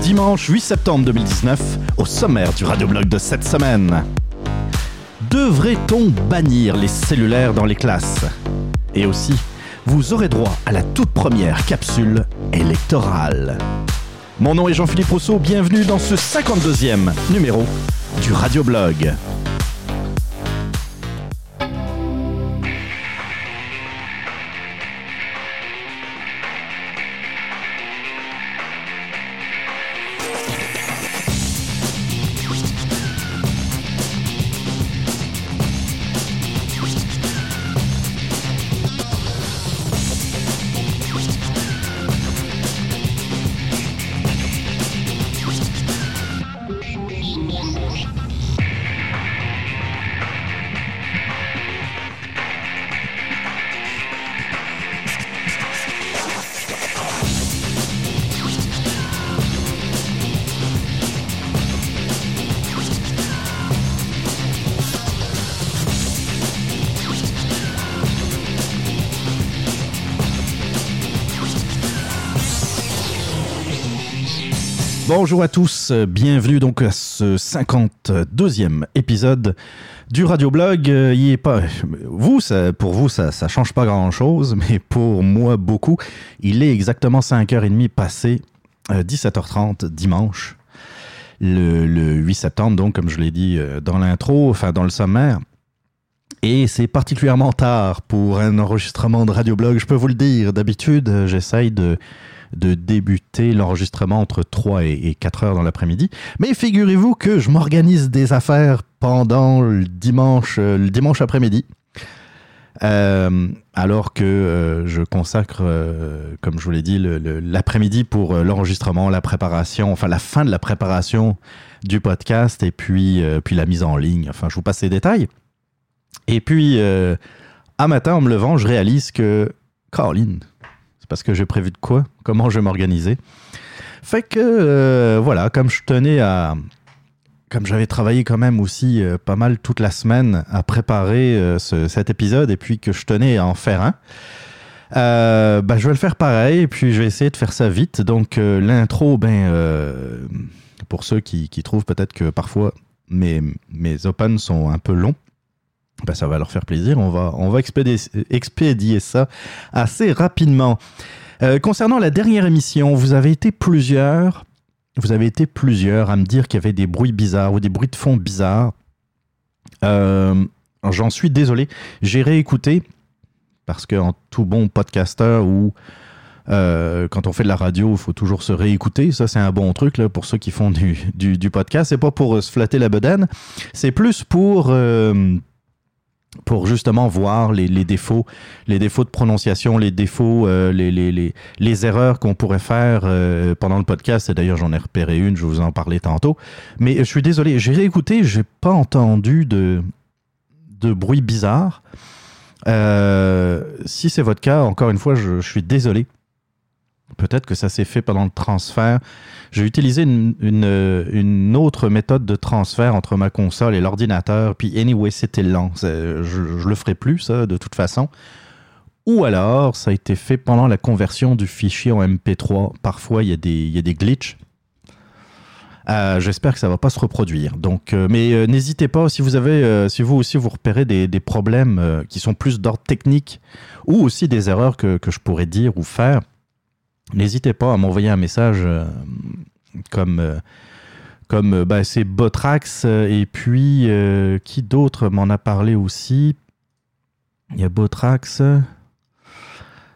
Dimanche 8 septembre 2019, au sommaire du radioblog de cette semaine. Devrait-on bannir les cellulaires dans les classes? Et aussi, vous aurez droit à la toute première capsule électorale. Mon nom est Jean-Philippe Rousseau, bienvenue dans ce 52e numéro du Radioblog. Bonjour à tous, bienvenue donc à ce 52e épisode du radioblog. Euh, il vous, pour vous, ça, ça change pas grand chose, mais pour moi, beaucoup. Il est exactement 5h30 passé, 17h30 dimanche, le, le 8 septembre, donc, comme je l'ai dit euh, dans l'intro, enfin dans le sommaire. Et c'est particulièrement tard pour un enregistrement de radioblog, je peux vous le dire. D'habitude, j'essaye de de débuter l'enregistrement entre 3 et 4 heures dans l'après-midi. Mais figurez-vous que je m'organise des affaires pendant le dimanche, euh, le dimanche après-midi. Euh, alors que euh, je consacre, comme je vous l'ai dit, l'après-midi pour l'enregistrement, la préparation, enfin la fin de la préparation du podcast et puis, puis la mise en ligne. Enfin, je vous passe les détails. Et puis, à matin, en me levant, je réalise que, Caroline, parce que j'ai prévu de quoi, comment je vais m'organiser? Fait que, euh, voilà, comme je tenais à. Comme j'avais travaillé quand même aussi euh, pas mal toute la semaine à préparer euh, cet épisode et puis que je tenais à en faire un, bah, je vais le faire pareil et puis je vais essayer de faire ça vite. Donc, l'intro, ben, pour ceux qui, qui trouvent peut-être que parfois mes, mes opens sont un peu longs, ben, ça va leur faire plaisir. On va, on va expédier, ça assez rapidement. Euh, concernant la dernière émission, vous avez été plusieurs, vous avez été plusieurs à me dire qu'il y avait des bruits bizarres ou des bruits de fond bizarres. Euh, j'en suis désolé. J'ai réécouté parce qu'en tout bon podcasteur ou euh, quand on fait de la radio, il faut toujours se réécouter. Ça, c'est un bon truc là, pour ceux qui font du, du, du podcast. C'est pas pour se flatter la bedaine. C'est plus pour pour justement voir les, défauts, les défauts de prononciation, les défauts, euh, les, erreurs qu'on pourrait faire euh, pendant le podcast. Et d'ailleurs, j'en ai repéré une, je vous en parler tantôt. Mais je suis désolé, j'ai réécouté, j'ai pas entendu de, bruit bizarre. Euh, si c'est votre cas, encore une fois, je suis désolé. Peut-être que ça s'est fait pendant le transfert. J'ai utilisé une, autre méthode de transfert entre ma console et l'ordinateur. Puis, anyway, c'était lent. Je, je le ferai plus, ça, de toute façon. Ou alors, ça a été fait pendant la conversion du fichier en MP3. Parfois, il y a des, il glitches. Euh, j'espère que ça va pas se reproduire. Donc, euh, mais euh, n'hésitez pas si vous avez, si vous aussi vous repérez des, problèmes qui sont plus d'ordre technique ou aussi des erreurs que, je pourrais dire ou faire N'hésitez pas à m'envoyer un message euh, comme, euh, comme euh, bah, c'est Botrax et puis qui d'autre m'en a parlé aussi? Il y a Botrax.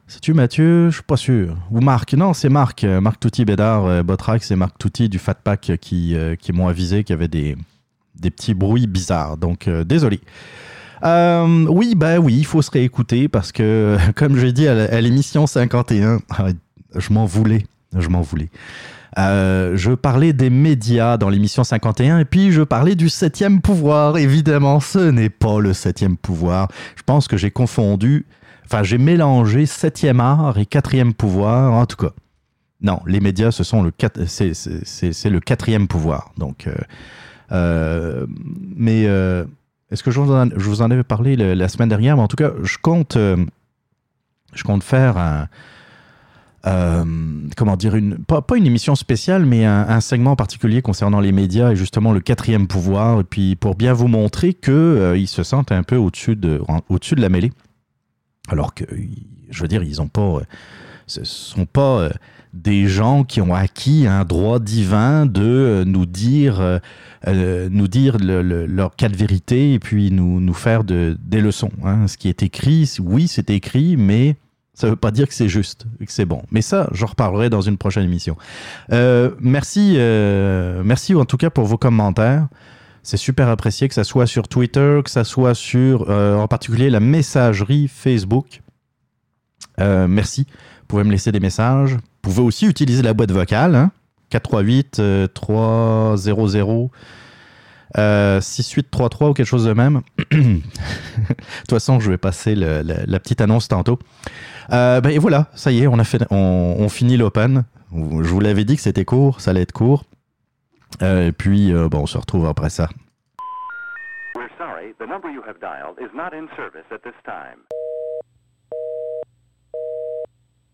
C'est-tu Mathieu? Je suis pas sûr. Ou Marc? Non, c'est Marc. Marc Touti Bédard, Botrax et Marc Touti du Fat Pack qui, qui m'ont avisé qu'il y avait des, des petits bruits bizarres. Donc, désolé. oui, bah oui, il faut se réécouter parce que, comme j'ai dit à l'émission 51, je m'en voulais. Je m'en voulais. Euh, je parlais des médias dans l'émission 51 et puis je parlais du septième pouvoir. Évidemment, ce n'est pas le septième pouvoir. Je pense que j'ai confondu, enfin j'ai mélangé septième art et quatrième pouvoir. En tout cas, Non, les médias, ce sont le c'est le quatrième pouvoir. Donc, mais est-ce que je vous, en, je vous, en, avais parlé la, semaine dernière? Mais en tout cas, je compte, je compte faire un, euh, comment dire, une, pas, une émission spéciale, mais un, segment particulier concernant les médias et justement le quatrième pouvoir, et puis pour bien vous montrer qu'ils euh, se sentent un peu au-dessus de, au-dessus de la mêlée. Alors que, je veux dire, ils ont pas, euh, ce sont pas des gens qui ont acquis un droit divin de nous dire, nous dire leur cas de vérité et puis nous, nous faire de, des leçons. Hein. Ce qui est écrit, oui, c'est écrit, mais ça ne veut pas dire que c'est juste que c'est bon. Mais ça, j'en reparlerai dans une prochaine émission. Euh, merci, euh, en tout cas pour vos commentaires. C'est super apprécié que ça soit sur Twitter, que ça soit sur, euh, en particulier, la messagerie Facebook. merci. Vous pouvez me laisser des messages. Vous pouvez aussi utiliser la boîte vocale, hein, 438 300 6833 ou quelque chose de même. de toute façon, je vais passer la, petite annonce tantôt. Euh, ben, et voilà, ça y est, on, a fait, on, finit l'open. Je vous l'avais dit que c'était court, ça allait être court. Euh, et puis, euh, bon, on se retrouve après ça.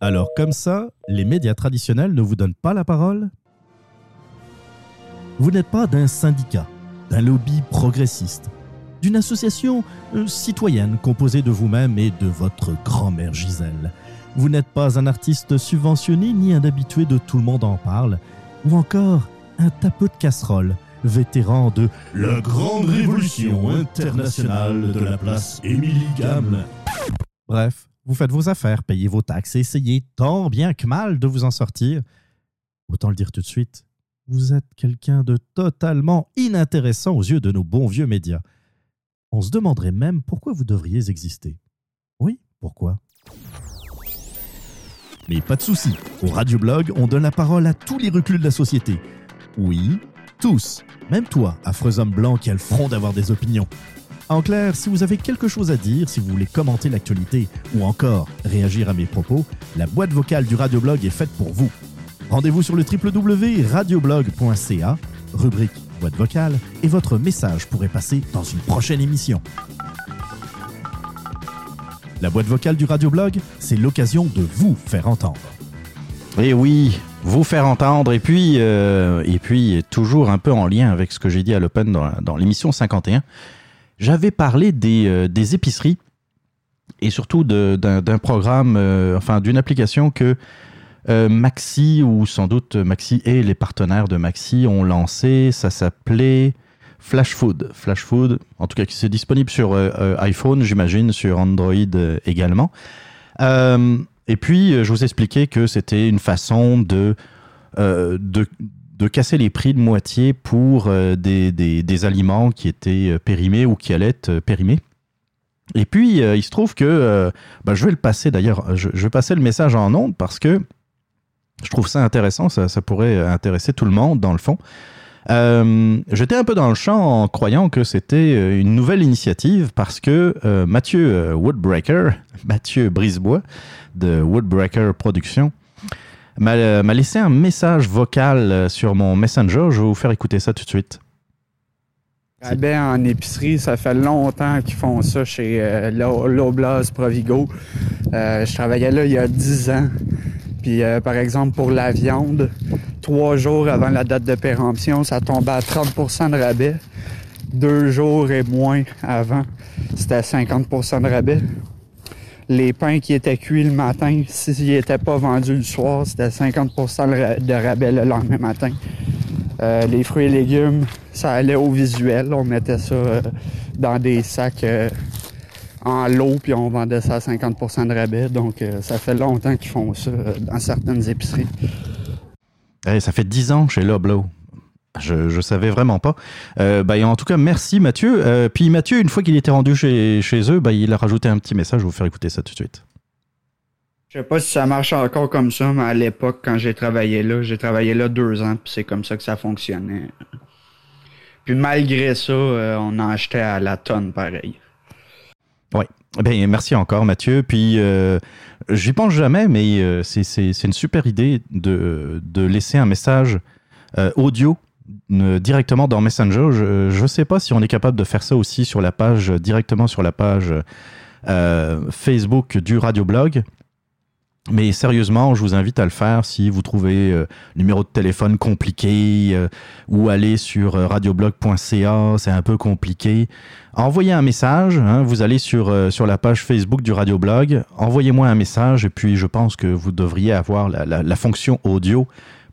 Alors comme ça, les médias traditionnels ne vous donnent pas la parole Vous n'êtes pas d'un syndicat, d'un lobby progressiste, d'une association euh, citoyenne composée de vous-même et de votre grand-mère Gisèle. Vous n'êtes pas un artiste subventionné ni un habitué de Tout le monde en parle, ou encore un tapeux de casserole, vétéran de la grande révolution internationale de la place Émilie Gamme. Bref, vous faites vos affaires, payez vos taxes et essayez tant bien que mal de vous en sortir. Autant le dire tout de suite, vous êtes quelqu'un de totalement inintéressant aux yeux de nos bons vieux médias. On se demanderait même pourquoi vous devriez exister. Oui, pourquoi? Mais pas de souci, au Radioblog, on donne la parole à tous les reculs de la société. Oui, tous, même toi, affreux homme blanc qui a le front d'avoir des opinions. En clair, si vous avez quelque chose à dire, si vous voulez commenter l'actualité ou encore réagir à mes propos, la boîte vocale du Radioblog est faite pour vous. Rendez-vous sur le www.radioblog.ca, rubrique boîte vocale et votre message pourrait passer dans une prochaine émission. La boîte vocale du radioblog, c'est l'occasion de vous faire entendre. Et eh oui, vous faire entendre et puis euh, et puis toujours un peu en lien avec ce que j'ai dit à l'Open dans, l'émission 51. J'avais parlé des, euh, des, épiceries et surtout d'un programme, euh, enfin d'une application que euh, Maxi, ou sans doute Maxi et les partenaires de Maxi ont lancé, ça s'appelait Flash Food. Flash Food, en tout cas, c'est disponible sur euh, euh, iPhone, j'imagine, sur Android également. et puis, je vous expliquais que c'était une façon de, de, casser les prix de moitié pour des, des, aliments qui étaient périmés ou qui allaient être périmés. Et puis, il se trouve que, bah, je vais le passer d'ailleurs, je, je, vais passer le message en ondes parce que je trouve ça intéressant, ça, pourrait intéresser tout le monde dans le fond. Euh, j'étais un peu dans le champ en croyant que c'était euh, une nouvelle initiative parce que euh, Mathieu Woodbreaker, Mathieu Brisebois de Woodbreaker Productions, m'a laissé un message vocal sur mon Messenger. Je vais vous faire écouter ça tout de suite. Ah ben, en épicerie, ça fait longtemps qu'ils font ça chez l'Oblast Provigo. je travaillais là il y a 10 ans. Puis, euh, par exemple, pour la viande, trois jours avant la date de péremption, ça tombait à 30% de rabais. Deux jours et moins avant, c'était à 50% de rabais. Les pains qui étaient cuits le matin, s'ils n'étaient pas vendus le soir, c'était 50% de rabais le lendemain matin. Euh, les fruits et légumes, ça allait au visuel. On mettait ça euh, dans des sacs en lot, puis on vendait ça à 50% de rabais. Donc, euh, ça fait longtemps qu'ils font ça euh, dans certaines épiceries. ça fait 10 ans chez Loblo. Je ne savais vraiment pas. Euh, bah, en tout cas, merci Mathieu. puis Mathieu, une fois qu'il était rendu chez, chez eux, bah, il a rajouté un petit message. Je vais vous faire écouter ça tout de suite. Je sais pas si ça marche encore comme ça, mais à l'époque, quand j'ai travaillé là, j'ai travaillé là deux ans, puis c'est comme ça que ça fonctionnait. Puis malgré ça, on en achetait à la tonne pareil. Oui. Ben, merci encore, Mathieu. Puis, euh, j'y pense jamais, mais euh, c'est une super idée de, laisser un message euh, audio directement dans Messenger. Je ne sais pas si on est capable de faire ça aussi sur la page, directement sur la page Facebook du Radio Blog. Mais sérieusement, je vous invite à le faire si vous trouvez euh, numéro de téléphone compliqué euh, ou aller sur euh, radioblog.ca, c'est un peu compliqué. Envoyez un message, hein, vous allez sur, euh, sur la page Facebook du Radioblog, envoyez-moi un message et puis je pense que vous devriez avoir la, la, la fonction audio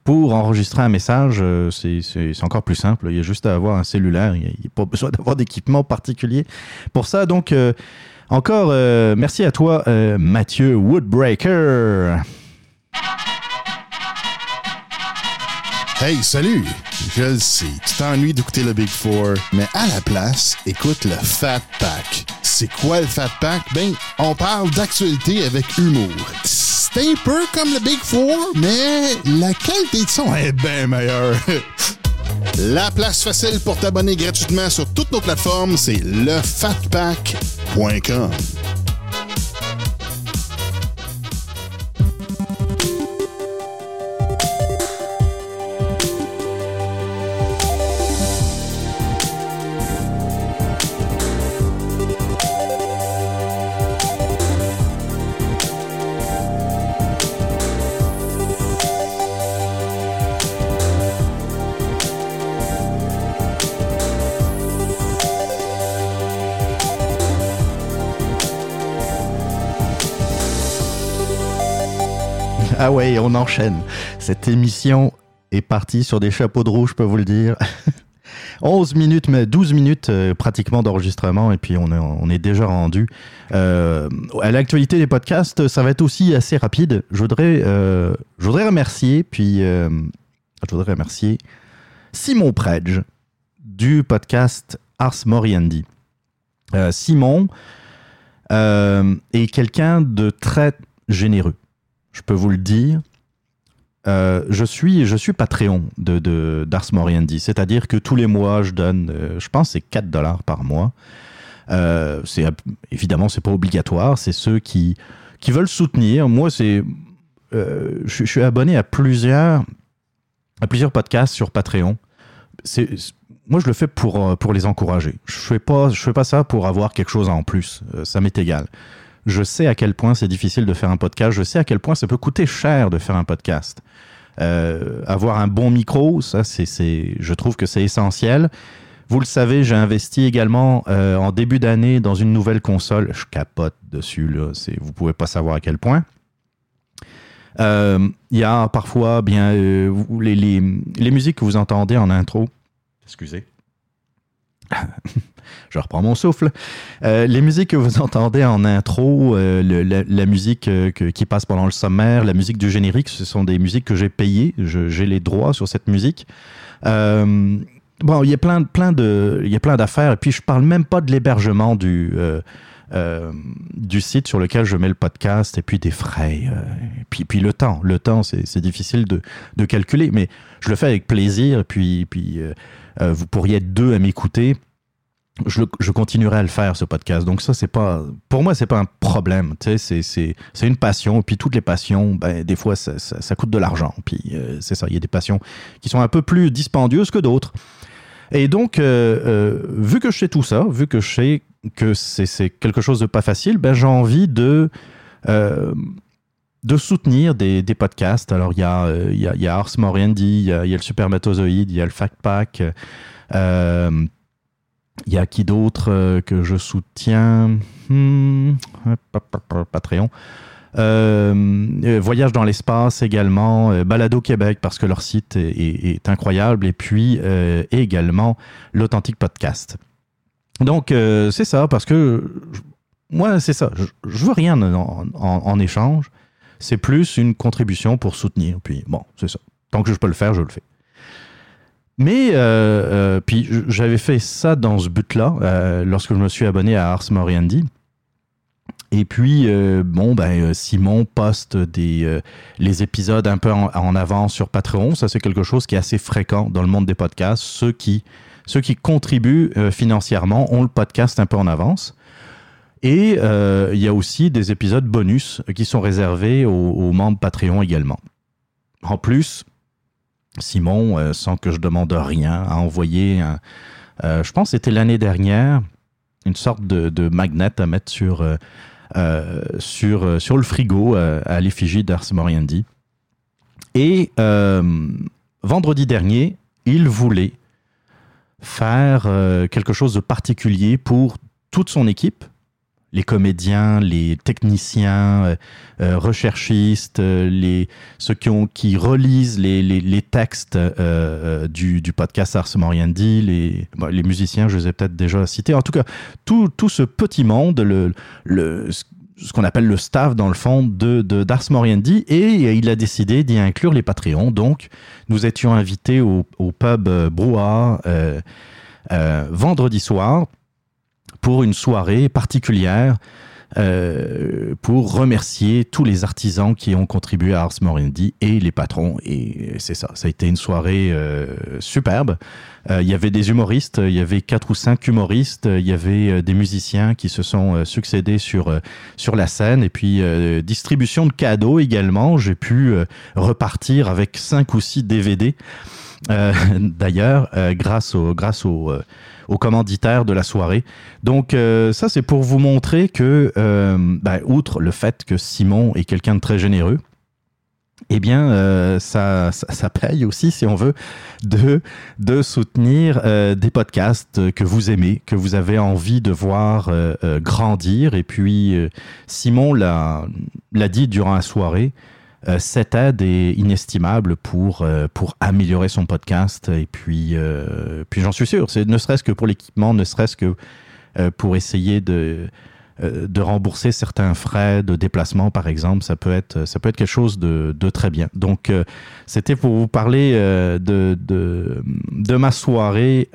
pour enregistrer un message. C'est encore plus simple, il y a juste à avoir un cellulaire, il n'y a, pas besoin d'avoir d'équipement particulier. Pour ça, donc... Encore euh, merci à toi, euh, Mathieu Woodbreaker. Hey, salut! Je le sais, tu t'ennuies d'écouter le Big Four, mais à la place, écoute le Fat Pack. C'est quoi le Fat Pack? Ben, on parle d'actualité avec humour. C'est un peu comme le Big Four, mais la qualité de son est bien meilleure. La place facile pour t'abonner gratuitement sur toutes nos plateformes, c'est lefatpack.com. Ah ouais, on enchaîne. Cette émission est partie sur des chapeaux de roue, je peux vous le dire. 11 minutes, mais 12 minutes euh, pratiquement d'enregistrement et puis on est, déjà rendu. Euh, à l'actualité des podcasts, ça va être aussi assez rapide. Je voudrais, euh, je voudrais remercier, puis je voudrais remercier Simon Predge du podcast Ars Moriendi. Simon est quelqu'un de très généreux je peux vous le dire. Euh, je suis je suis Patreon de, de d'Ars Moriendi, c'est-à-dire que tous les mois je donne, euh, je pense c'est 4 dollars par mois. Euh, c'est évidemment c'est pas obligatoire, c'est ceux qui qui veulent soutenir. Moi c'est euh, je, suis abonné à plusieurs à plusieurs podcasts sur Patreon. Moi je le fais pour pour les encourager. Je fais pas je fais pas ça pour avoir quelque chose en plus. Ça m'est égal je sais à quel point c'est difficile de faire un podcast, je sais à quel point ça peut coûter cher de faire un podcast. Euh, avoir un bon micro, ça, c'est, je trouve que c'est essentiel. Vous le savez, j'ai investi également euh, en début d'année dans une nouvelle console. Je capote dessus, là. C'est, vous pouvez pas savoir à quel point. Il euh, y a parfois bien les, les, les musiques que vous entendez en intro. Excusez je reprends mon souffle. Euh, les musiques que vous entendez en intro, euh, la, musique euh, qui passe pendant le sommaire, la musique du générique, ce sont des musiques que j'ai payées. J'ai les droits sur cette musique. Bon, il y a plein, plein de, il y a plein d'affaires. Et puis je parle même pas de l'hébergement du euh, du site sur lequel je mets le podcast et puis des frais. Euh, et puis, puis le temps. Le temps, c'est difficile de, de, calculer, mais je le fais avec plaisir. Et puis, puis euh, vous pourriez être deux à m'écouter je, je, continuerai à le faire ce podcast. Donc ça, c'est pas, pour moi, c'est pas un problème. C'est une passion. Puis toutes les passions, ben, des fois, ça, ça, coûte de l'argent. Puis c'est ça. Il y a des passions qui sont un peu plus dispendieuses que d'autres. Et donc, vu que je sais tout ça, vu que je sais que c'est quelque chose de pas facile, ben, j'ai envie de euh, de soutenir des, des, podcasts. Alors, il y a, il y a, y a Ars Moriendi, il y a, le Supermatozoïde, il y a le Fact Pack. Euh, il y a qui d'autre euh, que je soutiens? Hmm, Patreon. Euh, Voyage dans l'espace également, euh, Balado Québec parce que leur site est, incroyable et puis euh, également l'authentique podcast. Donc euh, c'est ça parce que moi c'est ça, je, je, veux rien en, échange, c'est plus une contribution pour soutenir. Puis bon c'est ça, tant que je peux le faire, je le fais. Mais euh, euh, puis j'avais fait ça dans ce but-là lorsque je me suis abonné à Ars Moriendi. Et puis bon ben Simon poste des les épisodes un peu en, en avance sur Patreon. Ça c'est quelque chose qui est assez fréquent dans le monde des podcasts. Ceux qui ceux qui contribuent euh, financièrement ont le podcast un peu en avance. Et il y a aussi des épisodes bonus qui sont réservés aux, membres Patreon également. En plus, Simon, sans que je demande rien, a envoyé, je pense que c'était l'année dernière, une sorte de, magnet à mettre sur, sur, sur le frigo à l'effigie d'Ars Moriendi. Et vendredi dernier, il voulait faire euh, quelque chose de particulier pour toute son équipe, les comédiens, les techniciens, euh, euh, recherchistes, les, ceux qui, ont, qui relisent les, les, textes du, du, podcast Ars Moriendi, les, les musiciens, je les ai peut-être déjà cités. En tout cas, tout, tout ce petit monde, le, le, ce qu'on appelle le staff dans le fond de, d'Ars Moriendi et il a décidé d'y inclure les Patreons. Donc, nous étions invités au, pub euh, Brouhaha euh, euh, vendredi soir pour une soirée particulière euh, pour remercier tous les artisans qui ont contribué à Ars Moriendi et les patrons. Et c'est ça, ça a été une soirée euh, superbe. Euh, il y avait des humoristes, il y avait quatre ou cinq humoristes, il y avait des musiciens qui se sont succédés sur, sur la scène et puis distribution de cadeaux également. J'ai pu repartir avec cinq ou six DVD. D'ailleurs, grâce au, grâce au, au commanditaire de la soirée. Donc euh, ça, c'est pour vous montrer que, euh, ben, outre le fait que Simon est quelqu'un de très généreux, eh bien, euh, ça, ça, paye aussi, si on veut, de, de soutenir des podcasts que vous aimez, que vous avez envie de voir grandir. Et puis, Simon l'a dit durant la soirée, euh, cette aide est inestimable pour, euh, pour améliorer son podcast. Et puis, euh, puis j'en suis sûr, c'est ne serait-ce que pour l'équipement, ne serait-ce que pour essayer de, de rembourser certains frais de déplacement, par exemple, ça peut être, ça peut être quelque chose de, de très bien. Donc, c'était pour vous parler de, de, de, ma soirée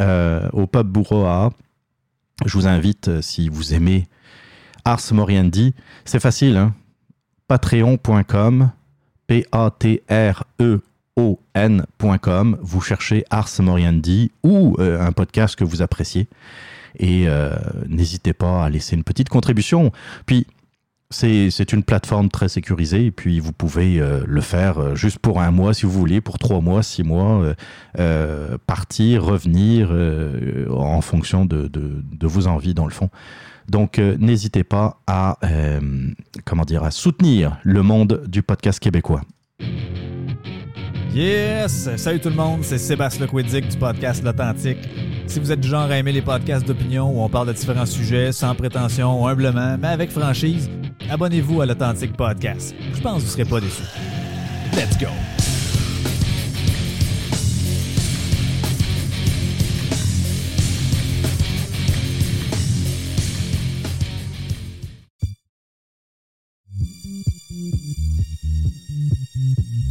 au pub Bourroa. Je vous invite, si vous aimez Ars Moriendi, c'est facile, hein? patreon.com P-A-T-R-E-O-N.com. Vous cherchez Ars Moriendi ou euh, un podcast que vous appréciez. Et euh, n'hésitez pas à laisser une petite contribution. Puis, c'est une plateforme très sécurisée et puis vous pouvez euh, le faire juste pour un mois si vous voulez, pour trois mois, six mois, partir, revenir en fonction de, de, de, vos envies dans le fond. Donc, euh, n'hésitez pas à, euh, comment dire, à soutenir le monde du podcast québécois. Yes! Salut tout le monde, c'est Sébastien Lequidic du podcast L'Authentique. Si vous êtes du genre à aimer les podcasts d'opinion où on parle de différents sujets sans prétention, humblement, mais avec franchise, abonnez-vous à l'Authentique Podcast. Je pense que vous ne serez pas déçus. Let's go! Mm-hmm.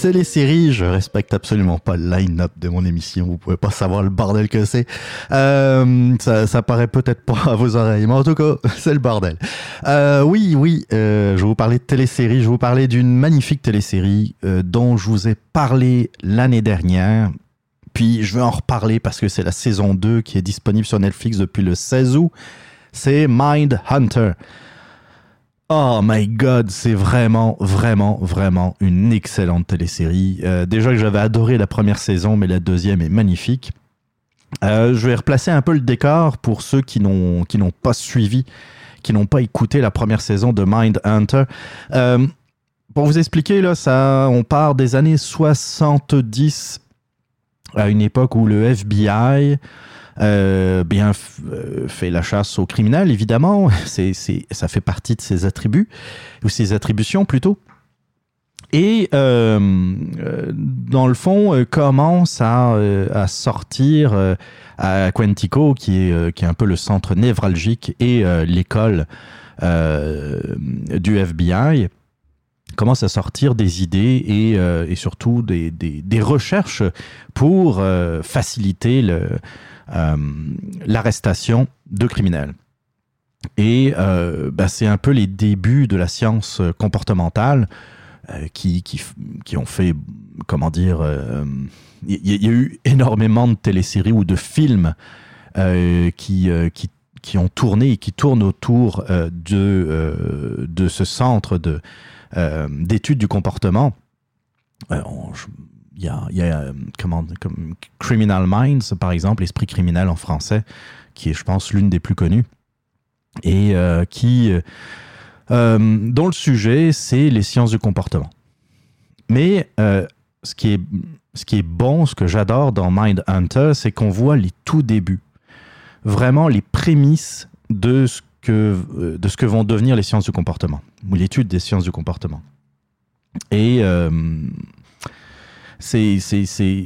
Téléséries. Je respecte absolument pas le line-up de mon émission. Vous pouvez pas savoir le bordel que c'est. Euh, ça, ça paraît peut-être pas à vos oreilles, mais en tout cas, c'est le bordel. Euh, oui, oui, euh, je vous parler de téléséries. Je vous parler d'une magnifique télésérie euh, dont je vous ai parlé l'année dernière. Puis je vais en reparler parce que c'est la saison 2 qui est disponible sur Netflix depuis le 16 août. C'est Mind Hunter. Oh my god, c'est vraiment, vraiment, vraiment une excellente télésérie. Euh, déjà que j'avais adoré la première saison, mais la deuxième est magnifique. Euh, je vais replacer un peu le décor pour ceux qui n'ont pas suivi, qui n'ont pas écouté la première saison de Mind Hunter. Euh, pour vous expliquer, là, ça, on part des années 70 à une époque où le FBI euh, bien euh, fait la chasse aux criminels, évidemment. C'est, ça fait partie de ses attributs, ou ses attributions plutôt. Et euh, dans le fond, commence à, à sortir à Quantico, qui est, qui est un peu le centre névralgique et l'école du FBI, commence à sortir des idées et, et surtout des, des, recherches pour faciliter le, l'arrestation de criminels. Et euh, bah, c'est un peu les débuts de la science comportementale euh, qui, qui, f- qui ont fait, comment dire, euh, il y, a eu énormément de téléséries ou de films euh, qui, euh, qui, qui ont tourné et qui tournent autour euh, de, euh, de ce centre de, euh, d'études du comportement. Euh, je- il y a, euh, comment, comme Criminal Minds, par exemple, Esprit criminel en français, qui est, je pense, l'une des plus connues, et euh, qui, euh, euh, dont le sujet, c'est les sciences du comportement. Mais ce, qui est, ce qui est bon, ce que j'adore dans Mind Hunter, c'est qu'on voit les tout débuts, vraiment les prémices de ce que, de ce que vont devenir les sciences du comportement, ou l'étude des sciences du comportement. Et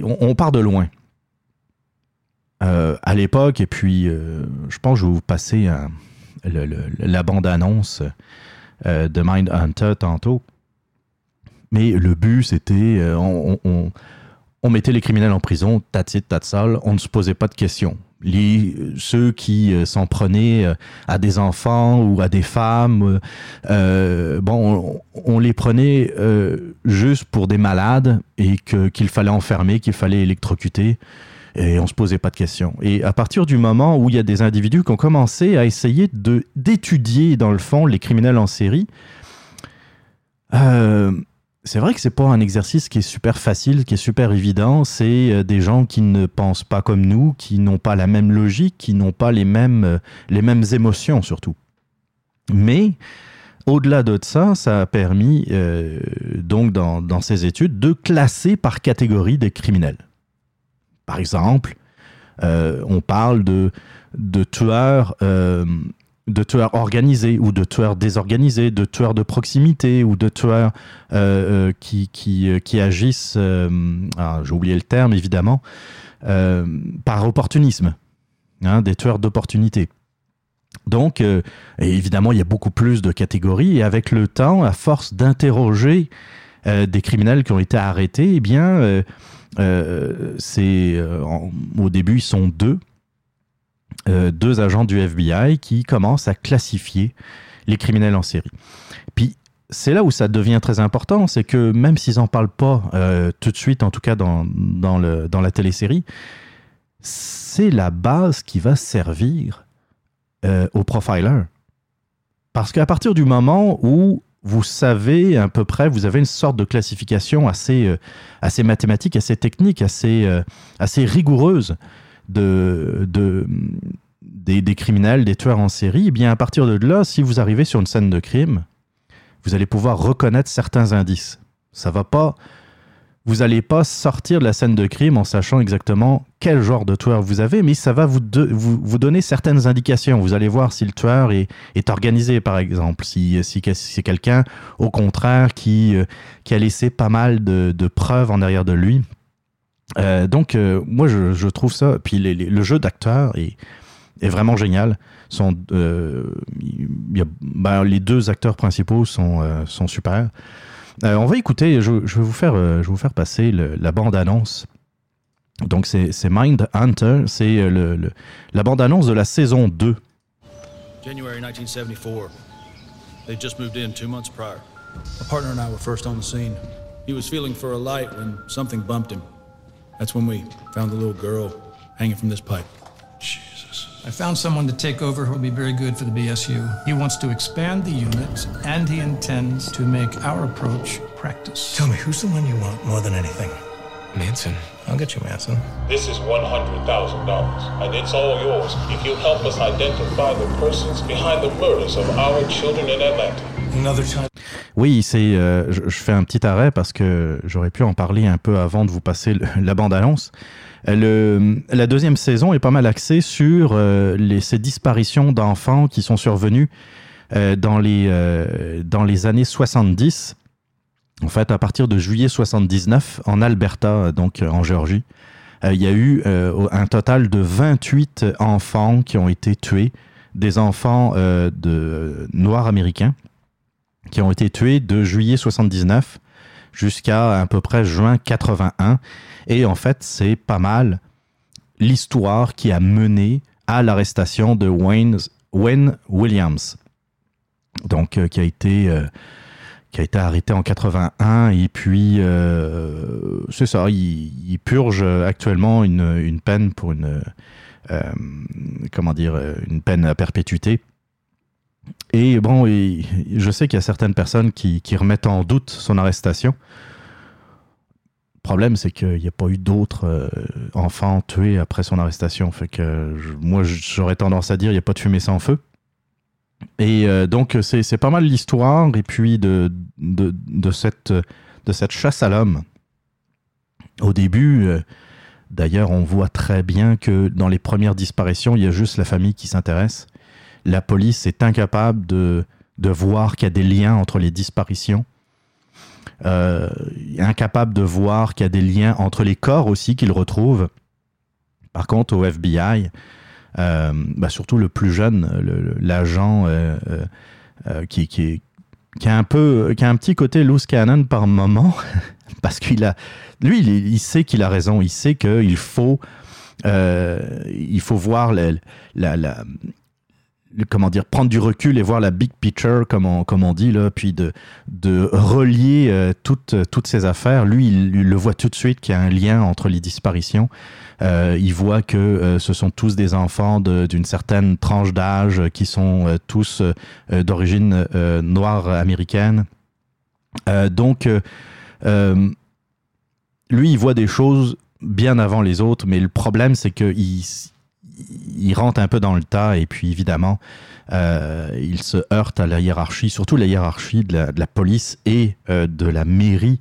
on, part de loin. Euh, à l'époque, et puis euh, je pense que je vais vous passer le- la bande-annonce euh, de Mind Hunter tantôt. Mais le but, c'était, euh, on, on- on mettait les criminels en prison, tatit, tatsal, on ne se posait pas de questions. Les, ceux qui euh, s'en prenaient euh, à des enfants ou à des femmes, euh, bon, on, les prenait juste pour des malades et qu'il fallait enfermer, qu'il fallait électrocuter. Et on se posait pas de questions. Et à partir du moment où il y a des individus qui ont commencé à essayer d'étudier dans le fond les criminels en série, c'est vrai que c'est pas un exercice qui est super facile, qui est super évident. C'est euh, des gens qui ne pensent pas comme nous, qui n'ont pas la même logique, qui n'ont pas les mêmes euh, les mêmes émotions surtout. Mais au-delà de ça, ça a permis euh, donc dans, dans ces études de classer par catégorie des criminels. Par exemple, on parle de, de tueurs, de tueurs organisés ou de tueurs désorganisés, de tueurs de proximité ou de tueurs euh, euh, euh, qui agissent, ah, j'ai oublié le terme évidemment, par opportunisme, hein, des tueurs d'opportunité. Donc, évidemment, il y a beaucoup plus de catégories et avec le temps, à force d'interroger des criminels qui ont été arrêtés, eh bien, c'est au début ils sont deux, euh, deux agents du FBI qui commencent à classifier les criminels en série. Puis c'est là où ça devient très important, c'est que même s'ils en parlent pas euh, tout de suite, en tout cas dans, dans, le, dans la télésérie, c'est la base qui va servir euh, au profiler. Parce qu'à partir du moment où vous savez à peu près, vous avez une sorte de classification assez, euh, assez mathématique, assez technique, assez, assez rigoureuse de, de, des, criminels, des tueurs en série, et bien à partir de là, si vous arrivez sur une scène de crime, vous allez pouvoir reconnaître certains indices. Ça va pas vous n'allez pas sortir de la scène de crime en sachant exactement quel genre de tueur vous avez, mais ça va vous, vous, donner certaines indications. Vous allez voir si le tueur est, est organisé, par exemple, si, si, c'est quelqu'un, au contraire, qui, euh, qui a laissé pas mal de, de preuves en arrière de lui. Euh, donc, euh, moi, je, je, trouve ça. Puis le jeu d'acteur est, est, vraiment génial. Sont, euh, y a, ben, les deux acteurs principaux sont, euh, sont super. Euh, on va écouter, je, je, vais vous faire, euh, je vais vous faire passer le, la bande-annonce. Donc, c'est Mind Hunter, c'est le, le, la bande-annonce de la saison 2. January 1974. They just moved in two months prior. My partner and I were first on the scene. He was feeling for a light when something bumped him. That's when we found the little girl hanging from this pipe. Jesus. I found someone to take over who will be very good for the BSU. He wants to expand the unit, and he intends to make our approach practice. Tell me, who's the one you want more than anything? Manson. I'll get you Manson. This is $100,000, and it's all yours if you help us identify the persons behind the murders of our children in Atlanta. Oui, c'est. Euh, je, fais un petit arrêt parce que j'aurais pu en parler un peu avant de vous passer la bande-annonce. Le, la deuxième saison est pas mal axée sur euh, ces disparitions d'enfants qui sont survenues euh, dans, les, euh, dans les années 70. En fait, à partir de juillet 79, en Alberta, donc en Géorgie, il y a eu un total de 28 enfants qui ont été tués, des enfants de noirs américains, qui ont été tués de juillet 79 jusqu'à à peu près juin 81. Et en fait, c'est pas mal l'histoire qui a mené à l'arrestation de Wayne, Williams. Donc, euh, qui a été. Euh, qui a été arrêté en 81 et puis euh, c'est ça, il, il, purge actuellement une, une peine pour une comment dire une peine à perpétuité. Et bon, je sais qu'il y a certaines personnes qui, remettent en doute son arrestation. Le problème, c'est qu'il n'y a pas eu d'autres euh, enfants tués après son arrestation. Fait que moi, j'aurais tendance à dire il n'y a pas de fumée sans feu. Et euh, donc, c'est pas mal l'histoire, et puis de cette chasse à l'homme. Au début, euh, d'ailleurs, on voit très bien que dans les premières disparitions, il y a juste la famille qui s'intéresse. La police est incapable de, de voir qu'il y a des liens entre les disparitions. Euh, incapable de voir qu'il y a des liens entre les corps aussi qu'ils retrouvent. Par contre, au FBI, euh, bah surtout le plus jeune, l'agent euh, qui, qui, qui, a un qui a un petit côté loose cannon par moment, parce qu'il a, lui, il, sait qu'il a raison, il sait qu'il faut, il faut voir la comment dire, prendre du recul et voir la big picture, comme on, comme on dit, là, puis de, de relier euh, toutes, toutes ces affaires. Lui, il, le voit tout de suite qu'il y a un lien entre les disparitions. Euh, il voit que euh, ce sont tous des enfants d'une certaine tranche d'âge qui sont euh, tous d'origine noire américaine. donc, lui, il voit des choses bien avant les autres, mais le problème, c'est qu'il il rentre un peu dans le tas et puis évidemment, euh, il se heurte à la hiérarchie, surtout la hiérarchie de la, police et euh, de la mairie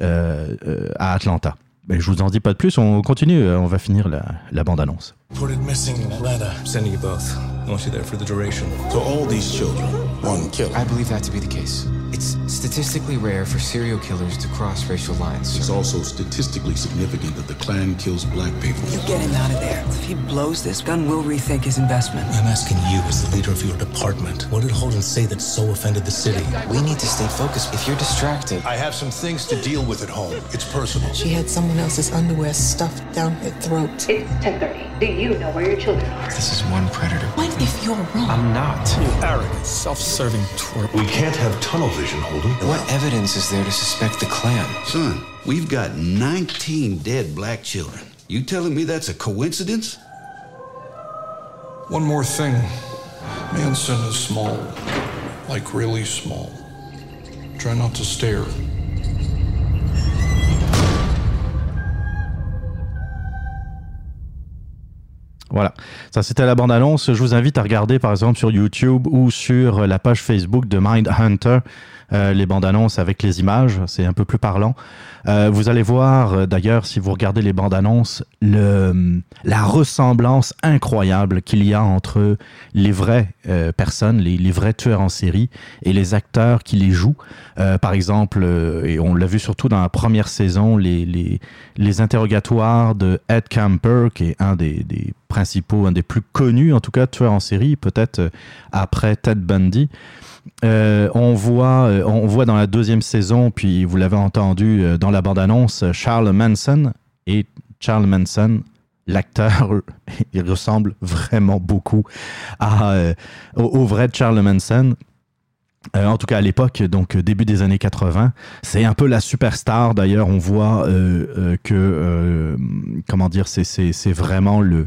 euh, à Atlanta. Mais je vous en dis pas de plus, on continue, on va finir la, la bande-annonce. Reported missing in Atlanta. Sending you both. I want you there for the duration. So all these children, one killer. I believe that to be the case. It's statistically rare for serial killers to cross racial lines. Sir. It's also statistically significant that the Klan kills black people. You get him out of there. If he blows this, Gunn will rethink his investment. I'm asking you, as the leader of your department, what did Holden say that so offended the city? We need to stay focused. If you're distracted, I have some things to deal with at home. It's personal. She had someone else's underwear stuffed down her throat. It's 10:30. Do you know where your children are? This is one predator. What if you're wrong? I'm not. You arrogant, self-serving twerp. We can't have tunnel vision, Holden. What evidence is there to suspect the Klan? Son, we've got 19 dead black children. You telling me that's a coincidence? One more thing. Manson is small. Like really small. Try not to stare. Voilà, ça c'était la bande-annonce. Je vous invite à regarder par exemple sur YouTube ou sur la page Facebook de Mindhunter euh, les bandes annonces avec les images, c'est un peu plus parlant. Euh, vous allez voir euh, d'ailleurs, si vous regardez les bandes annonces, la ressemblance incroyable qu'il y a entre les vraies personnes, les, vrais tueurs en série et les acteurs qui les jouent. par exemple, et on l'a vu surtout dans la première saison, les, interrogatoires de Ed Camper, qui est un des, des principaux, un des plus connus en tout cas tueurs en série, peut-être après Ted Bundy. Euh, on, voit, euh, on voit dans la deuxième saison, puis vous l'avez entendu euh, dans la bande-annonce, Charles Manson. Et Charles Manson, l'acteur, il ressemble vraiment beaucoup au, vrai Charles Manson. en tout cas à l'époque, donc début des années 80, c'est un peu la superstar. D'ailleurs, on voit que, comment dire, c'est vraiment le,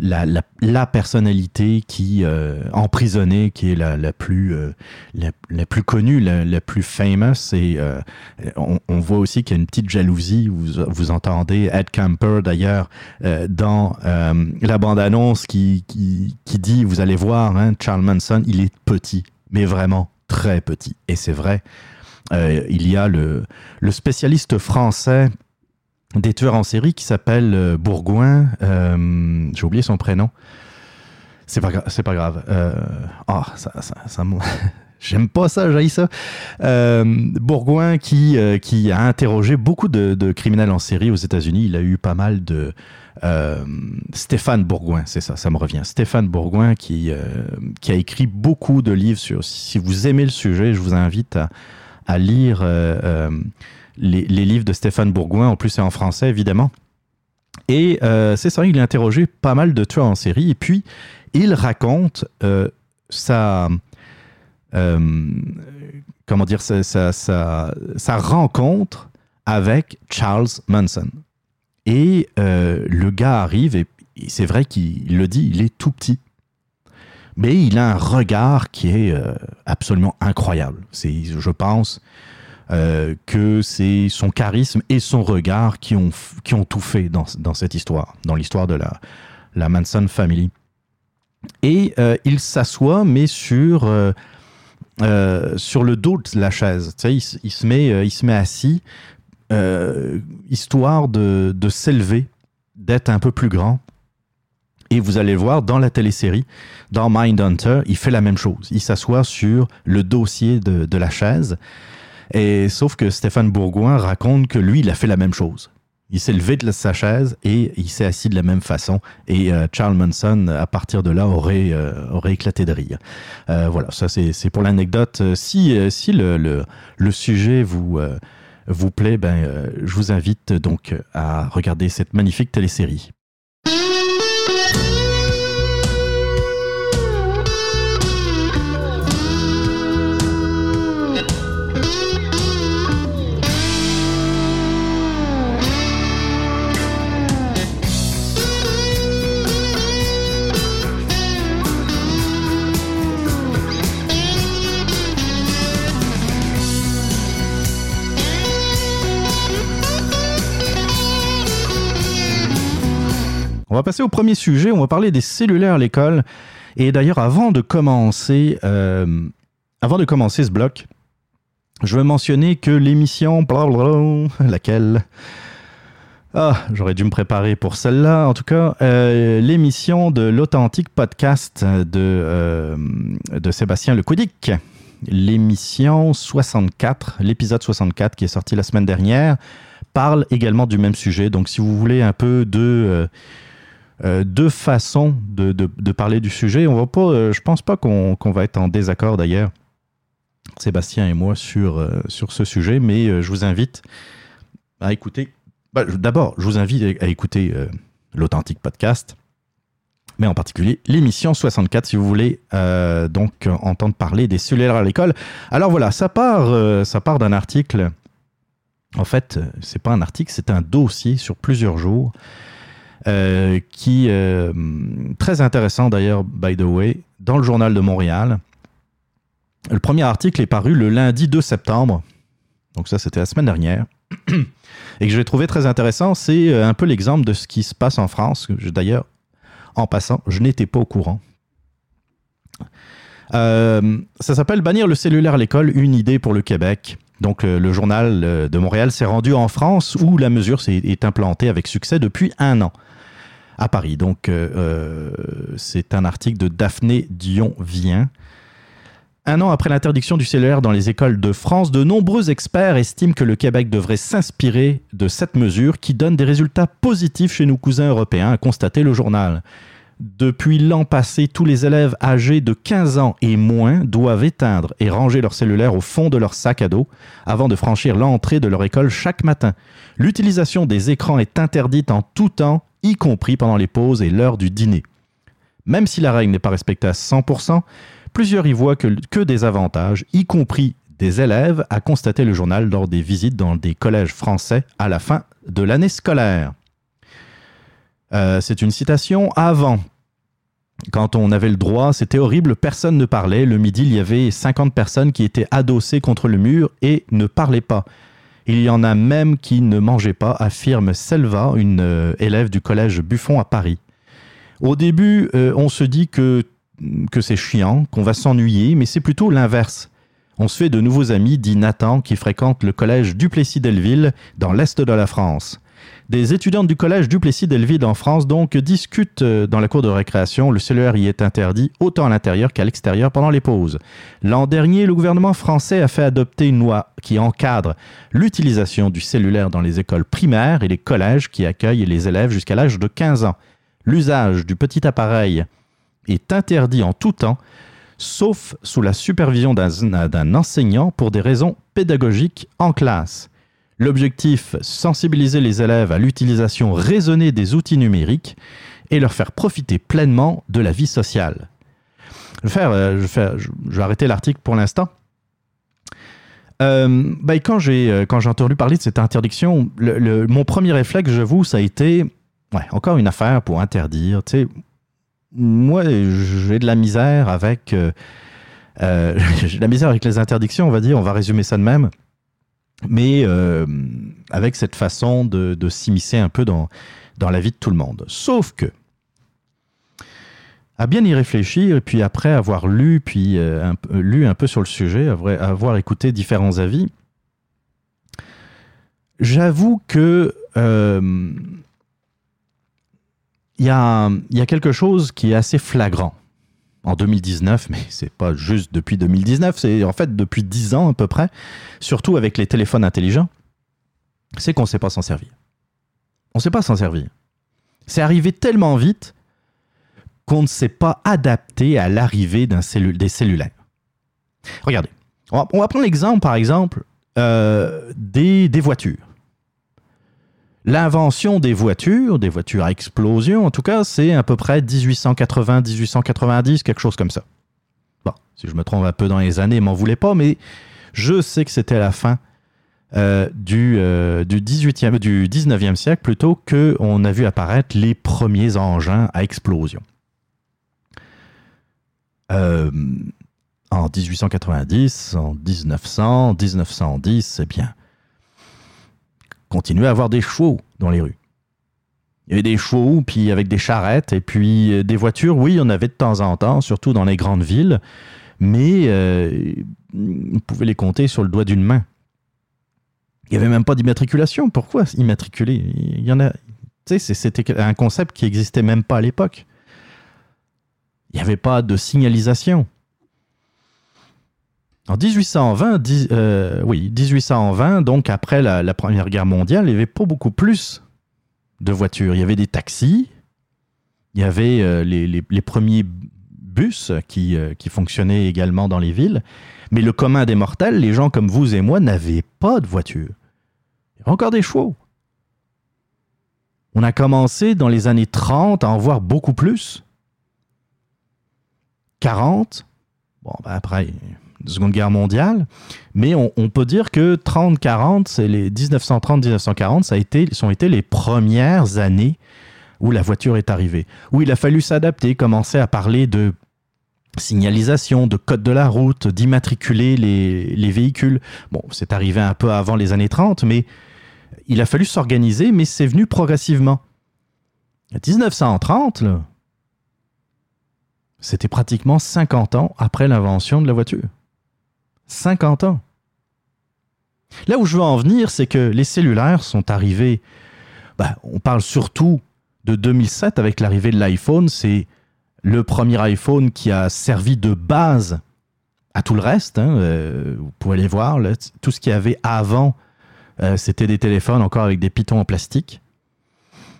la, la, personnalité qui euh, emprisonnée, qui est la, la plus euh, la, plus connue, la, plus famous. Et euh, on, voit aussi qu'il y a une petite jalousie. Vous, vous entendez Ed Camper d'ailleurs dans la bande-annonce qui, qui, qui, dit, vous allez voir, hein, Charles Manson, il est petit, mais vraiment très petit. Et c'est vrai. il y a le, le spécialiste français des tueurs en série qui s'appelle euh, Bourgoin. Euh, j'ai oublié son prénom. C'est pas, c'est pas grave. Euh, oh, ça, ça, J'aime pas ça, j'ai ça. Bourgoin qui, qui a interrogé beaucoup de, criminels en série aux États-Unis. Il a eu pas mal de. Stéphane Bourgoin, c'est ça, ça me revient. Stéphane Bourgoin qui, qui a écrit beaucoup de livres sur. Si vous aimez le sujet, je vous invite à lire les, livres de Stéphane Bourgoin. En plus, c'est en français, évidemment. Et euh, c'est ça, il a interrogé pas mal de tueurs en série. Et puis, il raconte euh, sa. Euh, comment dire, sa, sa, rencontre avec Charles Manson. Et le gars arrive, et c'est vrai qu'il le dit, il est tout petit. Mais il a un regard qui est absolument incroyable. C'est, je pense, euh, que c'est son charisme et son regard qui ont, qui ont tout fait dans, dans cette histoire, dans l'histoire de la, la Manson Family. Et euh, il s'assoit, mais sur, euh, sur le dos de la chaise. Tu sais, il, se met, il se met assis, histoire de, de s'élever, d'être un peu plus grand. Et vous allez le voir dans la télésérie, dans Mindhunter, il fait la même chose. Il s'assoit sur le dossier de, de la chaise et sauf que Stéphane Bourgoin raconte que lui, il a fait la même chose. Il s'est levé de sa chaise et il s'est assis de la même façon. Et euh, Charles Manson, à partir de là, aurait, euh, aurait éclaté de rire. Euh, voilà, ça c'est pour l'anecdote. Si, si le, le, sujet vous, vous plaît, ben, je vous invite donc à regarder cette magnifique télésérie. On va passer au premier sujet. On va parler des cellulaires à l'école. Et d'ailleurs, avant de commencer, euh, avant de commencer ce bloc, je veux mentionner que l'émission, laquelle? Ah, j'aurais dû me préparer pour celle-là. En tout cas, euh, l'émission de l'authentique podcast de, euh, de Sébastien Lecoudic. L'émission 64, l'épisode 64 qui est sorti la semaine dernière, parle également du même sujet. Donc, si vous voulez un peu de deux façons de, parler du sujet. On va pas, euh, je pense pas qu'on va être en désaccord d'ailleurs, Sébastien et moi, sur, euh, ce sujet, mais je vous invite à écouter. Bah, d'abord, je vous invite à écouter l'authentique podcast, mais en particulier l'émission 64 si vous voulez donc entendre parler des cellulaires à l'école. Alors voilà, ça part, ça part d'un article. En fait, c'est pas un article, c'est un dossier sur plusieurs jours euh, qui est euh, très intéressant d'ailleurs, by the way, dans le journal de Montréal. Le premier article est paru le lundi 2 septembre, donc ça c'était la semaine dernière, et que j'ai trouvé très intéressant. C'est euh, un peu l'exemple de ce qui se passe en France. D'ailleurs, En passant, je n'étais pas au courant. Euh, ça s'appelle Bannir le cellulaire à l'école, une idée pour le Québec. Donc le journal de Montréal s'est rendu en France où la mesure s'est- est implantée avec succès depuis un an à Paris. Donc euh, c'est un article de Daphné Dion-Vien. Un an après l'interdiction du cellulaire dans les écoles de France, de nombreux experts estiment que le Québec devrait s'inspirer de cette mesure qui donne des résultats positifs chez nos cousins européens, a constaté le journal. Depuis l'an passé, tous les élèves âgés de 15 ans et moins doivent éteindre et ranger leur cellulaire au fond de leur sac à dos avant de franchir l'entrée de leur école chaque matin. L'utilisation des écrans est interdite en tout temps, y compris pendant les pauses et l'heure du dîner. Même si la règle n'est pas respectée à 100%, plusieurs y voient que, des avantages, y compris des élèves, a constaté le journal lors des visites dans des collèges français à la fin de l'année scolaire. Euh, c'est une citation. Avant, quand on avait le droit, c'était horrible, personne ne parlait. Le midi, il y avait 50 personnes qui étaient adossées contre le mur et ne parlaient pas. Il y en a même qui ne mangeaient pas, affirme Selva, une euh, élève du collège Buffon à Paris. Au début, euh, on se dit que, que c'est chiant, qu'on va s'ennuyer, mais c'est plutôt l'inverse. On se fait de nouveaux amis, dit Nathan, qui fréquente le collège Duplessis-Delville dans l'est de la France. Des étudiantes du collège Duplessis-Delville en France donc discutent euh, dans la cour de récréation. Le cellulaire y est interdit autant à l'intérieur qu'à l'extérieur pendant les pauses. L'an dernier, le gouvernement français a fait adopter une loi qui encadre l'utilisation du cellulaire dans les écoles primaires et les collèges qui accueillent les élèves jusqu'à l'âge de 15 ans. L'usage du petit appareil est interdit en tout temps, sauf sous la supervision d'un enseignant pour des raisons pédagogiques en classe. L'objectif, sensibiliser les élèves à l'utilisation raisonnée des outils numériques et leur faire profiter pleinement de la vie sociale. Je vais, faire, euh, je vais, je- vais arrêter l'article pour l'instant. Euh, quand j'ai euh, quand j'ai entendu parler de cette interdiction, mon premier réflexe, j'avoue, ça a été encore une affaire pour interdire. Moi, j'ai de la misère avec j'ai de la misère avec les interdictions, on va dire. On va résumer ça de même mais euh, avec cette façon de, s'immiscer un peu dans, la vie de tout le monde. Sauf que, à bien y réfléchir, et puis après avoir lu, puis euh, un, lu un peu sur le sujet, avoir, écouté différents avis, j'avoue que euh, il y a quelque chose qui est assez flagrant en 2019, mais c'est pas juste depuis 2019, c'est en fait depuis 10 ans à peu près, surtout avec les téléphones intelligents, c'est qu'on ne sait pas s'en servir. On ne sait pas s'en servir. C'est arrivé tellement vite qu'on ne s'est pas adapté à l'arrivée des cellulaires. Regardez, on va, prendre l'exemple, par exemple, euh, des voitures. L'invention des voitures, des voitures à explosion, en tout cas, c'est à peu près 1880-1890, quelque chose comme ça. Bon, si je me trompe un peu dans les années, m'en voulez pas, mais je sais que c'était la fin euh, du, euh, du, 18e, du 19e siècle plutôt qu'on a vu apparaître les premiers engins à explosion. Euh, en 1890, en 1900, 1910, eh bien, continuait à avoir des chevaux dans les rues. Il y avait des chevaux, puis avec des charrettes, et puis euh, des voitures, oui, il y en avait de temps en temps, surtout dans les grandes villes, mais euh, on pouvait les compter sur le doigt d'une main. Il n'y avait même pas d'immatriculation. Pourquoi immatriculer? Il y en a. Tu sais, c'était un concept qui n'existait même pas à l'époque. Il n'y avait pas de signalisation. En 1820, dix- euh, oui, 1820, donc après la, Première Guerre mondiale, il n'y avait pas beaucoup plus de voitures. Il y avait des taxis, il y avait euh, les, premiers bus qui, euh, qui fonctionnaient également dans les villes, mais le commun des mortels, les gens comme vous et moi, n'avaient pas de voiture. Il y avait encore des chevaux. On a commencé dans les années 30 à en voir beaucoup plus. 40, bon, ben après, Seconde Guerre mondiale, mais on, peut dire que 30-40, c'est les 1930-1940, ça a été, sont été les premières années où la voiture est arrivée, où il a fallu s'adapter, commencer à parler de signalisation, de code de la route, d'immatriculer les, les véhicules. Bon, c'est arrivé un peu avant les années 30, mais il a fallu s'organiser, mais c'est venu progressivement. À 1930, là, C'était pratiquement 50 ans après l'invention de la voiture. 50 ans. Là où je veux en venir, c'est que les cellulaires sont arrivés, ben, on parle surtout de 2007 avec l'arrivée de l'iPhone, c'est le premier iPhone qui a servi de base à tout le reste. Hein. Euh, vous pouvez aller voir, tout ce qu'il y avait avant, euh, c'était des téléphones encore avec des pitons en plastique.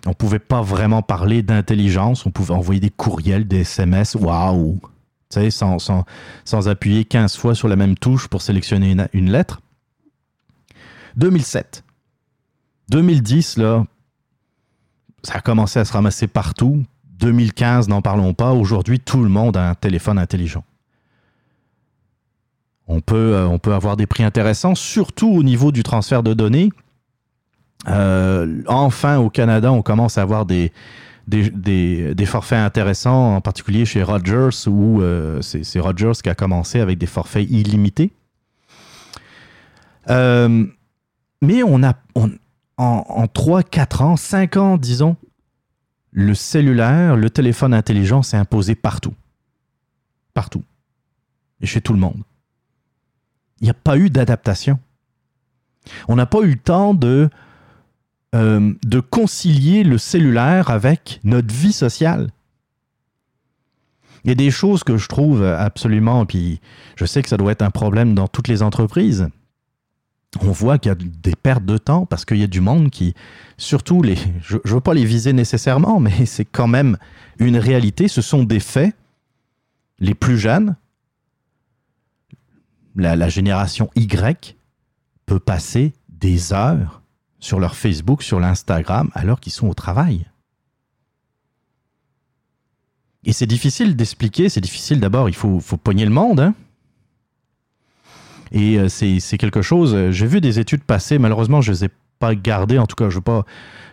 On ne pouvait pas vraiment parler d'intelligence, on pouvait envoyer des courriels, des SMS, waouh! Sans, sans, sans, appuyer 15 fois sur la même touche pour sélectionner une, une lettre. 2007. 2010, là, ça a commencé à se ramasser partout. 2015, n'en parlons pas. Aujourd'hui, tout le monde a un téléphone intelligent. On peut, euh, on peut avoir des prix intéressants, surtout au niveau du transfert de données. Euh, enfin, au Canada, on commence à avoir des, des, forfaits intéressants, en particulier chez Rogers, où euh, c'est Rogers qui a commencé avec des forfaits illimités. mais on a, en, en 3, 4 ans, 5 ans, disons, le cellulaire, le téléphone intelligent s'est imposé partout. Partout. Et chez tout le monde. Il n'y a pas eu d'adaptation. On n'a pas eu le temps de, euh, de concilier le cellulaire avec notre vie sociale. Il y a des choses que je trouve absolument, puis je sais que ça doit être un problème dans toutes les entreprises on voit qu'il y a des pertes de temps parce qu'il y a du monde qui, surtout les, je ne veux pas les viser nécessairement, mais c'est quand même une réalité. Ce sont des faits. Les plus jeunes, la, la génération Y, peut passer des heures sur leur Facebook, sur l'Instagram, alors qu'ils sont au travail. Et c'est difficile d'expliquer, c'est difficile d'abord, il faut, faut le monde. Hein et euh, c'est quelque chose, euh, j'ai vu des études passer, malheureusement je ne les ai pas gardées, en tout cas je ne veux,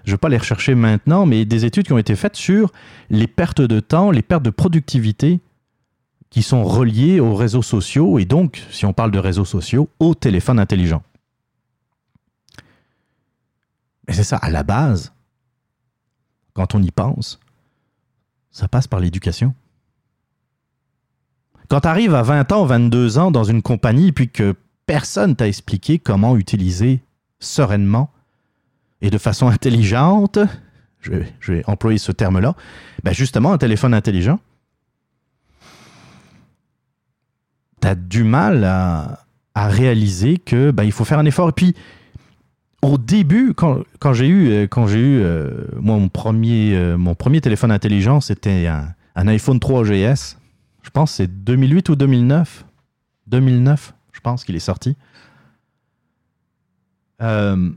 veux, pas les rechercher maintenant, mais des études qui ont été faites sur les pertes de temps, les pertes de productivité qui sont reliées aux réseaux sociaux, et donc, si on parle de réseaux sociaux, au téléphone intelligent. Mais c'est ça, à la base, quand on y pense, ça passe par l'éducation. Quand tu arrives à 20 ans, 22 ans dans une compagnie, puis que personne t'a expliqué comment utiliser sereinement et de façon intelligente, je, vais employer ce terme-là, ben justement, un téléphone intelligent, tu as du mal à, réaliser que ben, il faut faire un effort. Et puis, au début, quand, j'ai eu, quand j'ai eu euh, mon, premier, euh, mon premier téléphone intelligent, c'était un, iPhone 3 GS je pense que c'est 2008 ou 2009. 2009, je pense qu'il est sorti. Euh,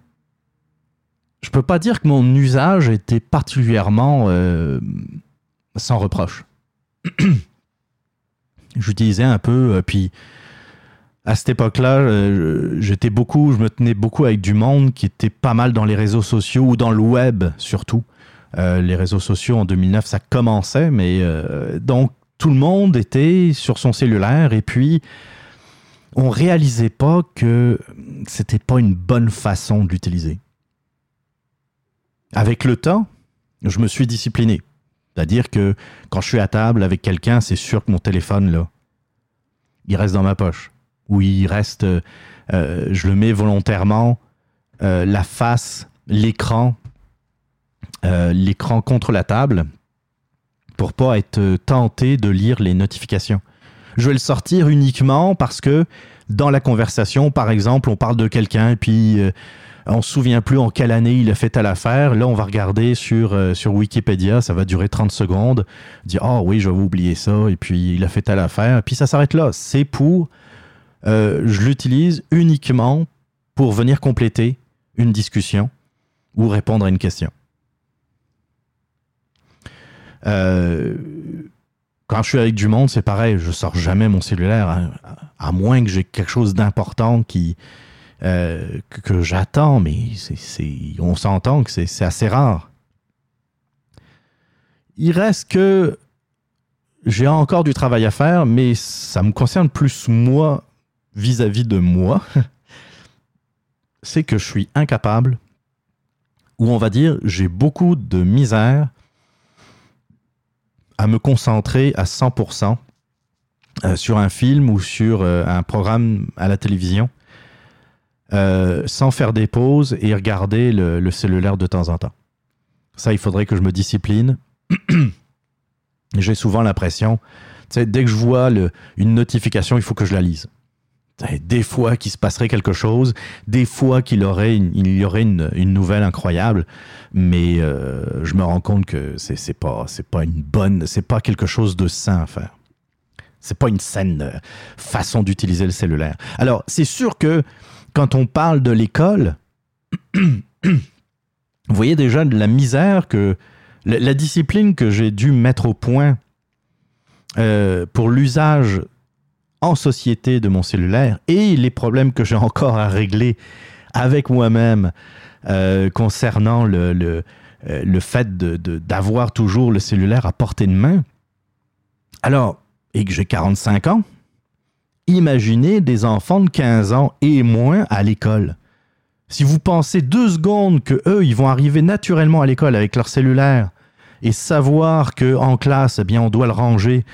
je peux pas dire que mon usage était particulièrement euh, sans reproche. J'utilisais un peu, euh, puis à cette époque-là, euh, j'étais beaucoup, je me tenais beaucoup avec du monde qui était pas mal dans les réseaux sociaux ou dans le web surtout. les réseaux sociaux en 2009, ça commençait, mais donc tout le monde était sur son cellulaire et puis on réalisait pas que c'était pas une bonne façon de l'utiliser. Avec le temps, je me suis discipliné. C'est-à-dire que quand je suis à table avec quelqu'un, c'est sûr que mon téléphone, là, il reste dans ma poche. Ou il reste, euh, je le mets volontairement, euh, la face, l'écran, euh, l'écran contre la table, pour pas être euh, tenté de lire les notifications. Je vais le sortir uniquement parce que dans la conversation, par exemple, on parle de quelqu'un et puis on euh, se souvient plus en quelle année il a fait telle affaire. Là, on va regarder sur, euh, sur Wikipédia, ça va durer 30 secondes, dire oh oui, j'avais oublié ça et puis il a fait telle affaire et puis ça s'arrête là. C'est pour je l'utilise uniquement pour venir compléter une discussion ou répondre à une question. Euh, quand je suis avec du monde, c'est pareil, je sors jamais mon cellulaire, hein, à, moins que j'ai quelque chose d'important qui euh, que, j'attends, mais on s'entend que c'est, assez rare. Il reste que j'ai encore du travail à faire, mais ça me concerne plus moi vis-à-vis de moi. c'est que je suis incapable, ou on va dire, j'ai beaucoup de misère à me concentrer à 100% euh, sur un film ou sur euh, un programme à la télévision euh, sans faire des pauses et regarder le, cellulaire de temps en temps. Ça, il faudrait que je me discipline. J'ai souvent l'impression, dès que je vois une notification, il faut que je la lise. Des fois qu'il se passerait quelque chose, des fois qu'il aurait il y aurait une, nouvelle incroyable, mais euh, je me rends compte que c'est c'est pas c'est pas une bonne, c'est pas quelque chose de sain à faire. C'est pas une saine euh, façon d'utiliser le cellulaire. Alors c'est sûr que quand on parle de l'école, vous voyez déjà de la misère que la, la discipline que j'ai dû mettre au point euh, pour l'usage en société de mon cellulaire et les problèmes que j'ai encore à régler avec moi-même euh, concernant le, le, euh, le fait de- de- d'avoir toujours le cellulaire à portée de main. Alors, et que j'ai 45 ans, imaginez des enfants de 15 ans et moins à l'école. Si vous pensez deux secondes que eux, ils vont arriver naturellement à l'école avec leur cellulaire et savoir que en classe, eh bien, on doit le ranger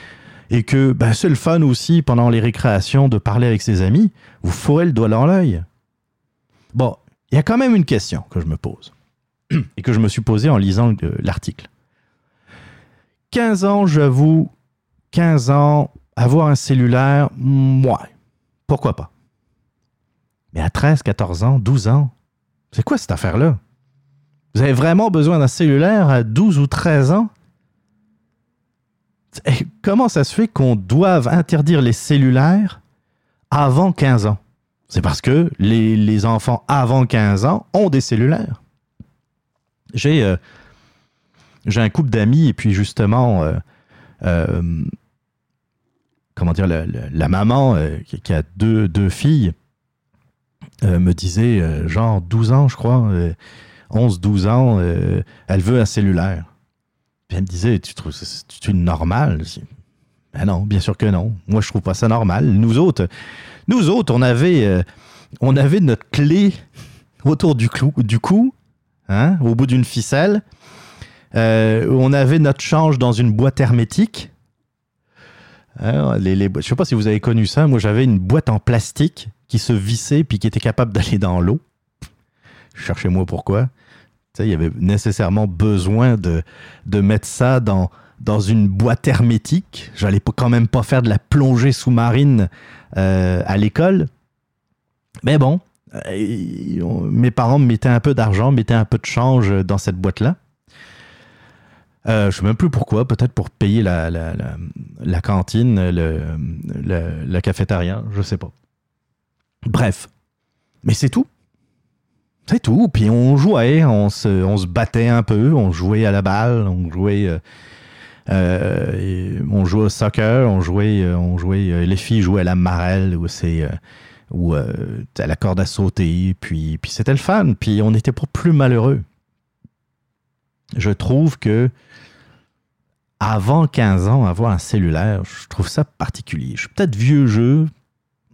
et que c'est le fun aussi pendant les récréations de parler avec ses amis, vous fourrez le doigt dans l'œil. Bon, il y a quand même une question que je me pose et que je me suis posée en lisant le- l'article. 15 ans, j'avoue, 15 ans, avoir un cellulaire, moi, pourquoi pas? Mais à 13, 14 ans, 12 ans, c'est quoi cette affaire-là? Vous avez vraiment besoin d'un cellulaire à 12 ou 13 ans? Et comment ça se fait qu'on doive interdire les cellulaires avant 15 ans? C'est parce que les, enfants avant 15 ans ont des cellulaires. J'ai euh, un couple d'amis et puis justement, euh, euh, comment dire, la, maman euh, qui, qui a deux, deux filles me disait, genre 12 ans, je crois, 11-12 ans, elle veut un cellulaire. Elle me disait, tu trouves ça normal? Ben non, bien sûr que non. Moi, je trouve pas ça normal. Nous autres, nous autres, on avait, euh, on avait notre clé autour du, cou, hein, au bout d'une ficelle. Euh, on avait notre change dans une boîte hermétique. Les, je sais pas si vous avez connu ça. Moi, j'avais une boîte en plastique qui se vissait puis qui était capable d'aller dans l'eau. Cherchez-moi pourquoi. Il y avait nécessairement besoin de, de mettre ça dans, dans une boîte hermétique. J'allais quand même pas faire de la plongée sous-marine euh, à l'école. Mais bon, euh, mes parents me mettaient un peu d'argent, mettaient un peu de change dans cette boîte-là. Euh, je sais même plus pourquoi, peut-être pour payer la, la, la, cantine, le, la cafétéria, je sais pas. Bref. Mais c'est tout. C'est tout. Puis on jouait, on se, on se battait un peu, on jouait à la balle, on jouait, euh, euh, on jouait au soccer, on jouait, euh, on jouait, les filles jouaient à la marelle ou c'est, ou à la corde à sauter. Puis, puis c'était le fun. Puis on n'était pas plus malheureux. Je trouve que avant 15 ans, avoir un cellulaire, je trouve ça particulier. Je suis peut-être vieux jeu,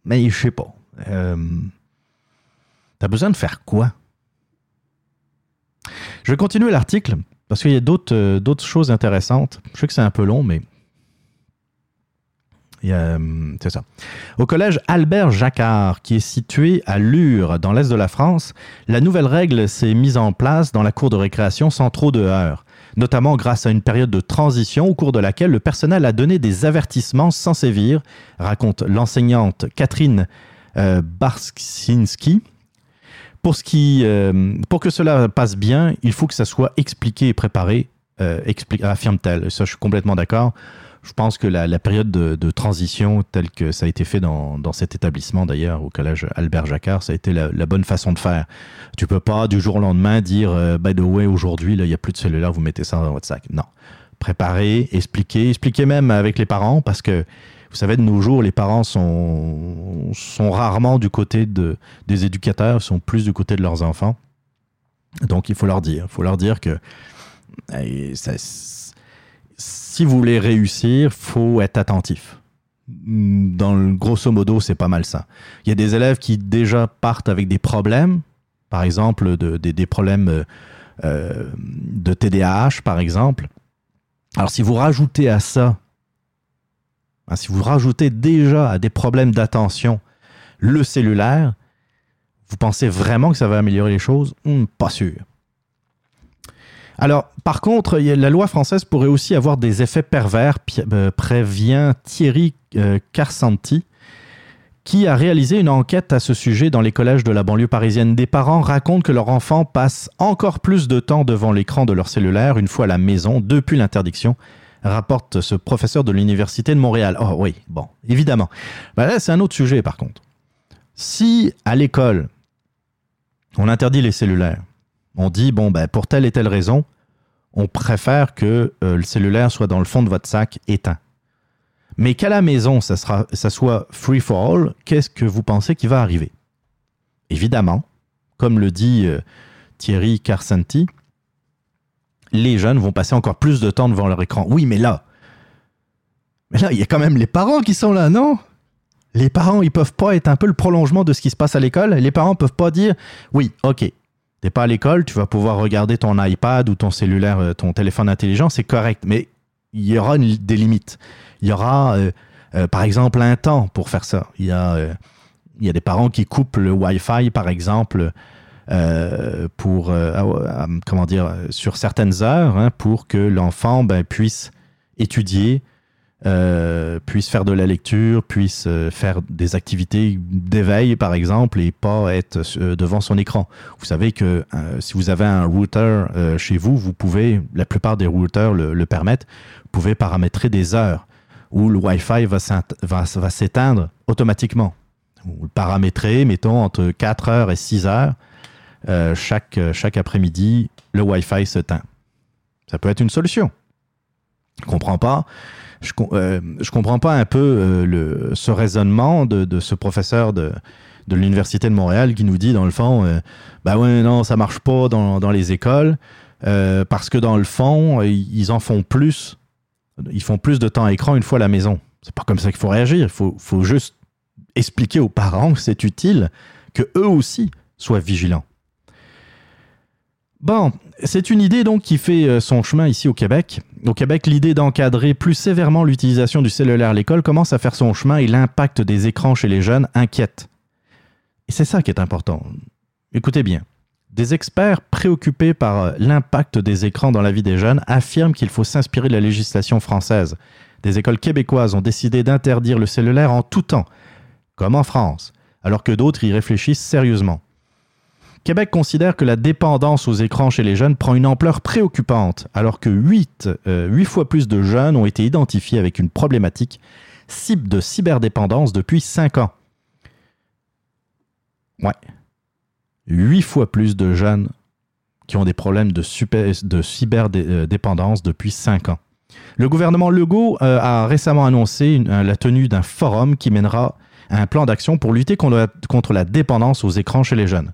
mais je sais pas. T'as besoin de faire quoi? Je vais continuer l'article parce qu'il y a d'autres euh, d'autres choses intéressantes. Je sais que c'est un peu long, mais hum, c'est ça. Au collège Albert Jacquard, qui est situé à Lure, dans l'est de la France, la nouvelle règle s'est mise en place dans la cour de récréation sans trop de heurts, notamment grâce à une période de transition au cours de laquelle le personnel a donné des avertissements sans sévir, raconte l'enseignante Catherine euh, Barsinski. Pour, ce qui, euh, pour que cela passe bien, il faut que ça soit expliqué et préparé, euh, affirme-t-elle. Ça, je suis complètement d'accord. Je pense que la, période de, transition, telle que ça a été fait dans, dans cet établissement d'ailleurs, au collège Albert Jacquard, ça a été la, bonne façon de faire. Tu peux pas du jour au lendemain dire, euh, by the way, aujourd'hui, il n'y a plus de cellulaire, vous mettez ça dans votre sac. Non. Préparer, expliquer, expliquer même avec les parents, parce que vous savez, de nos jours, les parents sont, sont rarement du côté de, des éducateurs, sont plus du côté de leurs enfants. Donc, il faut leur dire. Il faut leur dire que si vous voulez réussir, faut être attentif. Dans le grosso modo, c'est pas mal ça. Il y a des élèves qui déjà partent avec des problèmes, par exemple de- des problèmes euh, euh, de TDAH, par exemple. Alors si vous rajoutez à ça, hein, si vous rajoutez déjà à des problèmes d'attention le cellulaire, vous pensez vraiment que ça va améliorer les choses? Hmm, Pas sûr. Alors, par contre, la loi française pourrait aussi avoir des effets pervers, euh, prévient Thierry euh, Carsanti, qui a réalisé une enquête à ce sujet dans les collèges de la banlieue parisienne. Des parents racontent que leurs enfants passent encore plus de temps devant l'écran de leur cellulaire une fois à la maison depuis l'interdiction, rapporte ce professeur de l'Université de Montréal. Oh oui, bon, évidemment. Ben là, c'est un autre sujet par contre. Si à l'école, on interdit les cellulaires, on dit, bon, ben, pour telle et telle raison, on préfère que euh, le cellulaire soit dans le fond de votre sac éteint. Mais qu'à la maison, ça, sera, ça soit free for all, qu'est-ce que vous pensez qui va arriver? Évidemment, comme le dit euh, Thierry Carsanti, les jeunes vont passer encore plus de temps devant leur écran. Oui, mais là, là, il y a quand même les parents qui sont là, non? Les parents, ils peuvent pas être un peu le prolongement de ce qui se passe à l'école. Les parents peuvent pas dire, oui, ok, t'es pas à l'école, tu vas pouvoir regarder ton iPad ou ton cellulaire, euh, ton téléphone intelligent, c'est correct, mais il y aura des limites. Il y aura, euh, euh, par exemple, un temps pour faire ça. Il y a, il y a des parents qui coupent le Wi-Fi, par exemple, euh, pour, euh, ah, ah, comment dire, sur certaines heures, hein, pour que l'enfant ben, puisse étudier, euh, puisse faire de la lecture, puisse faire des activités d'éveil, par exemple, et pas être devant son écran. Vous savez que si vous avez un router chez vous, vous pouvez, la plupart des routers le, permettent, vous pouvez paramétrer des heures où le Wi-Fi va s'éteindre automatiquement. Vous le paramétrez, mettons, entre 4 heures et 6 heures. Euh, chaque, chaque après-midi, le Wi-Fi s'éteint. Ça peut être une solution. Je comprends pas. Je, euh, comprends pas un peu euh, ce raisonnement de, ce professeur de, de l'Université de Montréal qui nous dit, dans le fond, euh, bah ouais, non, ça marche pas dans, dans les écoles euh, parce que dans le fond, euh, ils en font plus. Ils font plus de temps à écran une fois à la maison. C'est pas comme ça qu'il faut réagir. Il faut, faut juste expliquer aux parents que c'est utile que eux aussi soient vigilants. Bon, c'est une idée donc qui fait euh, son chemin ici au Québec. Au Québec, l'idée d'encadrer plus sévèrement l'utilisation du cellulaire à l'école commence à faire son chemin et l'impact des écrans chez les jeunes inquiète. Et c'est ça qui est important. Écoutez bien. Des experts préoccupés par euh, l'impact des écrans dans la vie des jeunes affirment qu'il faut s'inspirer de la législation française. Des écoles québécoises ont décidé d'interdire le cellulaire en tout temps, comme en France, alors que d'autres y réfléchissent sérieusement. Québec considère que la dépendance aux écrans chez les jeunes prend une ampleur préoccupante, alors que 8, fois plus de jeunes ont été identifiés avec une problématique cible de cyberdépendance depuis 5 ans. Ouais. 8 fois plus de jeunes qui ont des problèmes de, cyberdépendance depuis 5 ans. Le gouvernement Legault euh, a récemment annoncé euh, la tenue d'un forum qui mènera à un plan d'action pour lutter contre la dépendance aux écrans chez les jeunes.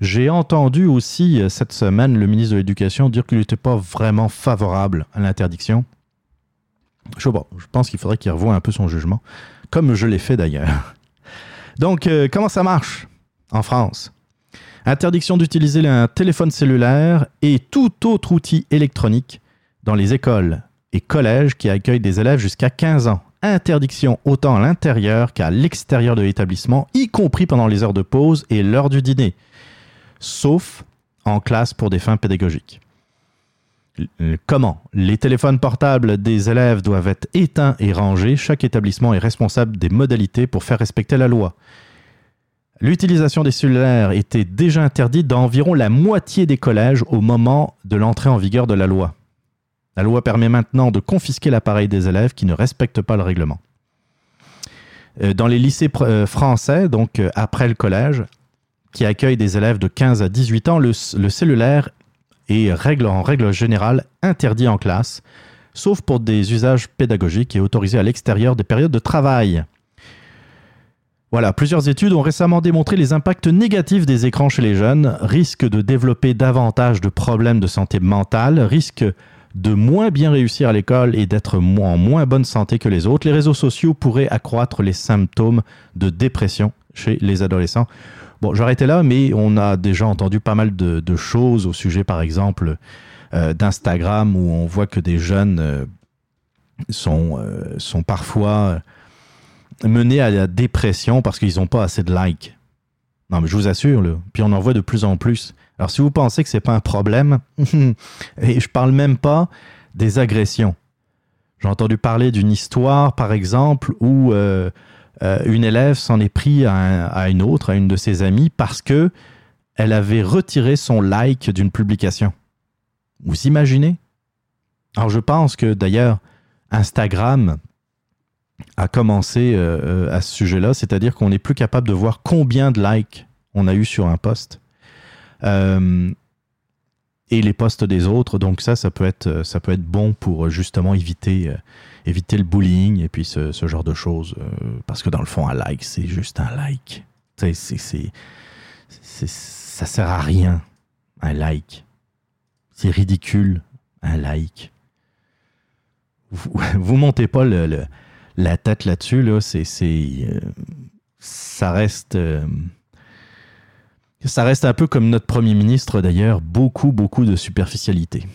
J'ai entendu aussi euh, cette semaine le ministre de l'Éducation dire qu'il n'était pas vraiment favorable à l'interdiction. Je je pense qu'il faudrait qu'il revoie un peu son jugement, comme je l'ai fait d'ailleurs. Donc, euh, comment ça marche en France? Interdiction d'utiliser un téléphone cellulaire et tout autre outil électronique dans les écoles et collèges qui accueillent des élèves jusqu'à 15 ans. Interdiction autant à l'intérieur qu'à l'extérieur de l'établissement, y compris pendant les heures de pause et l'heure du dîner, sauf en classe pour des fins pédagogiques. Comment? Les téléphones portables des élèves doivent être éteints et rangés. Chaque établissement est responsable des modalités pour faire respecter la loi. L'utilisation des cellulaires était déjà interdite dans environ la moitié des collèges au moment de l'entrée en vigueur de la loi. La loi permet maintenant de confisquer l'appareil des élèves qui ne respectent pas le règlement. Euh, Dans les lycées euh, français, donc euh, après le collège, qui accueillent des élèves de 15 à 18 ans, le, cellulaire est règle, en règle générale interdit en classe, sauf pour des usages pédagogiques et autorisé à l'extérieur des périodes de travail. Voilà, plusieurs études ont récemment démontré les impacts négatifs des écrans chez les jeunes, risque de développer davantage de problèmes de santé mentale, risque de moins bien réussir à l'école et d'être en moins bonne santé que les autres. Les réseaux sociaux pourraient accroître les symptômes de dépression chez les adolescents. Bon, j'arrêtais là, mais on a déjà entendu pas mal de, choses au sujet, par exemple, euh, d'Instagram où on voit que des jeunes euh, sont, euh, sont parfois menés à la dépression parce qu'ils n'ont pas assez de likes. Non, mais je vous assure, puis on en voit de plus en plus. Alors, si vous pensez que c'est pas un problème, et je parle même pas des agressions. J'ai entendu parler d'une histoire, par exemple, où euh, une élève s'en est pris à, un- une autre, à une de ses amies, parce que elle avait retiré son like d'une publication. Vous imaginez? Alors, je pense que d'ailleurs, Instagram a commencé euh, euh, à ce sujet-là, c'est-à-dire qu'on n'est plus capable de voir combien de likes on a eu sur un post. Et les posts des autres. Donc ça, ça peut être, ça peut être bon pour justement éviter, éviter le bullying et puis ce, ce genre de choses. euh, parce que dans le fond, un like, c'est juste un like. C'est, c'est, c'est- ça sert à rien, un like. C'est ridicule, un like. Vous, vous montez pas le, la tête là-dessus, là. C'est, euh, ça reste... euh, ça reste un peu comme notre Premier ministre d'ailleurs, beaucoup, beaucoup de superficialité.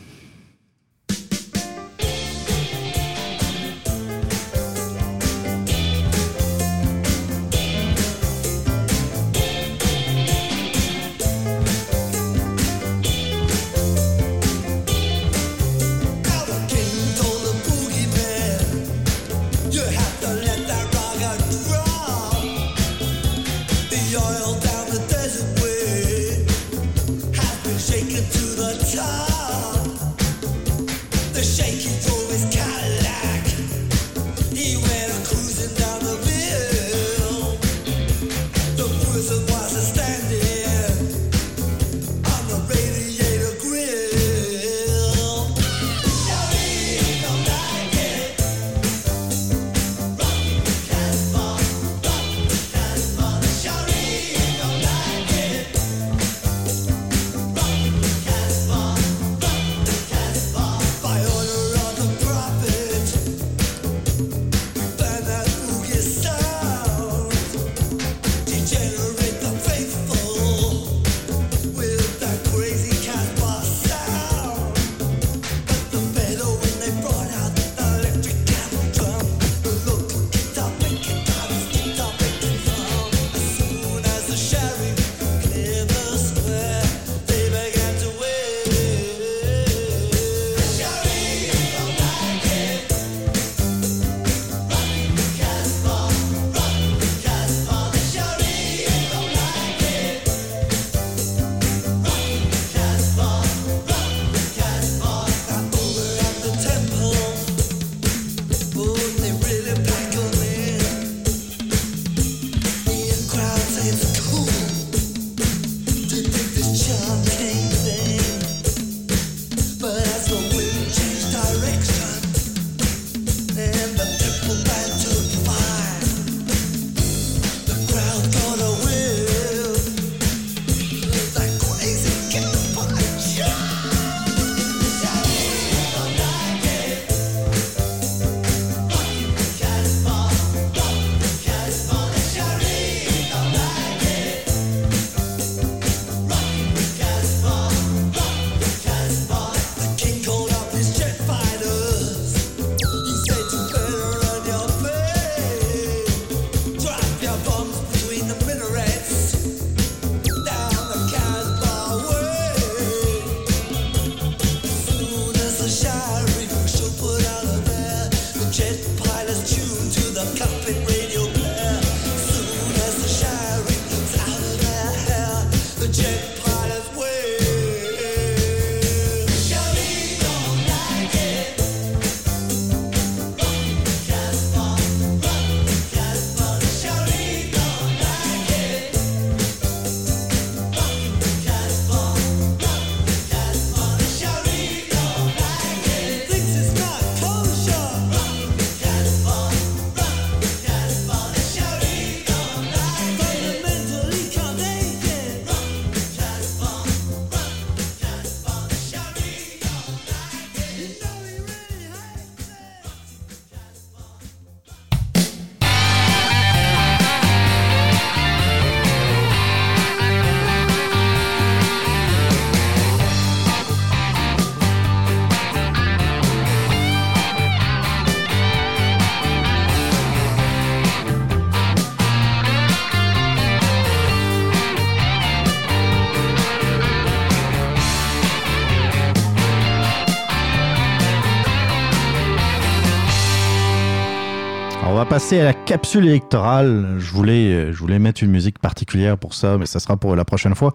Passer à la capsule électorale. Je voulais, euh, je voulais mettre une musique particulière pour ça, mais ça sera pour la prochaine fois.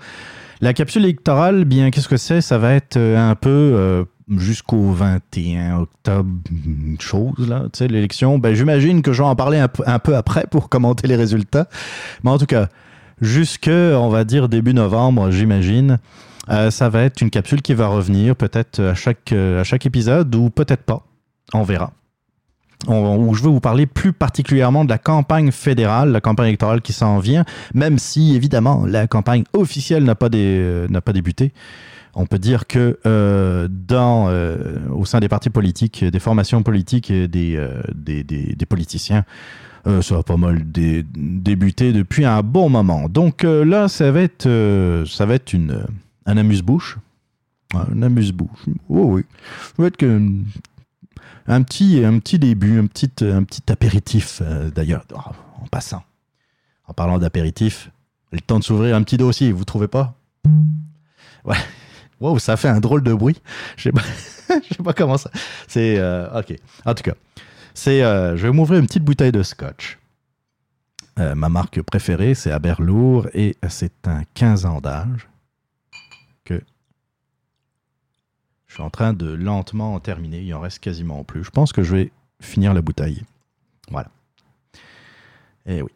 La capsule électorale, bien, qu'est-ce que c'est? Ça va être euh, un peu euh, jusqu'au 21 octobre, une chose là, tu sais, l'élection. Ben, j'imagine que je vais en parler un, peu- après pour commenter les résultats. Mais en tout cas, jusque, on va dire début novembre, j'imagine. ça va être une capsule qui va revenir peut-être à chaque, à chaque épisode ou peut-être pas. On verra où je veux vous parler plus particulièrement de la campagne fédérale, la campagne électorale qui s'en vient, même si évidemment la campagne officielle n'a pas, des- euh, pas débuté. On peut dire que euh, dans, euh, au sein des partis politiques, des formations politiques et des, des, des- politiciens, ça a pas mal dé- débuté depuis un bon moment. Donc là, ça va être, ça va être une, un amuse-bouche. Un amuse-bouche. Oh oui. Ça va être que un petit, un petit début, un petit, un petit apéritif euh, d'ailleurs, Oh, en passant. En parlant d'apéritif, le temps de s'ouvrir un petit dossier, vous trouvez pas? Ouais. Wow, ça fait un drôle de bruit. Je sais pas, je sais pas comment ça. C'est euh, ok. En tout cas, c'est. euh, je vais m'ouvrir une petite bouteille de scotch. Ma marque préférée, c'est Aberlour et c'est un 15 ans d'âge que je suis en train de lentement en terminer. Il en reste quasiment plus. Je pense que je vais finir la bouteille. Voilà. Et oui.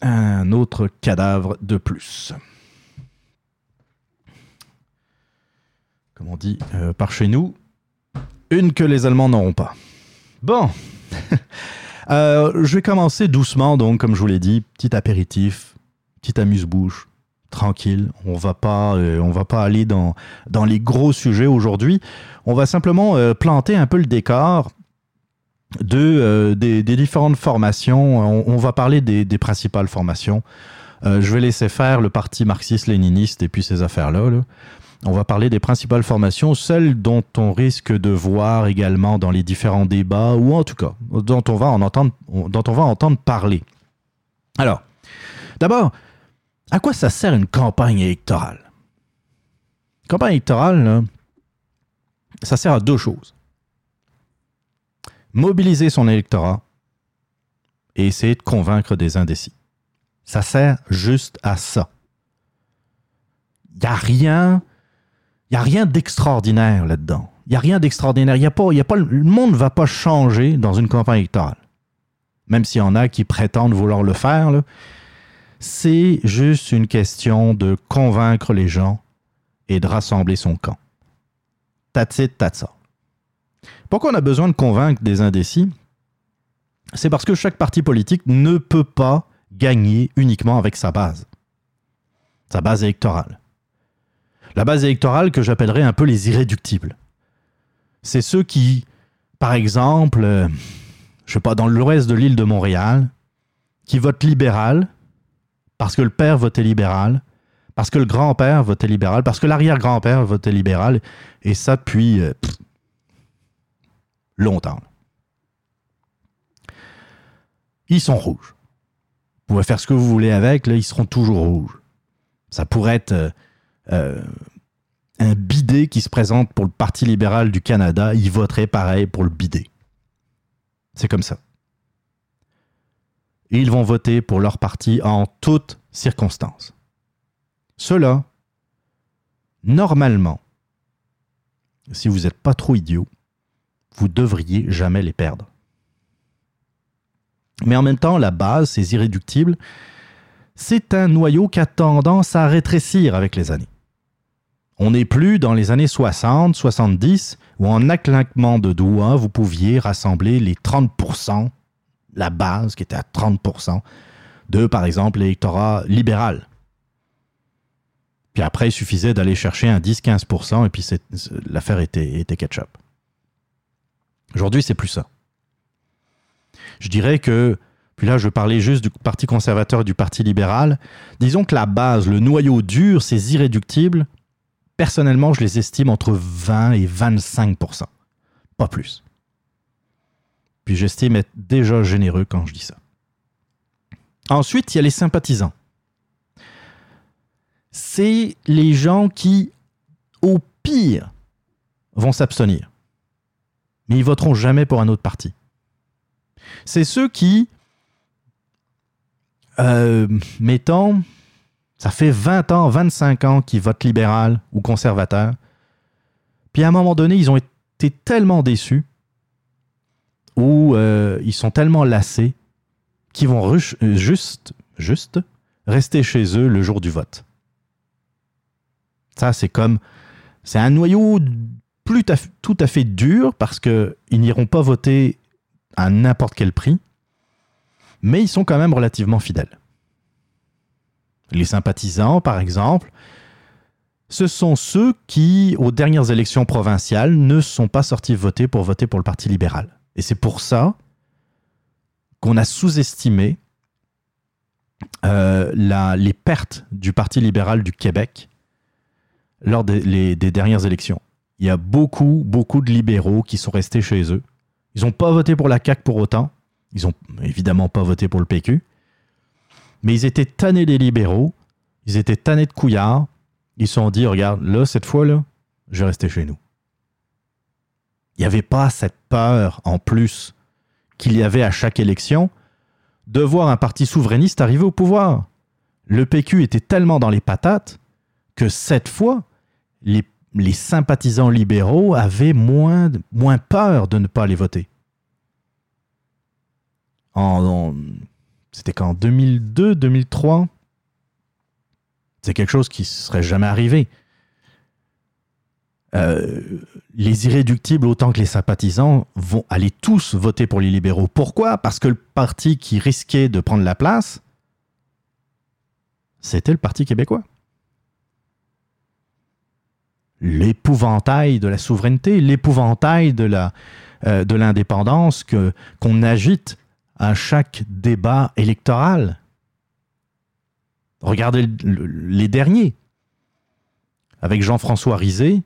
Un autre cadavre de plus. Comme on dit euh, par chez nous, une que les Allemands n'auront pas. Bon. Euh, je vais commencer doucement, donc, comme je vous l'ai dit, petit apéritif, petit amuse-bouche, tranquille. On va pas, euh, on va pas aller dans, dans les gros sujets aujourd'hui. On va simplement euh, planter un peu le décor de, euh, des, différentes formations. On, va parler des, principales formations. Je vais laisser faire le parti marxiste-léniniste et puis ces affaires-là. là. On va parler des principales formations, celles dont on risque de voir également dans les différents débats, ou en tout cas, dont on va, en entendre, dont on va entendre parler. Alors, d'abord, à quoi ça sert une campagne électorale? Une campagne électorale, ça sert à deux choses. Mobiliser son électorat et essayer de convaincre des indécis. Ça sert juste à ça. Il n'y a rien, a rien d'extraordinaire là-dedans. Il n'y a rien d'extraordinaire. Y a pas, y a le monde ne va pas changer dans une campagne électorale. Même s'il y en a qui prétendent vouloir le faire, c'est juste une question de convaincre les gens et de rassembler son camp. That's it. Pourquoi on a besoin de convaincre des indécis? C'est parce que chaque parti politique ne peut pas gagner uniquement avec sa base, sa base électorale. La base électorale que j'appellerais un peu les irréductibles. C'est ceux qui, par exemple, euh, je sais pas, dans l'ouest de l'île de Montréal, qui votent libéral parce que le père votait libéral, parce que le grand-père votait libéral, parce que l'arrière-grand-père votait libéral, et ça depuis euh, longtemps. Ils sont rouges. Vous pouvez faire ce que vous voulez avec, là, ils seront toujours rouges. Ça pourrait être euh, euh, un bidet qui se présente pour le Parti libéral du Canada, il voterait pareil pour le bidet. C'est comme ça. Et ils vont voter pour leur parti en toutes circonstances. Ceux-là, normalement, si vous n'êtes pas trop idiot, vous devriez jamais les perdre. Mais en même temps, la base, ces irréductibles, c'est un noyau qui a tendance à rétrécir avec les années. On n'est plus dans les années 60, 70, où en un claquement de doigts, vous pouviez rassembler les 30%, la base qui était à 30%, de, par exemple, l'électorat libéral. Puis après, il suffisait d'aller chercher un 10-15%, et puis l'affaire était, était ketchup. Aujourd'hui, c'est plus ça. Je dirais que, puis là, je parlais juste du Parti conservateur et du Parti libéral. Disons que la base, le noyau dur, ces irréductibles, personnellement, je les estime entre 20 et 25% Pas plus. Puis j'estime être déjà généreux quand je dis ça. Ensuite, il y a les sympathisants. C'est les gens qui, au pire, vont s'abstenir. Mais ils voteront jamais pour un autre parti. C'est ceux qui, euh, mettons, ça fait 20 ans, 25 ans qu'ils votent libéral ou conservateur. Puis à un moment donné, ils ont été tellement déçus ou euh, ils sont tellement lassés qu'ils vont juste, juste rester chez eux le jour du vote. Ça, c'est comme. C'est un noyau tout à fait dur parce qu'ils n'iront pas voter à n'importe quel prix, mais ils sont quand même relativement fidèles. Les sympathisants, par exemple, ce sont ceux qui, aux dernières élections provinciales, ne sont pas sortis voter pour voter pour le Parti libéral. Et c'est pour ça qu'on a sous-estimé euh, les pertes du Parti libéral du Québec lors des, dernières élections. Il y a beaucoup, beaucoup de libéraux qui sont restés chez eux. Ils n'ont pas voté pour la CAQ pour autant. Ils n'ont évidemment pas voté pour le PQ. Mais ils étaient tannés des libéraux. Ils étaient tannés de Couillard. Ils se sont dit, regarde, là, cette fois-là, je vais rester chez nous. Il n'y avait pas cette peur en plus qu'il y avait à chaque élection de voir un parti souverainiste arriver au pouvoir. Le PQ était tellement dans les patates que cette fois, les, les sympathisants libéraux avaient moins, peur de ne pas aller voter. C'était qu'en 2002, 2003, c'est quelque chose qui ne serait jamais arrivé. Euh, les irréductibles autant que les sympathisants vont aller tous voter pour les libéraux. Pourquoi? Parce que le parti qui risquait de prendre la place, c'était le Parti québécois. L'épouvantail de la souveraineté, l'épouvantail de euh, l'indépendance qu'on agite à chaque débat électoral. Regardez le- le- les derniers avec Jean-François Rizet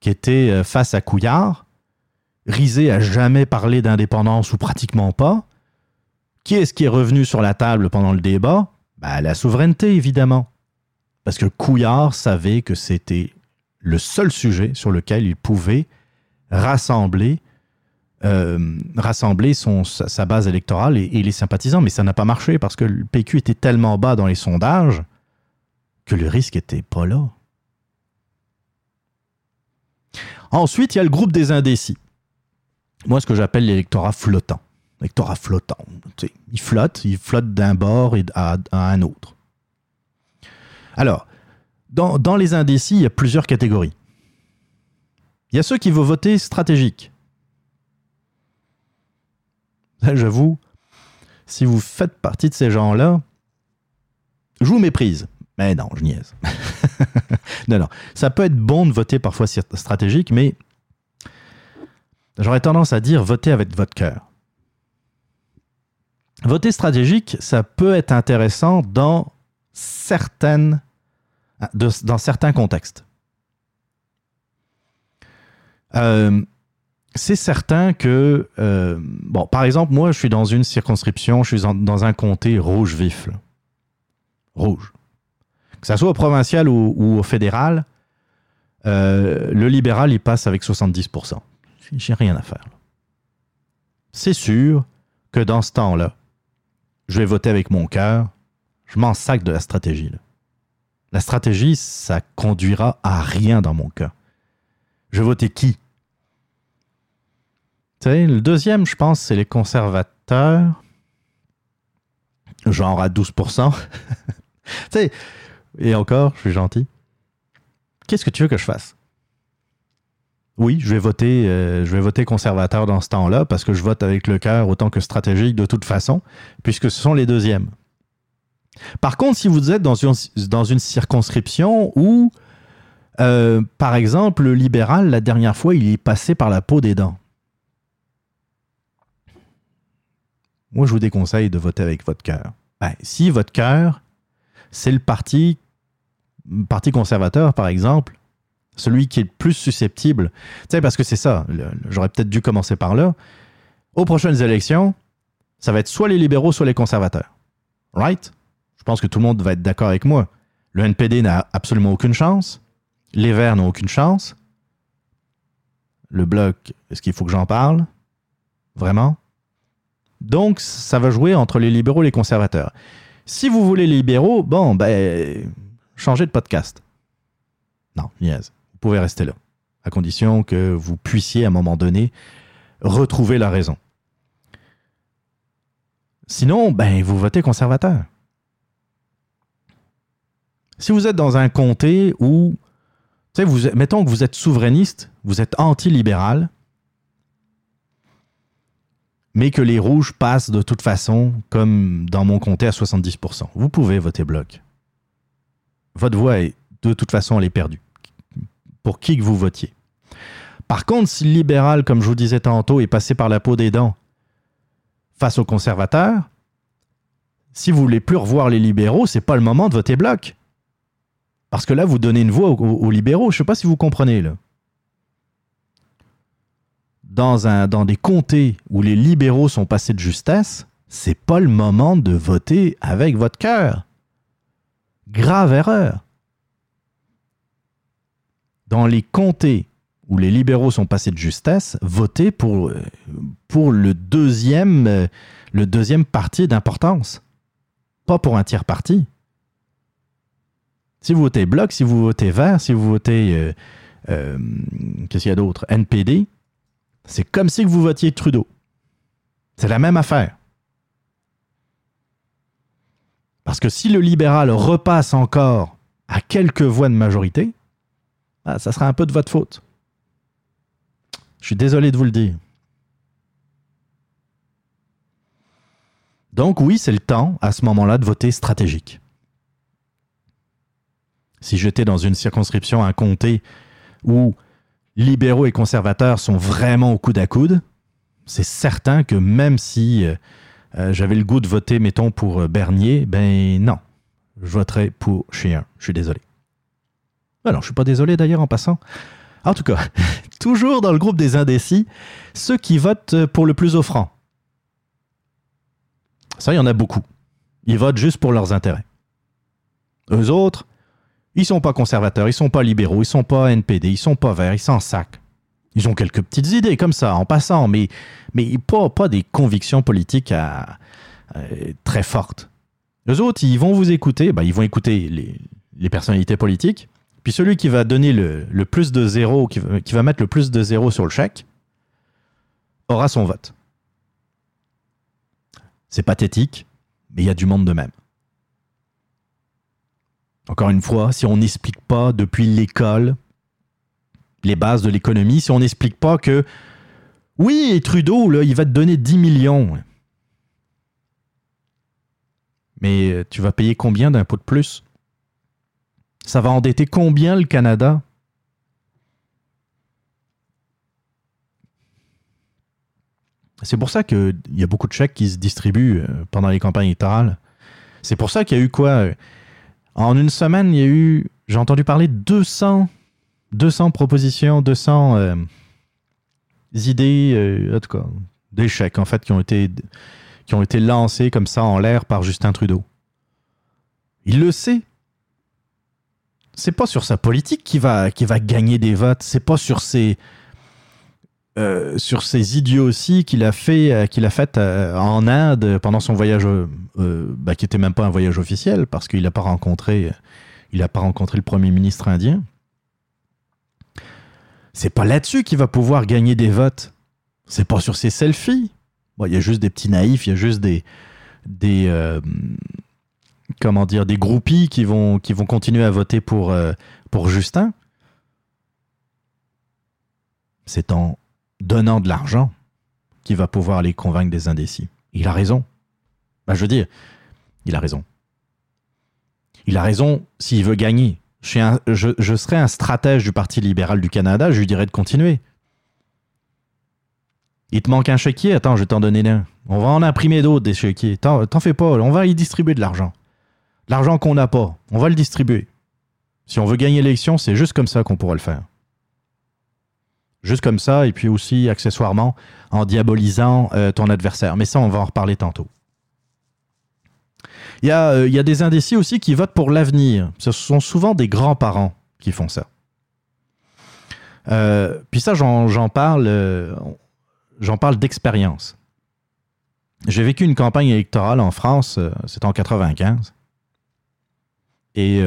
qui était euh, face à Couillard. Rizet a jamais parlé d'indépendance ou pratiquement pas. Qui est-ce qui est revenu sur la table pendant le débat? Ben, La souveraineté, évidemment. Parce que Couillard savait que c'était le seul sujet sur lequel il pouvait rassembler, euh, sa, base électorale et, et les sympathisants. Mais ça n'a pas marché parce que le PQ était tellement bas dans les sondages que le risque était pas là. Ensuite, il y a le groupe des indécis. Moi, ce que j'appelle l'électorat flottant. L'électorat flottant. Il flotte, il flotte d'un bord à, un autre. Alors, dans, les indécis, il y a plusieurs catégories. Il y a ceux qui veulent voter stratégique. J'avoue, si vous faites partie de ces gens-là, je vous méprise. Mais non, je niaise. non, non. Ça peut être bon de voter parfois stratégique, mais j'aurais tendance à dire voter avec votre cœur. Voter stratégique, ça peut être intéressant dans certaines, de- dans certains contextes. Euh, c'est certain que, euh, bon, par exemple, moi, je suis dans une circonscription, je suis dans un comté rouge vif. là. Rouge. Que ça soit au provincial ou, au fédéral, euh, le libéral, il passe avec 70%. J'ai rien à faire. C'est sûr que dans ce temps-là, je vais voter avec mon cœur. Je m'en sac de la stratégie. La stratégie, ça conduira à rien dans mon cas. Je vais voter qui? Le deuxième, je pense, c'est les conservateurs. Genre à 12%. tu sais, et encore, je suis gentil. Qu'est-ce que tu veux que je fasse? Oui, je vais voter, euh, je vais voter conservateur dans ce temps-là parce que je vote avec le cœur autant que stratégique de toute façon, puisque ce sont les deuxièmes. Par contre, si vous êtes dans une, dans une circonscription où, euh, par exemple, le libéral, la dernière fois, il est passé par la peau des dents. Moi, je vous déconseille de voter avec votre cœur. Ben, si votre cœur, c'est le parti, parti conservateur, par exemple, celui qui est le plus susceptible, tu sais, parce que c'est ça, j'aurais peut-être dû commencer par là. Aux prochaines élections, ça va être soit les libéraux, soit les conservateurs. Right? Je pense que tout le monde va être d'accord avec moi. Le NPD n'a absolument aucune chance. Les Verts n'ont aucune chance. Le Bloc, est-ce qu'il faut que j'en parle? Vraiment? Donc, ça va jouer entre les libéraux et les conservateurs. Si vous voulez les libéraux, bon, ben, changez de podcast. Non, niaise. Vous pouvez rester là, à condition que vous puissiez, à un moment donné, retrouver la raison. Sinon, ben, vous votez conservateur. Si vous êtes dans un comté où, vous, mettons que vous êtes souverainiste, vous êtes anti-libéral, mais que les rouges passent de toute façon, comme dans mon comté, à 70%. Vous pouvez voter bloc. Votre voix, est, de toute façon, elle est perdue. Pour qui que vous votiez. Par contre, si le libéral, comme je vous disais tantôt, est passé par la peau des dents face aux conservateurs, si vous voulez plus revoir les libéraux, c'est pas le moment de voter bloc. Parce que là, vous donnez une voix aux, aux libéraux. Je sais pas si vous comprenez, là. Dans des comtés où les libéraux sont passés de justesse, c'est pas le moment de voter avec votre cœur. Grave erreur. Dans les comtés où les libéraux sont passés de justesse, votez pour, euh, pour le, deuxième, euh, le deuxième parti d'importance. Pas pour un tiers parti. Si vous votez Bloc, si vous votez Vert, si vous votez. euh, Qu'est-ce qu'il y a d'autre? NPD, c'est comme si vous votiez Trudeau. C'est la même affaire. Parce que si le libéral repasse encore à quelques voix de majorité, ah, ça sera un peu de votre faute. Je suis désolé de vous le dire. Donc oui, c'est le temps, à ce moment-là, de voter stratégique. Si j'étais dans une circonscription, un comté où libéraux et conservateurs sont vraiment au coude à coude, c'est certain que même si euh, j'avais le goût de voter, mettons, pour euh, Bernier, ben non, je voterais pour Chien. Je suis désolé. Alors, je suis pas désolé d'ailleurs en passant. En tout cas, toujours dans le groupe des indécis, ceux qui votent pour le plus offrant. Ça, il y en a beaucoup. Ils votent juste pour leurs intérêts. Eux autres, ils sont pas conservateurs, ils sont pas libéraux, ils sont pas NPD, ils sont pas verts, ils s'en sacent. Ils ont quelques petites idées comme ça, en passant, mais, mais pas, pas des convictions politiques à- euh, très fortes. Eux autres, ils vont vous écouter, ben, ils vont écouter les, les personnalités politiques, puis celui qui va donner le, le plus de zéro, qui qui va mettre le plus de zéro sur le chèque, aura son vote. C'est pathétique, mais il y a du monde de même. Encore une fois, si on n'explique pas depuis l'école les bases de l'économie, si on n'explique pas que oui, et Trudeau, il va te donner 10 millions. Mais euh, tu vas payer combien d'impôts de plus? Ça va endetter combien le Canada? C'est pour ça qu'il y a beaucoup de chèques qui se distribuent euh, pendant les campagnes électorales. C'est pour ça qu'il y a eu quoi? En une semaine, il y a eu, j'ai entendu parler de 200, 200 propositions, 200 euh, idées, euh, fait qui ont été, qui comme ça en l'air par Justin Trudeau. Il le sait. C'est pas sur sa politique qui va, va gagner des votes. C'est pas sur ses, euh, sur ces idioties qu'il a fait, euh, qu'il a fait euh, en Inde pendant son voyage, bah, qui était même pas un voyage officiel parce qu'il n'a pas rencontré le premier ministre indien. C'est pas là-dessus qu'il va pouvoir gagner des votes. C'est pas sur ses selfies. Il y a juste des petits naïfs, il y a juste des, des euh, comment dire, des groupies qui vont, qui vont continuer à voter pour, euh, pour Justin. C'est en donnant de l'argent qu'il va pouvoir les convaincre des indécis. Il a raison. Bah, je veux dire, il a raison. Il a raison s'il veut gagner. Je, serais un stratège du Parti libéral du Canada, je lui dirais de continuer. Il te manque un chéquier Attends, je vais t'en donner un. On va en imprimer d'autres des chéquiers. T'en t'en fais pas, on va y distribuer de l'argent. L'argent qu'on n'a pas, on va le distribuer. Si on veut gagner l'élection, c'est juste comme ça qu'on pourra le faire. Juste comme ça, et puis aussi, accessoirement, en diabolisant euh, ton adversaire. Mais ça, on va en reparler tantôt. Il y, a, euh, il y a des indécis aussi qui votent pour l'avenir. Ce sont souvent des grands-parents qui font ça. Euh, puis ça, j'en parle, euh, parle d'expérience. j'ai vécu une campagne électorale en France, c'était en 95. Et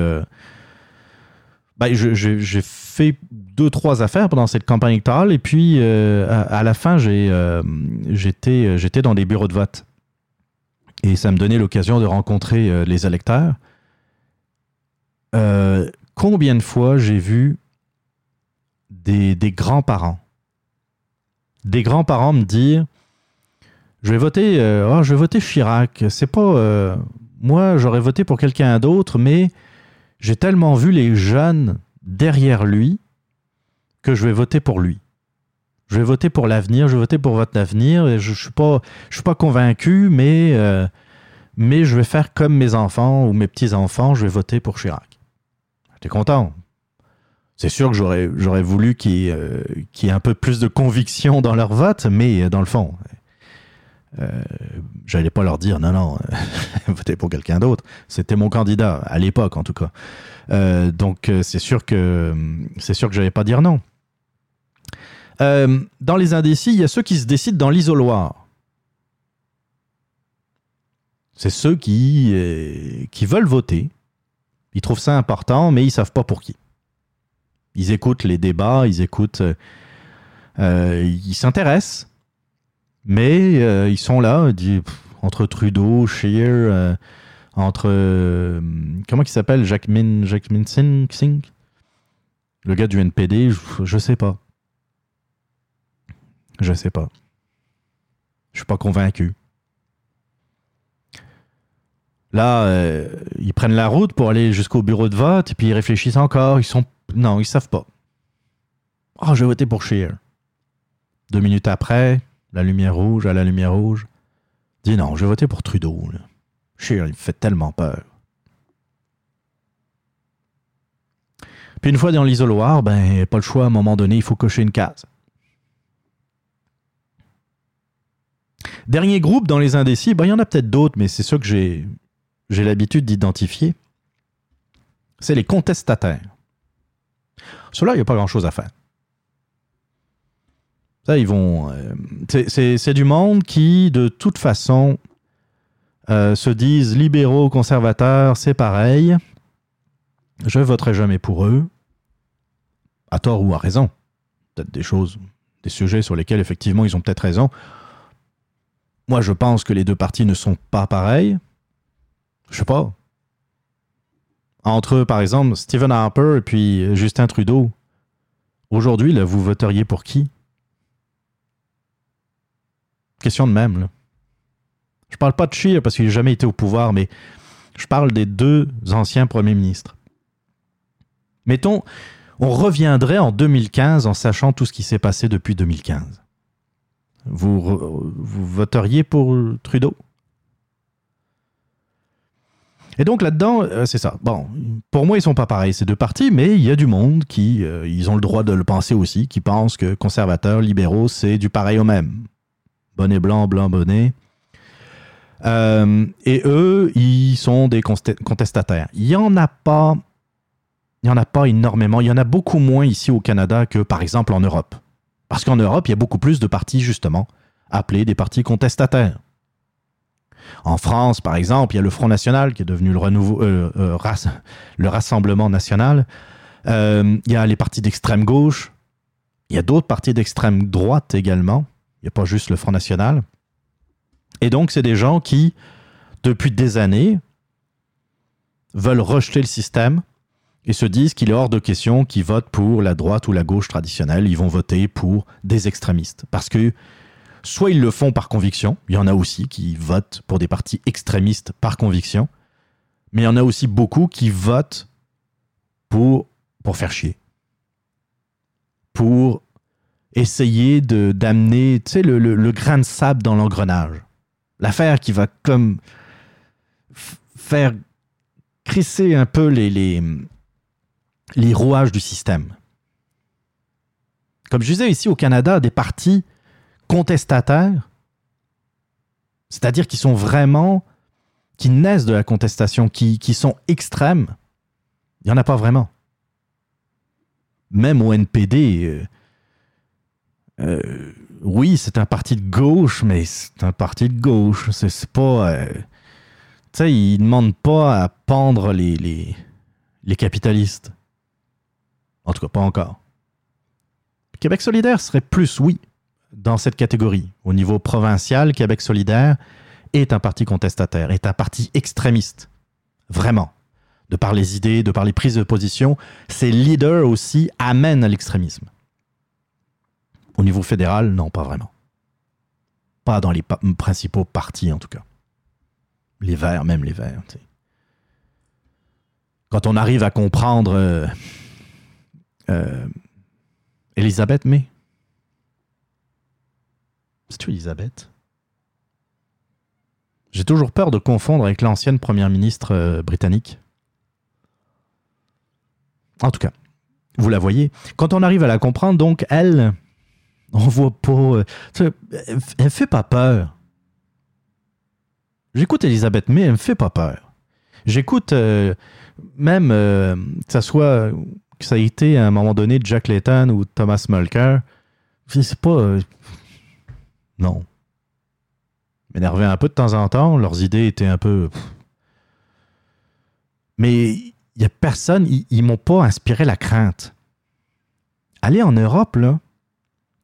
ben, j'ai fait deux, trois affaires pendant cette campagne électorale. Et puis, à, à la fin, j'étais dans des bureaux de vote. Et ça me donnait l'occasion de rencontrer euh, les électeurs. Euh, combien de fois j'ai vu des, grands-parents, des grands-parents me dire Je vais voter, euh, oh, je vais voter Chirac. C'est pas. moi, j'aurais voté pour quelqu'un d'autre, mais j'ai tellement vu les jeunes derrière lui que je vais voter pour lui. Je vais voter pour l'avenir, je vais voter pour votre avenir. Je ne suis, pas- suis pas convaincu, mais, euh, mais je vais faire comme mes enfants ou mes petits-enfants, je vais voter pour Chirac. J'étais content? C'est sûr que j'aurais, voulu euh, qu'il y ait un peu plus de conviction dans leur vote, mais euh, dans le fond, euh, j'allais pas leur dire non, non, votez pour quelqu'un d'autre. C'était mon candidat, à l'époque en tout cas. Donc c'est sûr que c'est sûr que j'allais pas dire non. Euh, dans les indécis, il y a ceux qui se décident dans l'isoloir. C'est ceux qui, euh, qui veulent voter. Ils trouvent ça important, mais ils savent pas pour qui. Ils écoutent les débats, ils écoutent. euh, ils s'intéressent, mais ils sont là, entre Trudeau, Scheer, entre. comment il s'appelle? Jacquemin Singh, Singh? Le gars du NPD, je, je sais pas. Je sais pas. Je suis pas convaincu. Là, euh, ils prennent la route pour aller jusqu'au bureau de vote, et puis ils réfléchissent encore. Ils sont. Non, ils savent pas. Oh, je vais voter pour Scheer. Deux minutes après, la lumière rouge à la lumière rouge. Dis non, je vais voter pour Trudeau. là. Scheer, il me fait tellement peur. Puis une fois dans l'isoloir, ben, pas le choix, à un moment donné, il faut cocher une case. Dernier groupe dans les indécis, ben, il y en a peut-être d'autres, mais c'est ceux que j'ai, j'ai l'habitude d'identifier. C'est les contestataires. Ceux-là, il n'y a pas grand-chose à faire. Ça, ils vont. euh, c'est- c'est c'est du monde qui, de toute façon, euh, se disent libéraux, conservateurs, c'est pareil. Je voterai jamais pour eux. À tort ou à raison. Peut-être des choses, des sujets sur lesquels, effectivement, ils ont peut-être raison. Moi, je pense que les deux partis ne sont pas pareils. Je sais pas. Entre, par exemple, Stephen Harper et puis Justin Trudeau. Aujourd'hui, là, vous voteriez pour qui? Question de même, là. Je parle pas de Scheer parce qu'il n'a jamais été au pouvoir, mais je parle des deux anciens premiers ministres. Mettons, on reviendrait en 2015 en sachant tout ce qui s'est passé depuis 2015. Vous, voteriez pour Trudeau? Et donc là-dedans, euh, c'est ça. Bon, pour moi, ils sont pas pareils ces deux partis, mais il y a du monde qui, euh, ils ont le droit de le penser aussi, qui pensent que conservateurs, libéraux, c'est du pareil au même. Bonnet blanc, blanc bonnet. Euh, et eux, ils sont des contestataires. Il y en a pas, il y en a pas énormément. Il y en a beaucoup moins ici au Canada que par exemple en Europe. Parce qu'en Europe, il y a beaucoup plus de partis justement appelés des partis contestataires. En France, par exemple, il y a le Front National qui est devenu le, euh, euh, rass- le Rassemblement National. Euh, il y a les partis d'extrême gauche. Il y a d'autres partis d'extrême droite également. Il n'y a pas juste le Front National. Et donc, c'est des gens qui, depuis des années, veulent rejeter le système et se disent qu'il est hors de question qu'ils votent pour la droite ou la gauche traditionnelle. Ils vont voter pour des extrémistes. Parce que soit ils le font par conviction, il y en a aussi qui votent pour des partis extrémistes par conviction, mais il y en a aussi beaucoup qui votent pour, pour faire chier. Pour essayer d'amener le, le- le grain de sable dans l'engrenage. L'affaire qui va comme faire crisser un peu les, les rouages du système. Comme je disais ici au Canada, des partis contestataires, c'est-à-dire qui sont vraiment, qui naissent de la contestation, qui, sont extrêmes, il n'y en a pas vraiment. Même au NPD, euh, euh, oui, c'est un parti de gauche, mais c'est un parti de gauche. C'est pas. euh, tu sais, il ne demande pas à pendre les, les capitalistes. En tout cas, pas encore. Québec solidaire serait plus, oui, dans cette catégorie. Au niveau provincial, Québec solidaire est un parti contestataire, est un parti extrémiste. Vraiment. De par les idées, de par les prises de position, ses leaders aussi amènent à l'extrémisme. Au niveau fédéral, non, pas vraiment. Pas dans les pa- principaux partis, en tout cas. Les Verts, même les Verts. Quand on arrive à comprendre euh, euh, Elisabeth May. C'est-tu Elisabeth? J'ai toujours peur de confondre avec l'ancienne première ministre euh, britannique. En tout cas, vous la voyez. Quand on arrive à la comprendre, donc, elle, on voit pas. euh, elle, elle fait pas peur. J'écoute Elisabeth May, elle me fait pas peur. J'écoute euh, même que ça soit que ça a été à un moment donné Jack Layton ou Thomas Mulcair. C'est pas. euh, non. M'énervait un peu de temps en temps. Leurs idées étaient un peu. Mais il y a personne, ils, m'ont pas inspiré la crainte. Allez en Europe, là.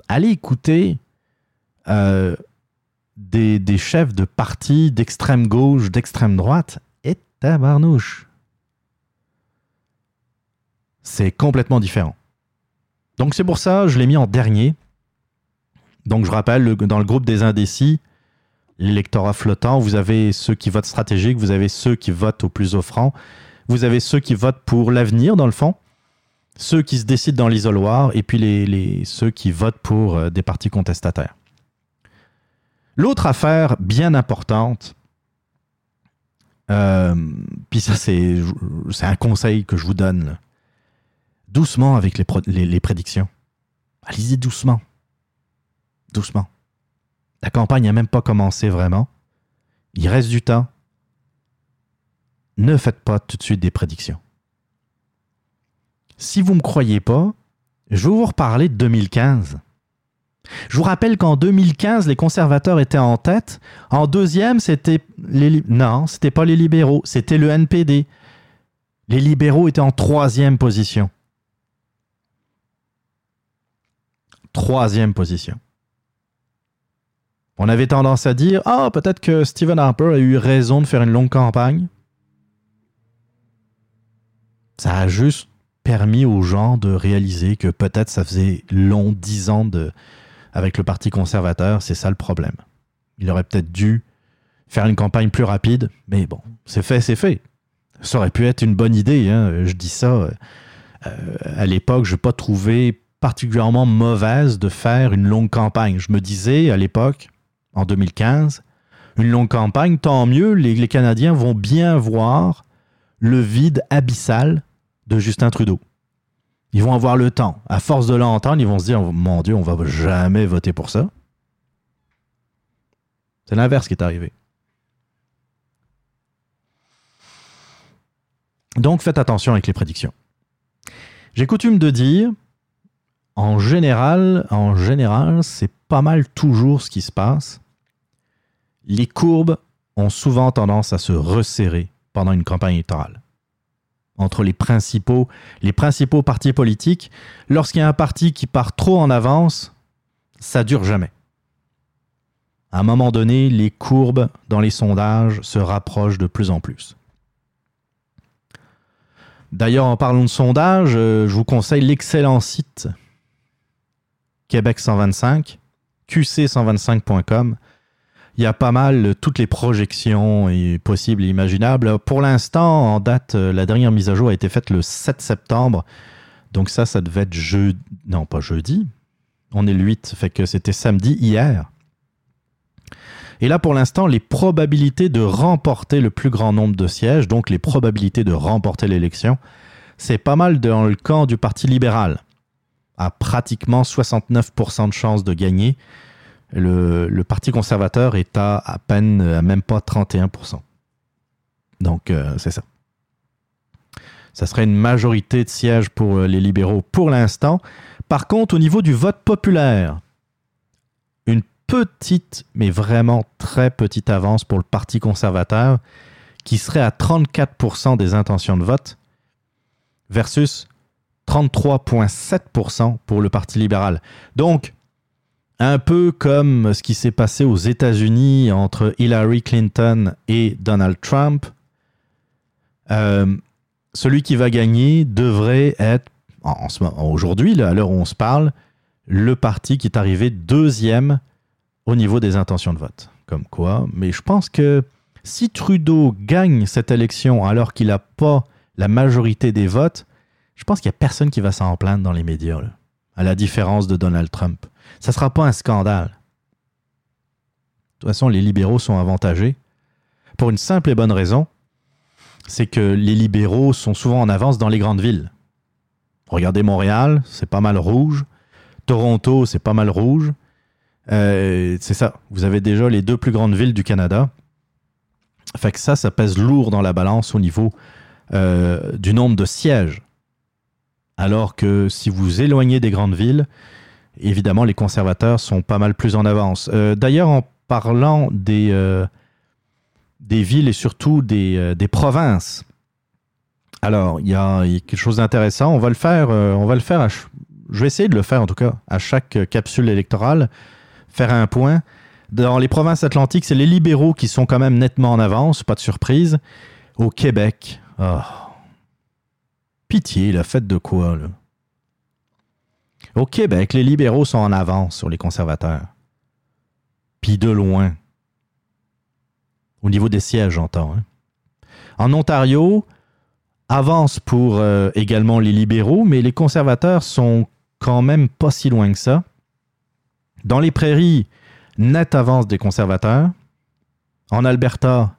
Allez écouter euh, des, des chefs de partis d'extrême gauche, d'extrême droite. Et tabarnouche. C'est complètement différent. Donc c'est pour ça, je l'ai mis en dernier. Donc je rappelle, le- dans le groupe des indécis, l'électorat flottant, vous avez ceux qui votent stratégique, vous avez ceux qui votent au plus offrant, vous avez ceux qui votent pour l'avenir, dans le fond, ceux qui se décident dans l'isoloir, et puis les, ceux qui votent pour euh, des partis contestataires. L'autre affaire bien importante, euh, puis ça c'est un conseil que je vous donne. Doucement avec les, les- prédictions. Allez-y doucement. Doucement. La campagne n'a même pas commencé vraiment. Il reste du temps. Ne faites pas tout de suite des prédictions. Si vous ne me croyez pas, je vais vous reparler de 2015. Je vous rappelle qu'en 2015, les conservateurs étaient en tête. En deuxième, c'était les non, c'était pas les libéraux, c'était le NPD. Les libéraux étaient en troisième position. Troisième position. On avait tendance à dire Ah, peut-être que Stephen Harper a eu raison de faire une longue campagne. Ça a juste permis aux gens de réaliser que peut-être ça faisait long, dix ans de, avec le Parti conservateur, c'est ça le problème. Il aurait peut-être dû faire une campagne plus rapide, mais bon, c'est fait, c'est fait. Ça aurait pu être une bonne idée, hein. je dis ça. euh, euh, à l'époque, je n'ai pas trouvé particulièrement mauvaise de faire une longue campagne. Je me disais à l'époque, en 2015, une longue campagne, tant mieux, les, Canadiens vont bien voir le vide abyssal de Justin Trudeau. Ils vont avoir le temps. À force de l'entendre, ils vont se dire Mon Dieu, on va jamais voter pour ça. C'est l'inverse qui est arrivé. Donc faites attention avec les prédictions. J'ai coutume de dire, en général, en général, c'est pas mal toujours ce qui se passe. Les courbes ont souvent tendance à se resserrer pendant une campagne électorale. Entre les principaux, partis politiques, lorsqu'il y a un parti qui part trop en avance, ça dure jamais. À un moment donné, les courbes dans les sondages se rapprochent de plus en plus. D'ailleurs, en parlant de sondage, euh, je vous conseille l'excellent site Québec 125, qc125.com. Il y a pas mal toutes les projections possibles et imaginables. Pour l'instant, en date, euh, la dernière mise à jour a été faite le 7 septembre. Donc ça, ça devait être jeudi. Non, pas jeudi. On est le 8, fait que c'était samedi hier. Et là, pour l'instant, les probabilités de remporter le plus grand nombre de sièges, donc les probabilités de remporter l'élection, c'est pas mal dans le camp du Parti libéral, à pratiquement 69% de chances de gagner. Le, Parti conservateur est à à peine, à même pas 31%. Donc, euh, c'est ça. Ça serait une majorité de sièges pour euh, les libéraux pour l'instant. Par contre, au niveau du vote populaire, petite, mais vraiment très petite avance pour le Parti conservateur, qui serait à 34% des intentions de vote, versus 33,7% pour le Parti libéral. Donc, un peu comme ce qui s'est passé aux États-Unis entre Hillary Clinton et Donald Trump, euh, celui qui va gagner devrait être, aujourd'hui, à l'heure où on se parle, le parti qui est arrivé deuxième au niveau des intentions de vote. Comme quoi, mais je pense que si Trudeau gagne cette élection alors qu'il n'a pas la majorité des votes, je pense qu'il n'y a personne qui va s'en plaindre dans les médias, à la différence de Donald Trump. Ça ne sera pas un scandale. De toute façon, les libéraux sont avantagés pour une simple et bonne raison, c'est que les libéraux sont souvent en avance dans les grandes villes. Regardez Montréal, c'est pas mal rouge. Toronto, c'est pas mal rouge. Euh, c'est ça. Vous avez déjà les deux plus grandes villes du Canada. Fait que ça, ça pèse lourd dans la balance au niveau euh, du nombre de sièges. Alors que si vous éloignez des grandes villes, évidemment, les conservateurs sont pas mal plus en avance. Euh, D'ailleurs, en parlant des, euh, des villes et surtout des, euh, des provinces, alors, il y, a quelque chose d'intéressant. On va le faire, on va le faire à je vais essayer de le faire en tout cas, à chaque capsule électorale, faire un point. Dans les provinces atlantiques, c'est les libéraux qui sont quand même nettement en avance, pas de surprise. Au Québec, oh. Pitié, la fête de quoi, là? Au Québec, les libéraux sont en avance sur les conservateurs. Puis de loin. Au niveau des sièges, j'entends. hein. En Ontario, avance pour euh, également les libéraux, mais les conservateurs sont quand même pas si loin que ça. Dans les prairies, nette avance des conservateurs. En Alberta,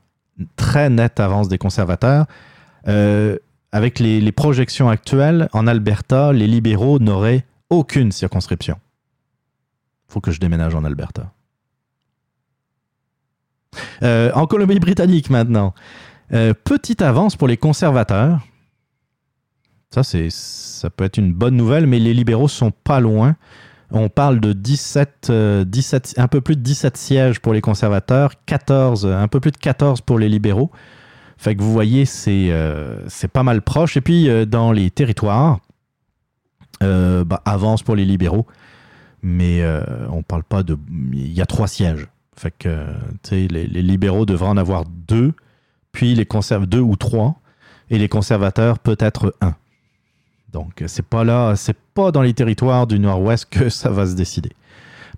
très nette avance des conservateurs. Euh, avec les, projections actuelles, en Alberta, les libéraux n'auraient aucune circonscription. faut que je déménage en Alberta. Euh, en Colombie-Britannique maintenant. Euh, petite avance pour les conservateurs. Ça, c'est, ça peut être une bonne nouvelle, mais les libéraux sont pas loin. On parle de 17, euh, 17, un peu plus de 17 sièges pour les conservateurs, 14, euh, un peu plus de 14 pour les libéraux. Fait que vous voyez, c'est, euh, c'est pas mal proche. Et puis, euh, dans les territoires, euh, bah, avance pour les libéraux, mais on parle pas de. Il y a trois sièges. Fait que, les, les libéraux devraient en avoir deux, puis les conservateurs deux ou trois, et les conservateurs peut-être un. Donc, c'est pas là, c'est pas dans les territoires du Nord-Ouest que ça va se décider.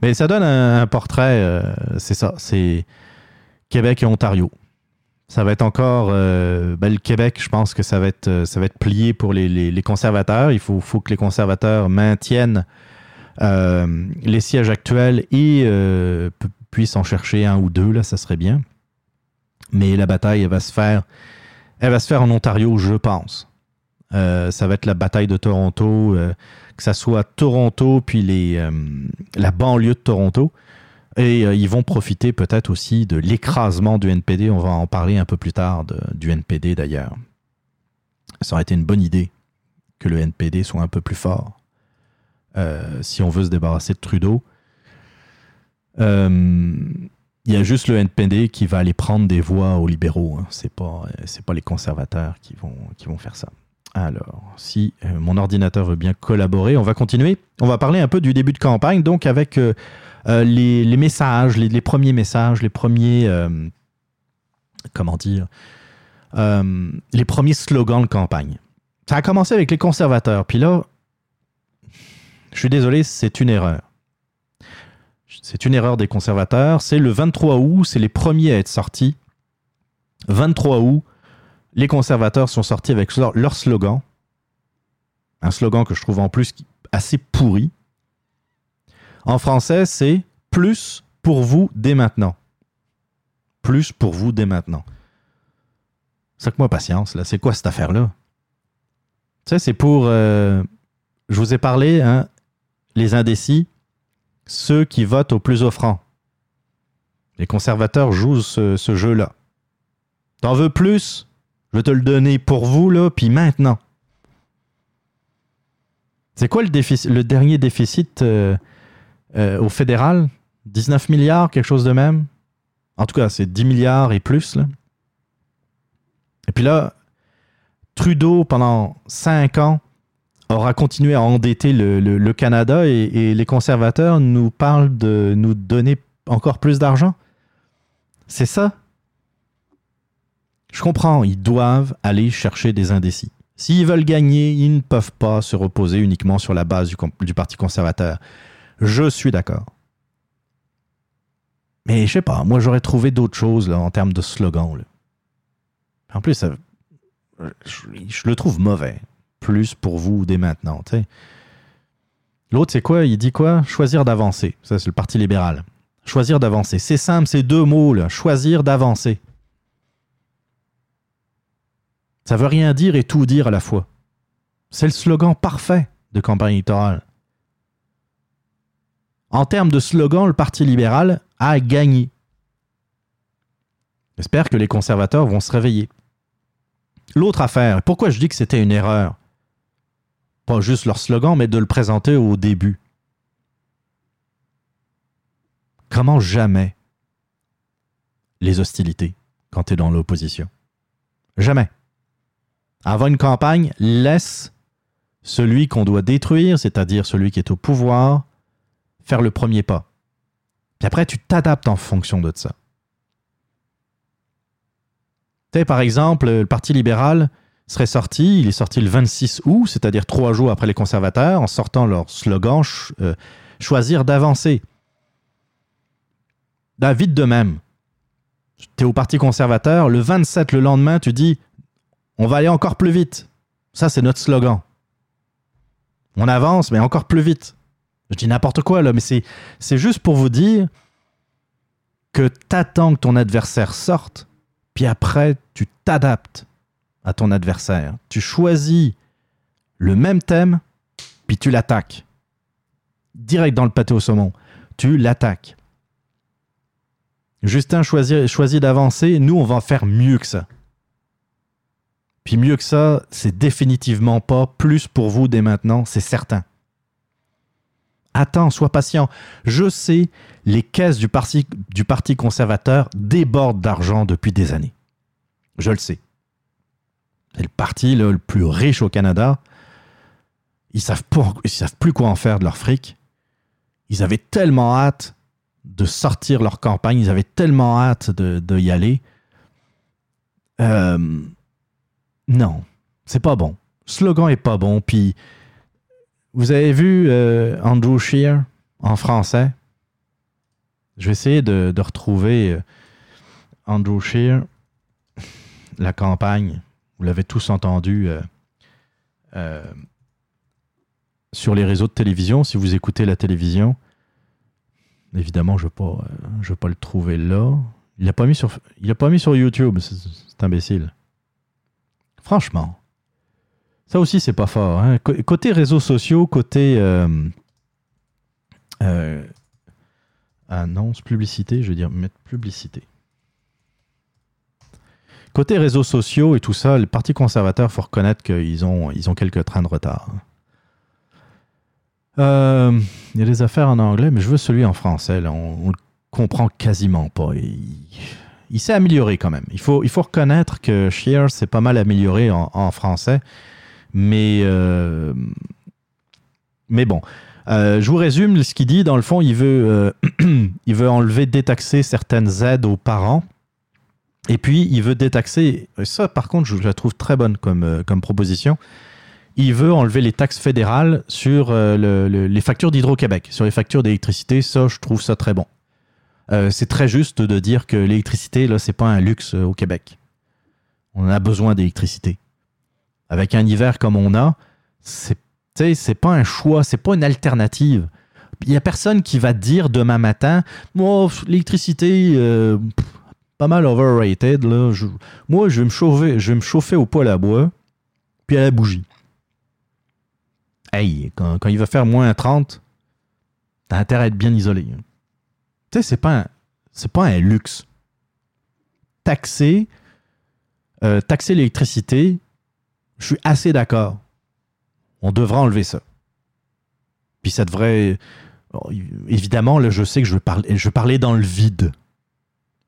Mais ça donne un, un portrait, c'est ça, c'est Québec et Ontario. Ça va être encore, euh, ben, le Québec, je pense que ça va être, euh, ça va être plié pour les, conservateurs. Il faut, que les conservateurs maintiennent euh, les sièges actuels et pu- puissent en chercher un ou deux, là, ça serait bien. Mais la bataille, elle va se faire, elle va se faire en Ontario, je pense. Ça va être la bataille de Toronto, que ça soit Toronto puis les, la banlieue de Toronto. Et euh, ils vont profiter peut-être aussi de l'écrasement du NPD. On va en parler un peu plus tard du NPD d'ailleurs. Ça aurait été une bonne idée que le NPD soit un peu plus fort euh, si on veut se débarrasser de Trudeau. Euh, il y a juste le NPD qui va aller prendre des voix aux libéraux. Hein. C'est pas, c'est pas les conservateurs qui vont, qui vont faire ça. Alors, si mon ordinateur veut bien collaborer, on va continuer. On va parler un peu du début de campagne, donc avec les, les messages, les, les premiers messages, les premiers, euh, comment dire, euh, les premiers slogans de campagne. Ça a commencé avec les conservateurs, puis là, je suis désolé, c'est une erreur. C'est une erreur des conservateurs. C'est le 23 août, c'est les premiers à être sortis. 23 août, les conservateurs sont sortis avec leur, slogan. Un slogan que je trouve en plus assez pourri. En français, c'est plus pour vous dès maintenant. Plus pour vous dès maintenant. Ça que moi patience, là. C'est quoi cette affaire-là? Tu sais, c'est pour. euh, je vous ai parlé, hein, les indécis, ceux qui votent au plus offrant. Les conservateurs jouent ce, jeu-là. T'en veux plus? Je vais te le donner pour vous, là, puis maintenant. C'est quoi le, dernier déficit euh, au fédéral? 19 milliards, quelque chose de même. En tout cas, c'est 10 milliards et plus. Là. Et puis là, Trudeau, pendant 5 ans, aura continué à endetter le, Canada et, les conservateurs nous parlent de nous donner encore plus d'argent. C'est ça? Je comprends, ils doivent aller chercher des indécis. S'ils veulent gagner, ils ne peuvent pas se reposer uniquement sur la base du Parti conservateur. Je suis d'accord. Mais je sais pas, moi j'aurais trouvé d'autres choses là, en termes de slogan. En plus, je, le trouve mauvais. Plus pour vous dès maintenant. L'autre, c'est quoi? Il dit quoi? Choisir d'avancer. Ça, c'est le Parti libéral. Choisir d'avancer. C'est simple, c'est deux mots. Choisir d'avancer. Ça veut rien dire et tout dire à la fois. C'est le slogan parfait de campagne électorale. En termes de slogan, le Parti libéral a gagné. J'espère que les conservateurs vont se réveiller. L'autre affaire, pourquoi je dis que c'était une erreur? Pas juste leur slogan, mais de le présenter au début. Comment jamais les hostilités quand tu es dans l'opposition? Jamais. Avant une campagne, laisse celui qu'on doit détruire, c'est-à-dire celui qui est au pouvoir, faire le premier pas. Puis après, tu t'adaptes en fonction de ça. Tu sais, par exemple, le Parti libéral serait sorti, il est sorti le 26 août, c'est-à-dire trois jours après les conservateurs, en sortant leur slogan euh, Choisir d'avancer. Là, vite de même. Tu es au Parti conservateur, le 27, le lendemain, tu dis On va aller encore plus vite. Ça, c'est notre slogan. On avance, mais encore plus vite. Je dis n'importe quoi, là, mais c'est, juste pour vous dire que t'attends que ton adversaire sorte, puis après, tu t'adaptes à ton adversaire. Tu choisis le même thème, puis tu l'attaques. Direct dans le pâté au saumon. Tu l'attaques. Justin choisit, choisit d'avancer. Nous, on va faire mieux que ça. Puis mieux que ça, c'est définitivement pas plus pour vous dès maintenant, c'est certain. Attends, sois patient. Je sais, les caisses du parti, conservateur débordent d'argent depuis des années. Je le sais. C'est le parti le plus riche au Canada. Ils savent, savent plus quoi en faire de leur fric. Ils avaient tellement hâte de sortir leur campagne, ils avaient tellement hâte de, de y aller. Euh, non, c'est pas bon. Le slogan est pas bon. Puis, vous avez vu euh, Andrew Scheer en français? Je vais essayer de, retrouver euh, Andrew Scheer, la campagne. Vous l'avez tous entendu euh, sur les réseaux de télévision, si vous écoutez la télévision. Évidemment, je ne vais, pas, le trouver là. Il l'a pas mis sur, pas mis sur YouTube, c'est imbécile. Franchement. Ça aussi, c'est pas fort. hein. Côté réseaux sociaux, côté. euh, euh, annonce, publicité, je veux dire, mettre publicité. Côté réseaux sociaux et tout ça, le Parti conservateur, il faut reconnaître qu'ils ont, ils ont quelques trains de retard. Euh, Il y a des affaires en anglais, mais je veux celui en français. On, on le comprend quasiment pas. Il, s'est amélioré quand même. Il faut, il faut reconnaître que Shears s'est pas mal amélioré en français. Mais, euh, mais bon, Euh, je vous résume ce qu'il dit. Dans le fond, il veut, euh, il veut enlever, détaxer certaines aides aux parents. Et puis, il veut détaxer. Ça, par contre, je la trouve très bonne comme, comme proposition. Il veut enlever les taxes fédérales sur le- le- les factures d'Hydro-Québec, sur les factures d'électricité. Ça, je trouve ça très bon. C'est très juste de dire que l'électricité, là, c'est pas un luxe au Québec. On a besoin d'électricité. Avec un hiver comme on a, c'est c'est pas un choix, c'est pas une alternative. Il y a personne qui va dire demain matin, pff, l'électricité, euh, pas mal overrated. Là. Moi, je vais, me chauffer, je vais me chauffer au poêle à bois, puis à la bougie. Hey, quand, quand il va faire moins 30, t'as intérêt à être bien isolé. Tu sais, c'est pas un, c'est pas un luxe. Taxer, euh, taxer l'électricité, je suis assez d'accord. On devrait enlever ça. Puis ça devrait. Bon, évidemment, là, je sais que je vais parler, je dans le vide.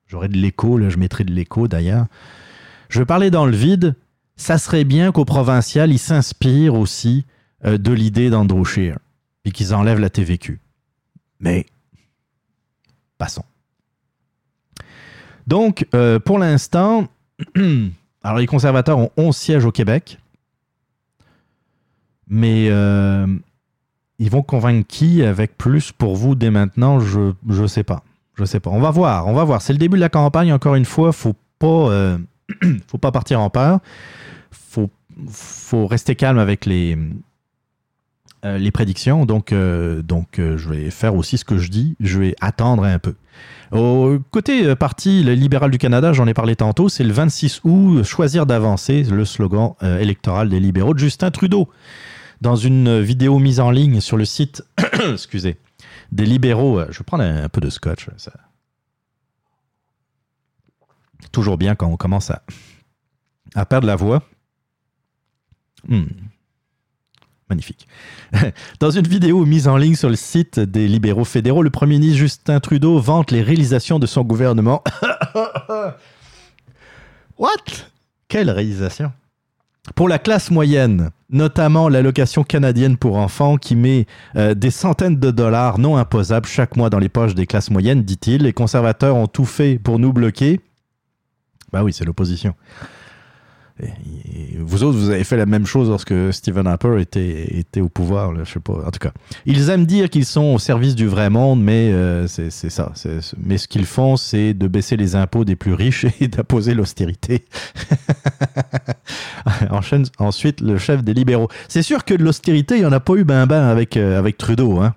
J'aurai de l'écho, là, je mettrai de l'écho d'ailleurs. Je vais parler dans le vide. Ça serait bien qu'au provincial, ils s'inspirent aussi euh, de l'idée d'Andrew Scheer et qu'ils enlèvent la TVQ. Mais passons. Donc, euh, pour l'instant, alors les conservateurs ont 11 sièges au Québec, mais euh, ils vont convaincre qui avec plus pour vous dès maintenant? Je ne sais pas. Je sais pas. On va voir. On va voir. C'est le début de la campagne. Encore une fois, faut pas, euh, faut pas partir en peur. Faut, faut rester calme avec les, euh, les prédictions. Donc, donc je vais faire aussi ce que je dis. Je vais attendre un peu. Au côté parti libéral du Canada, j'en ai parlé tantôt, c'est le 26 août, choisir d'avancer, le slogan électoral des libéraux de Justin Trudeau. Dans une vidéo mise en ligne sur le site, des libéraux, euh, je vais prendre un, peu de scotch. Toujours bien quand on commence à, à perdre la voix. Hmm. Magnifique. Dans une vidéo mise en ligne sur le site des libéraux fédéraux, le Premier ministre Justin Trudeau vante les réalisations de son gouvernement. What? Quelle réalisation? Pour la classe moyenne, notamment l'allocation canadienne pour enfants qui met euh, des centaines de dollars non imposables chaque mois dans les poches des classes moyennes, dit-il. Les conservateurs ont tout fait pour nous bloquer. Bah oui, c'est l'opposition. Vous autres, vous avez fait la même chose lorsque Stephen Harper était, au pouvoir, je sais pas. En tout cas, ils aiment dire qu'ils sont au service du vrai monde, mais euh, c'est ça. Mais ce qu'ils font, c'est de baisser les impôts des plus riches et d'imposer l'austérité. Ensuite le chef des libéraux. C'est sûr que de l'austérité, il n'y en a pas eu ben ben avec, euh, Trudeau. Hein.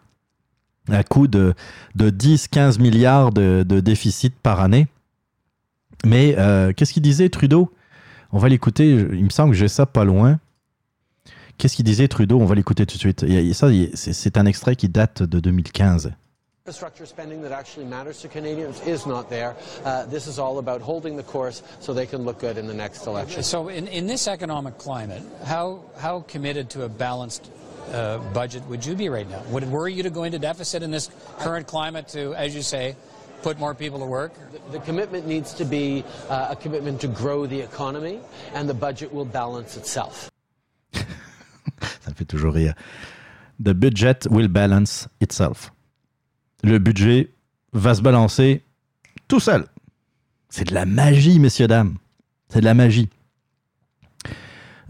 À coup de, de 10-15 milliards de, de déficit par année. Mais euh, qu'est-ce qu'il disait Trudeau? On va l'écouter. Il me semble que j'ai ça pas loin. Qu'est-ce qu'il disait Trudeau? On va l'écouter tout de suite. A- ça, c'est un extrait qui date de 2015. Infrastructure spending that actually matters to Canadians is not there. Uh, this is all about holding the course so they can look good in the next election. So, in, in this economic climate, how, how committed to a balanced uh, budget would you be right now? Would it worry you to go into deficit in this current climate to, as you say, put more people to work? The commitment needs to be uh, a commitment to grow the economy, and the budget will balance itself. Ça me fait toujours rire. The budget will balance itself. Le budget va se balancer tout seul. C'est de la magie, messieurs, dames. C'est de la magie.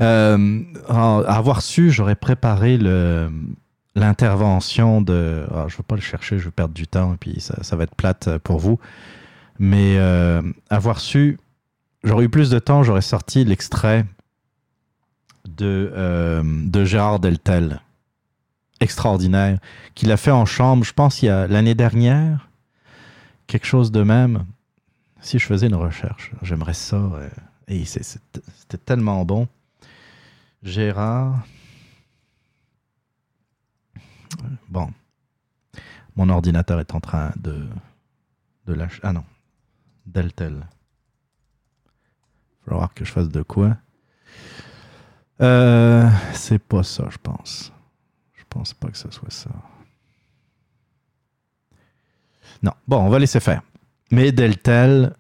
Euh, avoir su, j'aurais préparé le- l'intervention de. ah, je ne veux pas le chercher, je vais perdre du temps et puis ça, va être plate pour vous. Mais euh, avoir su, j'aurais eu plus de temps, j'aurais sorti l'extrait de, euh, de Gérard Deltel. Extraordinaire. Qu'il a fait en chambre, je pense, il y a l'année dernière. Quelque chose de même. Si je faisais une recherche, j'aimerais ça. euh, et c'est- c'était tellement bon. Gérard. Bon. Mon ordinateur est en train de, de lâcher. Ah non. Deltel. Il va falloir que je fasse de quoi. Euh, c'est pas ça, je pense. Je pense pas que ce soit ça. Non. Bon, on va laisser faire. Mais Deltel,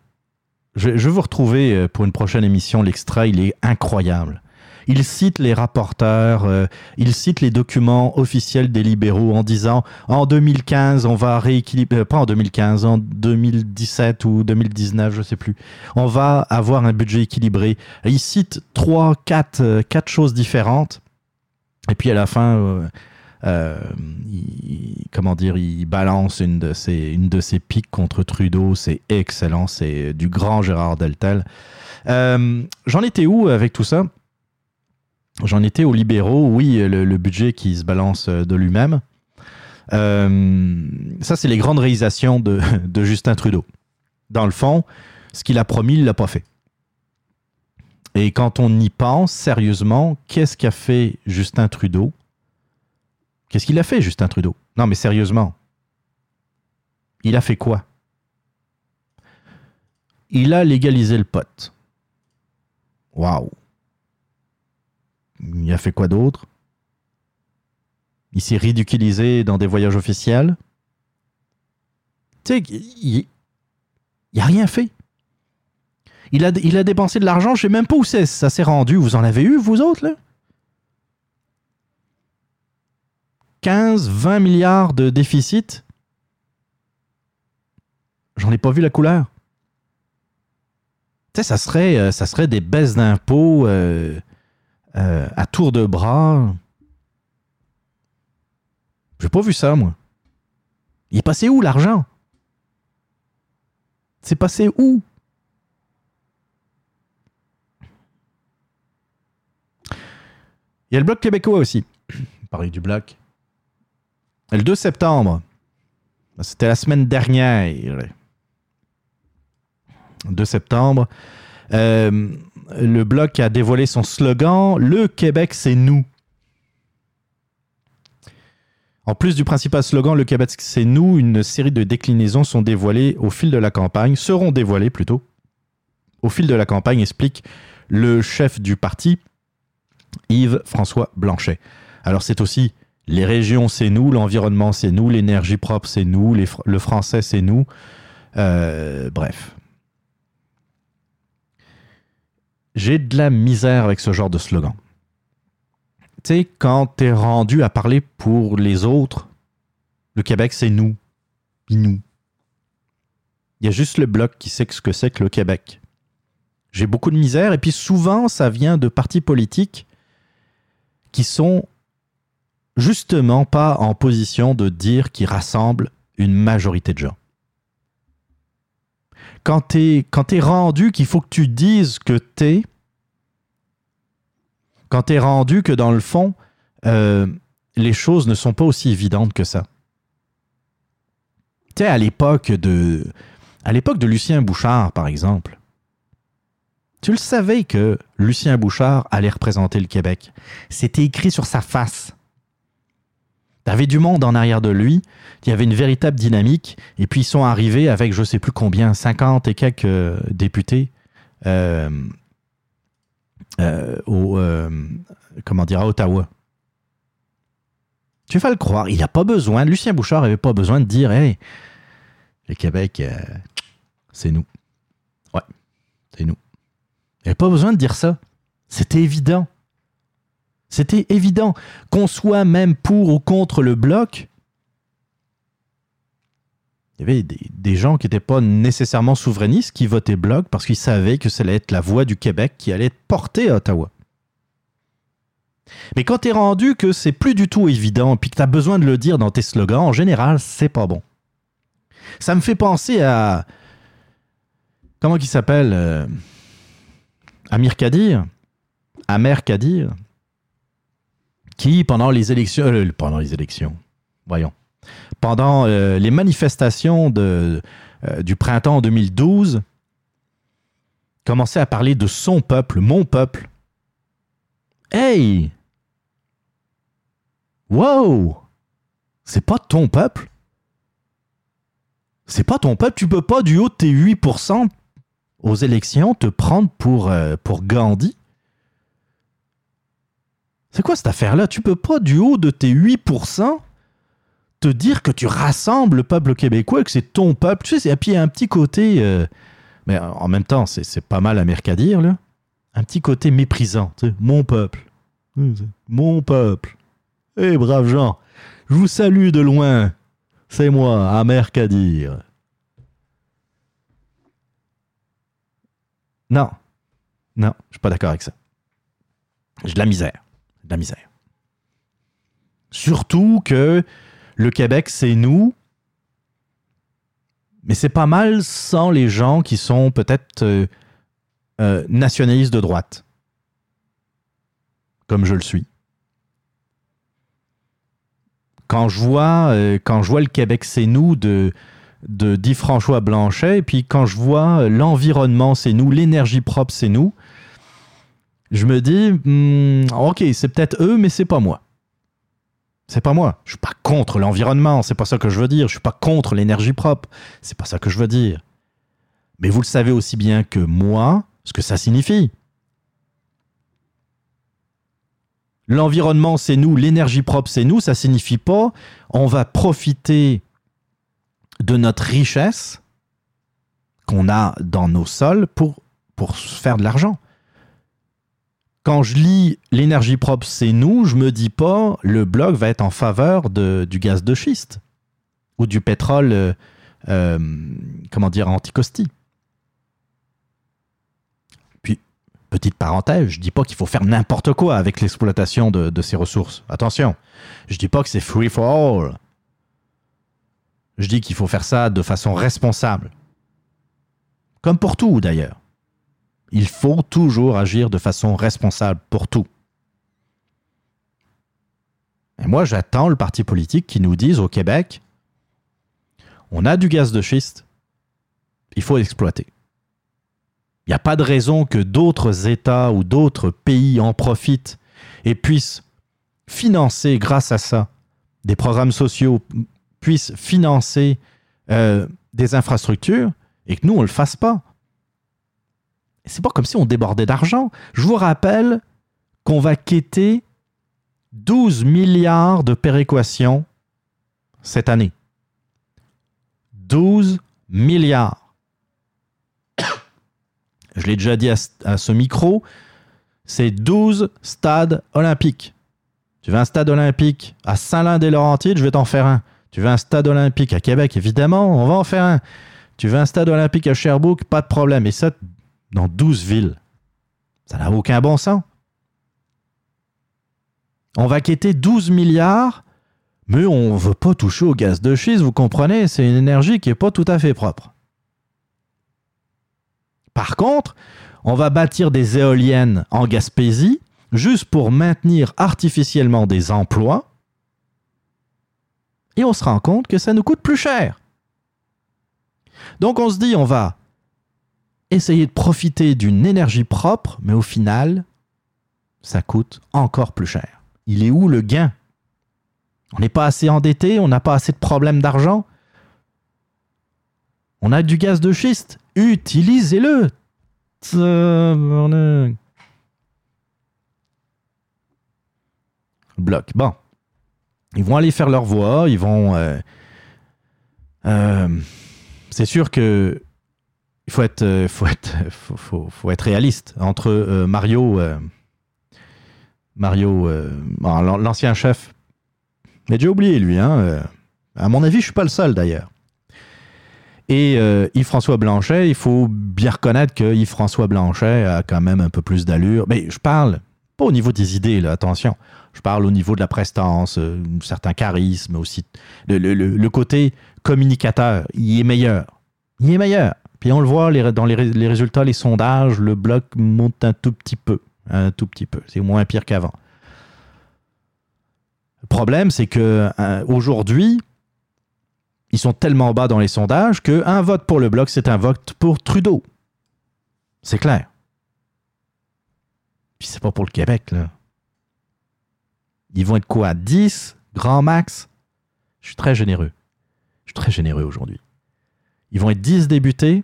je, vais vous retrouver euh, pour une prochaine émission l'extrait. Il est incroyable. Il cite les rapporteurs, euh, il cite les documents officiels des libéraux en disant en 2015, on va rééquilibrer, euh, pas en 2015, en 2017 ou 2019, je sais plus, on va avoir un budget équilibré. Il cite trois, quatre, euh, quatre choses différentes. Et puis à la fin, il- comment dire, il balance une de ses, une de piques contre Trudeau. C'est excellent, c'est du grand Gérard Deltel. Euh, J'en étais où avec tout ça? J'en étais aux libéraux, oui, le, budget qui se balance euh, de lui-même. Euh, ça, c'est les grandes réalisations de, de Justin Trudeau. Dans le fond, ce qu'il a promis, il ne l'a pas fait. Et quand on y pense sérieusement, qu'est-ce qu'a fait Justin Trudeau? Qu'est-ce qu'il a fait, Justin Trudeau? Non, mais sérieusement. Il a fait quoi? Il a légalisé le pot. Waouh Il a fait quoi d'autre? Il s'est ridiculisé dans des voyages officiels? Tu sais, il n'a rien fait. Il a, a dépensé de l'argent, je sais même pas où c'est, ça s'est rendu. Vous en avez eu, vous autres, là? 15, 20 milliards de déficit. J'en ai pas vu la couleur. Tu sais, ça serait, euh, des baisses d'impôts euh, euh, à tour de bras. J'ai pas vu ça, moi. Il est passé où l'argent? C'est passé où? Il y a le Bloc québécois aussi. Parler du Bloc. Le 2 septembre, c'était la semaine dernière. 2 septembre, euh, le Bloc a dévoilé son slogan Le Québec, c'est nous. En plus du principal slogan Le Québec, c'est nous, une série de déclinaisons sont dévoilées au fil de la campagne, seront dévoilées plutôt. Au fil de la campagne, explique le chef du parti, Yves-François Blanchet. Alors c'est aussi les régions, c'est nous, l'environnement, c'est nous, l'énergie propre, c'est nous, les le français, c'est nous. Euh, bref. J'ai de la misère avec ce genre de slogan. Tu sais, quand t'es rendu à parler pour les autres, le Québec, c'est nous. Nous. Il y a juste le bloc qui sait ce que c'est que le Québec. J'ai beaucoup de misère, et puis souvent, ça vient de partis politiques qui sont justement pas en position de dire qu'ils rassemblent une majorité de gens. Quand t'es t'es rendu qu'il faut que tu dises que t'es, quand t'es rendu que dans le fond, euh, les choses ne sont pas aussi évidentes que ça. Tu sais, à l'époque de, à l'époque de Lucien Bouchard, par exemple, tu le savais que Lucien Bouchard allait représenter le Québec. C'était écrit sur sa face. T'avais du monde en arrière de lui, il y avait une véritable dynamique, et puis ils sont arrivés avec je sais plus combien, 50 et quelques euh, députés euh, euh, au, comment dire, à Ottawa. Tu vas le croire, il n'a pas besoin, Lucien Bouchard n'avait pas besoin de dire Hey, le Québec, c'est nous. Ouais, c'est nous. Il n'avait pas besoin de dire ça. C'était évident. C'était évident qu'on soit même pour ou contre le bloc. Il y avait des, gens qui n'étaient pas nécessairement souverainistes qui votaient bloc parce qu'ils savaient que ça allait être la voix du Québec qui allait être portée à Ottawa. Mais quand tu es rendu que c'est plus du tout évident puis que tu as besoin de le dire dans tes slogans, en général, c'est pas bon. Ça me fait penser à. Comment il s'appelle euh, Amir Kadir Amer Kadir qui, pendant les élections, euh, pendant les élections, voyons, pendant euh, les manifestations de, euh, du printemps 2012, commençait à parler de son peuple, mon peuple. Hey! Wow! C'est pas ton peuple? C'est pas ton peuple, tu peux pas du haut de tes 8% aux élections te prendre pour, pour Gandhi? C'est quoi cette affaire-là? Tu peux pas, du haut de tes 8%, te dire que tu rassembles le peuple québécois, que c'est ton peuple. Tu sais, et puis il y a un petit côté. euh, mais en même temps, c'est pas mal à à dire, là. Un petit côté méprisant. Tu sais, mon peuple. Mon peuple. Eh, braves gens, je vous salue de loin. C'est moi, Amer Kadir. Non. Non, je suis pas d'accord avec ça. J'ai de la misère. De la misère. Surtout que le Québec, c'est nous. Mais c'est pas mal sans les gens qui sont peut-être euh, euh, nationalistes de droite. Comme je le suis. Quand je vois, euh, quand je vois le Québec, c'est nous de, de François Blanchet, et puis quand je vois l'environnement, c'est nous, l'énergie propre, c'est nous, je me dis, hmm, ok, c'est peut-être eux, mais c'est pas moi. C'est pas moi. Je suis pas contre l'environnement, c'est pas ça que je veux dire. Je suis pas contre l'énergie propre, c'est pas ça que je veux dire. Mais vous le savez aussi bien que moi, ce que ça signifie. l'environnement c'est nous, l'énergie propre c'est nous, ça signifie pas on va profiter de notre richesse qu'on a dans nos sols pour, pour faire de l'argent. Quand je lis l'énergie propre c'est nous, je me dis pas le bloc va être en faveur de, du gaz de schiste ou du pétrole, euh, euh, comment dire, anticosti. Puis, petite parenthèse, je dis pas qu'il faut faire n'importe quoi avec l'exploitation de, de ces ressources. Attention, je dis pas que c'est free for all. Je dis qu'il faut faire ça de façon responsable. Comme pour tout d'ailleurs. Il faut toujours agir de façon responsable pour tout. Et moi, j'attends le parti politique qui nous dise au Québec, on a du gaz de schiste, il faut l'exploiter. Il n'y a pas de raison que d'autres États ou d'autres pays en profitent et puissent financer, grâce à ça, des programmes sociaux, puissent financer euh, des infrastructures et que nous, on ne le fasse pas. C'est pas comme si on débordait d'argent. Je vous rappelle qu'on va quitter 12 milliards de péréquations cette année. 12 milliards. Je l'ai déjà dit à, ce micro, c'est 12 stades olympiques. Tu veux un stade olympique à Saint-Lin-des-Laurentides, je vais t'en faire un. Tu veux un stade olympique à Québec, évidemment, on va en faire un. Tu veux un stade olympique à Sherbrooke, pas de problème. Et ça, dans 12 villes. Ça n'a aucun bon sens. On va quitter 12 milliards, mais on ne veut pas toucher au gaz de schiste, vous comprenez, c'est une énergie qui n'est pas tout à fait propre. Par contre, on va bâtir des éoliennes en Gaspésie, juste pour maintenir artificiellement des emplois, et on se rend compte que ça nous coûte plus cher. Donc on se dit, on va essayer de profiter d'une énergie propre, mais au final, ça coûte encore plus cher. Il est où le gain? On n'est pas assez endetté, on n'a pas assez de problèmes d'argent. On a du gaz de schiste, utilisez-le. Bloc. Bon. Ils vont aller faire leur voix, ils vont... Euh, euh, c'est sûr que il faut être, euh, faut être, faut, faut, faut être réaliste. Entre euh, Mario, euh, Mario, euh, l'ancien chef, mais j'ai oublié lui. Hein, euh, à mon avis, je suis pas le seul d'ailleurs. Et euh, Yves-François Blanchet, il faut bien reconnaître que Yves-François Blanchet a quand même un peu plus d'allure. Mais je parle pas au niveau des idées, attention. Je parle au niveau de la prestance, euh, un certain charisme aussi. Le- le- le côté communicateur, il est meilleur. Il est meilleur. Puis on le voit dans les résultats, les sondages, le bloc monte un tout petit peu. Un tout petit peu. C'est moins pire qu'avant. Le problème, c'est que euh, aujourd'hui, ils sont tellement bas dans les sondages qu'un vote pour le bloc, c'est un vote pour Trudeau. C'est clair. Puis c'est pas pour le Québec, là. Ils vont être quoi 10 Grand max? Je suis très généreux. Je suis très généreux aujourd'hui. Ils vont être 10 débutés.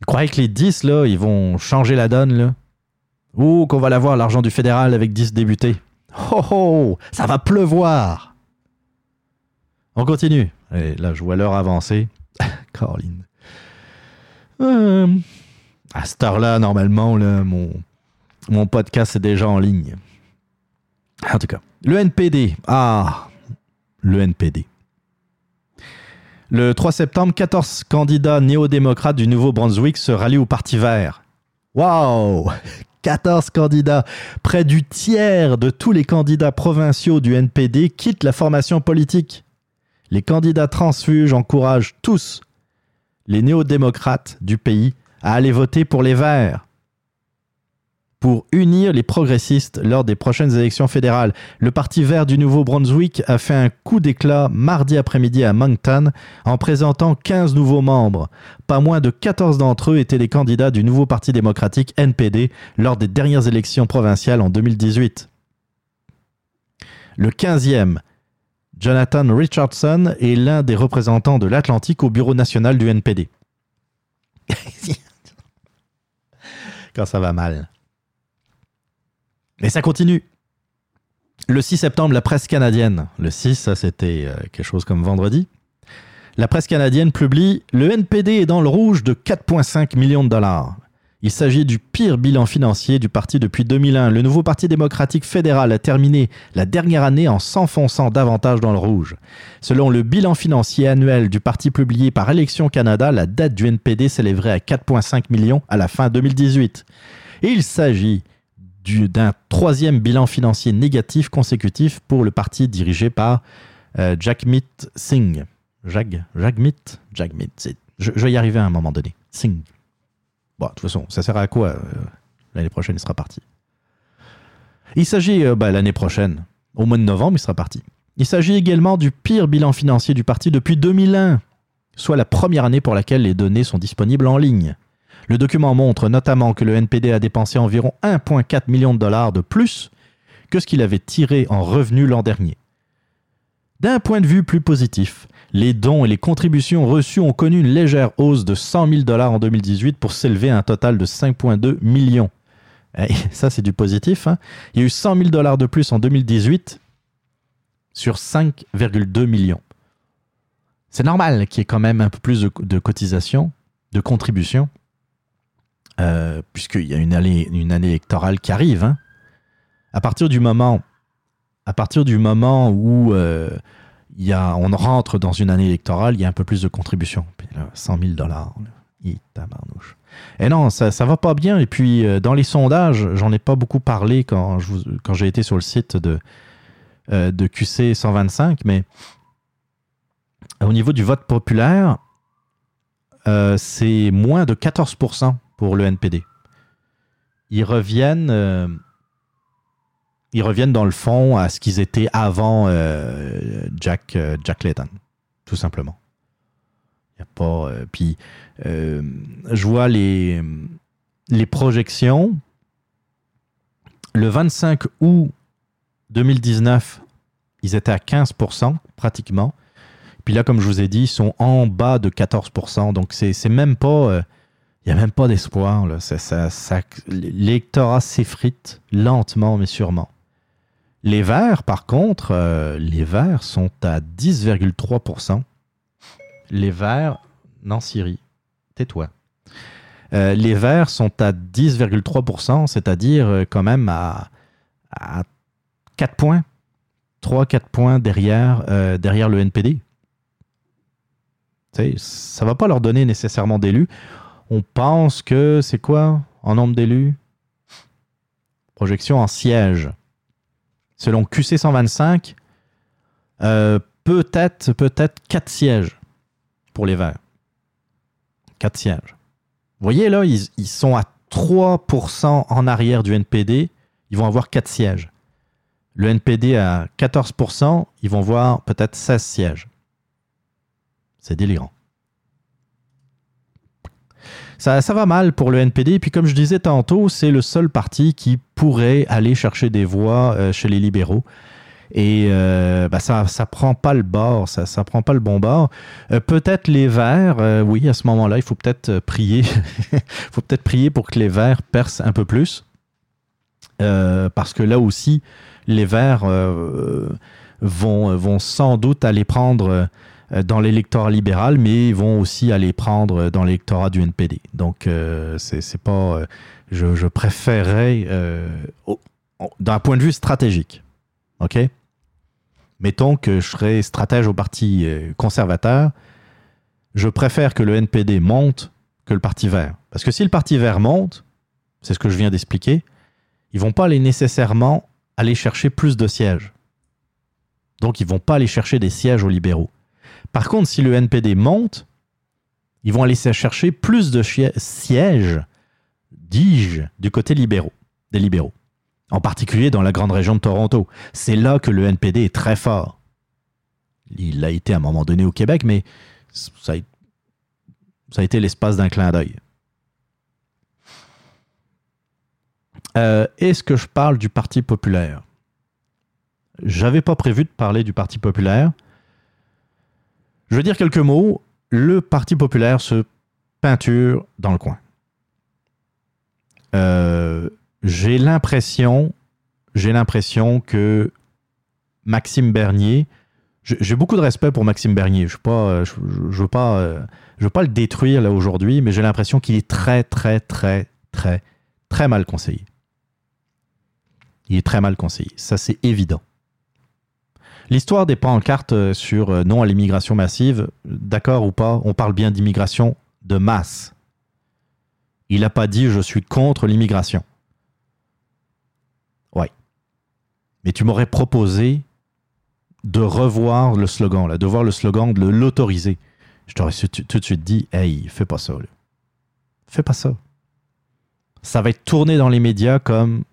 Vous croyez que les 10, là, ils vont changer la donne, là? Ou qu'on va l'avoir, l'argent du fédéral, avec 10 débutés? Oh oh Ça va pleuvoir On continue. Allez, là, je vois l'heure avancer. Caroline. Euh, à cette heure-là, normalement, là, mon, mon podcast est déjà en ligne. En tout cas, le NPD. Ah, le NPD. Le 3 septembre, 14 candidats néo-démocrates du Nouveau-Brunswick se rallient au Parti vert. Waouh 14 candidats. Près du tiers de tous les candidats provinciaux du NPD quittent la formation politique. Les candidats transfuges encouragent tous les néo-démocrates du pays à aller voter pour les Verts pour unir les progressistes lors des prochaines élections fédérales. Le Parti vert du Nouveau-Brunswick a fait un coup d'éclat mardi après-midi à Moncton en présentant 15 nouveaux membres. Pas moins de 14 d'entre eux étaient les candidats du nouveau Parti démocratique NPD lors des dernières élections provinciales en 2018. Le 15e, Jonathan Richardson est l'un des représentants de l'Atlantique au bureau national du NPD. Quand ça va mal. Mais ça continue. Le 6 septembre, la presse canadienne, le 6, ça c'était euh, quelque chose comme vendredi, la presse canadienne publie Le NPD est dans le rouge de 4,5 millions de dollars. Il s'agit du pire bilan financier du parti depuis 2001. Le nouveau Parti démocratique fédéral a terminé la dernière année en s'enfonçant davantage dans le rouge. Selon le bilan financier annuel du parti publié par Élections Canada, la dette du NPD s'élèverait à 4,5 millions à la fin 2018. Et il s'agit d'un troisième bilan financier négatif consécutif pour le parti dirigé par euh, Jagmeet Singh. Jag, Jagmeet? Jagmeet, je, je vais y arriver à un moment donné. Singh. Bon, de toute façon, ça sert à quoi euh, L'année prochaine, il sera parti? Il s'agit, euh, bah, l'année prochaine, au mois de novembre, il sera parti. Il s'agit également du pire bilan financier du parti depuis 2001, soit la première année pour laquelle les données sont disponibles en ligne. Le document montre notamment que le NPD a dépensé environ 1,4 million de dollars de plus que ce qu'il avait tiré en revenus l'an dernier. D'un point de vue plus positif, les dons et les contributions reçues ont connu une légère hausse de 100 000 dollars en 2018 pour s'élever à un total de 5,2 millions. Eh, ça, c'est du positif. hein. Il y a eu 100 000 dollars de plus en 2018 sur 5,2 millions. C'est normal qu'il y ait quand même un peu plus de cotisations, de contributions, euh, puisqu'il y a une année, une année électorale qui arrive. hein. À partir du moment, à partir du moment où euh, y a, on rentre dans une année électorale, il y a un peu plus de contributions. Puis là, 100 000 dollars. tabarnouche. Et non, ça, ça va pas bien. Et puis, euh, dans les sondages, j'en ai pas beaucoup parlé quand, je quand j'ai été sur le site de, de QC 125, mais au niveau du vote populaire, c'est moins de 14% pour le NPD. Ils reviennent, euh, ils reviennent dans le fond à ce qu'ils étaient avant euh, Jack, euh, Jack Layton, tout simplement. Y a pas. euh, puis, je vois les, les projections. Le 25 août 2019, ils étaient à 15% pratiquement. Puis là, comme je vous ai dit, ils sont en bas de 14%. Donc, c'est même pas. Il n'y a même pas d'espoir. L'électorat s'effrite lentement, mais sûrement. Les Verts, par contre, euh, les Verts sont à 10,3%. Les Verts. Non, Siri, tais-toi. Euh, les Verts sont à 10,3%, c'est-à-dire euh, quand même à, à 4 points. 3-4 points derrière, le NPD. Ça va pas leur donner nécessairement d'élus. On pense que c'est quoi en nombre d'élus? Projection en sièges. Selon QC 125, euh, peut-être peut-être 4 sièges pour les Verts. 4 sièges. Vous voyez là, ils, ils sont à 3% en arrière du NPD. Ils vont avoir 4 sièges. Le NPD à 14%, ils vont voir peut-être 16 sièges. C'est délirant. Ça, va mal pour le NPD. Puis comme je disais tantôt, c'est le seul parti qui pourrait aller chercher des voix euh, chez les libéraux. Et euh, bah, ça ça prend pas le bord, ça ça prend pas le bon bord. Euh, peut-être les Verts, oui, à ce moment-là, il faut peut-être prier. Il faut peut-être prier pour que les Verts percent un peu plus. Parce que là aussi, les Verts vont, vont sans doute aller prendre dans l'électorat libéral, mais ils vont aussi aller prendre dans l'électorat du NPD. Donc, euh, c'est pas. euh, je, préférerais, euh, d'un point de vue stratégique, OK? Mettons que je serais stratège au Parti euh, conservateur, je préfère que le NPD monte que le Parti vert. Parce que si le Parti vert monte, c'est ce que je viens d'expliquer, ils vont pas aller nécessairement aller chercher plus de sièges. Donc, ils vont pas aller chercher des sièges aux libéraux. Par contre, si le NPD monte, ils vont aller chercher plus de sièges, dis-je, du côté libéraux, des libéraux. En particulier dans la grande région de Toronto. C'est là que le NPD est très fort. Il l'a été à un moment donné au Québec, mais ça a, ça a été l'espace d'un clin d'œil. Euh, Est-ce que je parle du Parti populaire? J'avais pas prévu de parler du Parti populaire. Je veux dire quelques mots. Le Parti populaire se peinture dans le coin. Euh, j'ai l'impression, que Maxime Bernier, j'ai beaucoup de respect pour Maxime Bernier. Je ne pas, euh, je veux pas le détruire là aujourd'hui, mais j'ai l'impression qu'il est très, très, très, très, très mal conseillé. Il est très mal conseillé. Ça, c'est évident. L'histoire des pancartes euh, sur euh, non à l'immigration massive, d'accord ou pas, on parle bien d'immigration de masse. Il n'a pas dit je suis contre l'immigration. Ouais. Mais tu m'aurais proposé de revoir le slogan, là, de voir le slogan, de l'autoriser. Je t'aurais tout de suite dit, hey, fais pas ça. Fais pas ça. Ça va être tourné dans les médias comme,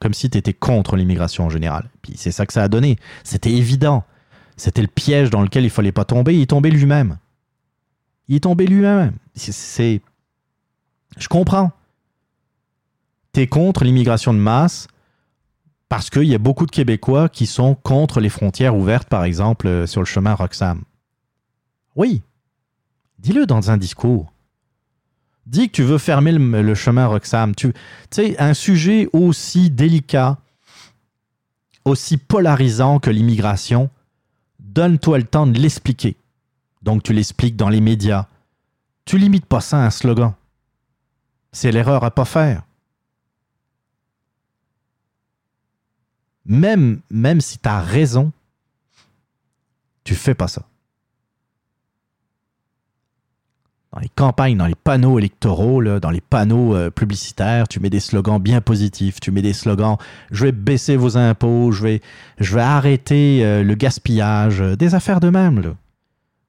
comme si tu étais contre l'immigration en général. Puis c'est ça que ça a donné. C'était évident. C'était le piège dans lequel il fallait pas tomber. Il est tombé lui-même. Il est tombé lui-même. C'est-. Je comprends. Tu es contre l'immigration de masse parce qu'il y a beaucoup de Québécois qui sont contre les frontières ouvertes, par exemple, euh, sur le chemin Roxham. Oui. Dis-le dans un discours. Dis que tu veux fermer le, chemin Roxham. Tu tu sais, un sujet aussi délicat, aussi polarisant que l'immigration, donne-toi le temps de l'expliquer. Donc tu l'expliques dans les médias. Tu limites pas ça à un slogan. C'est l'erreur à pas faire. Même, même si tu as raison, tu fais pas ça. Dans les campagnes, dans les panneaux électoraux, dans les panneaux euh, publicitaires, tu mets des slogans bien positifs. Tu mets des slogans je vais baisser vos impôts, je vais, je vais arrêter euh, le gaspillage, euh, des affaires de même.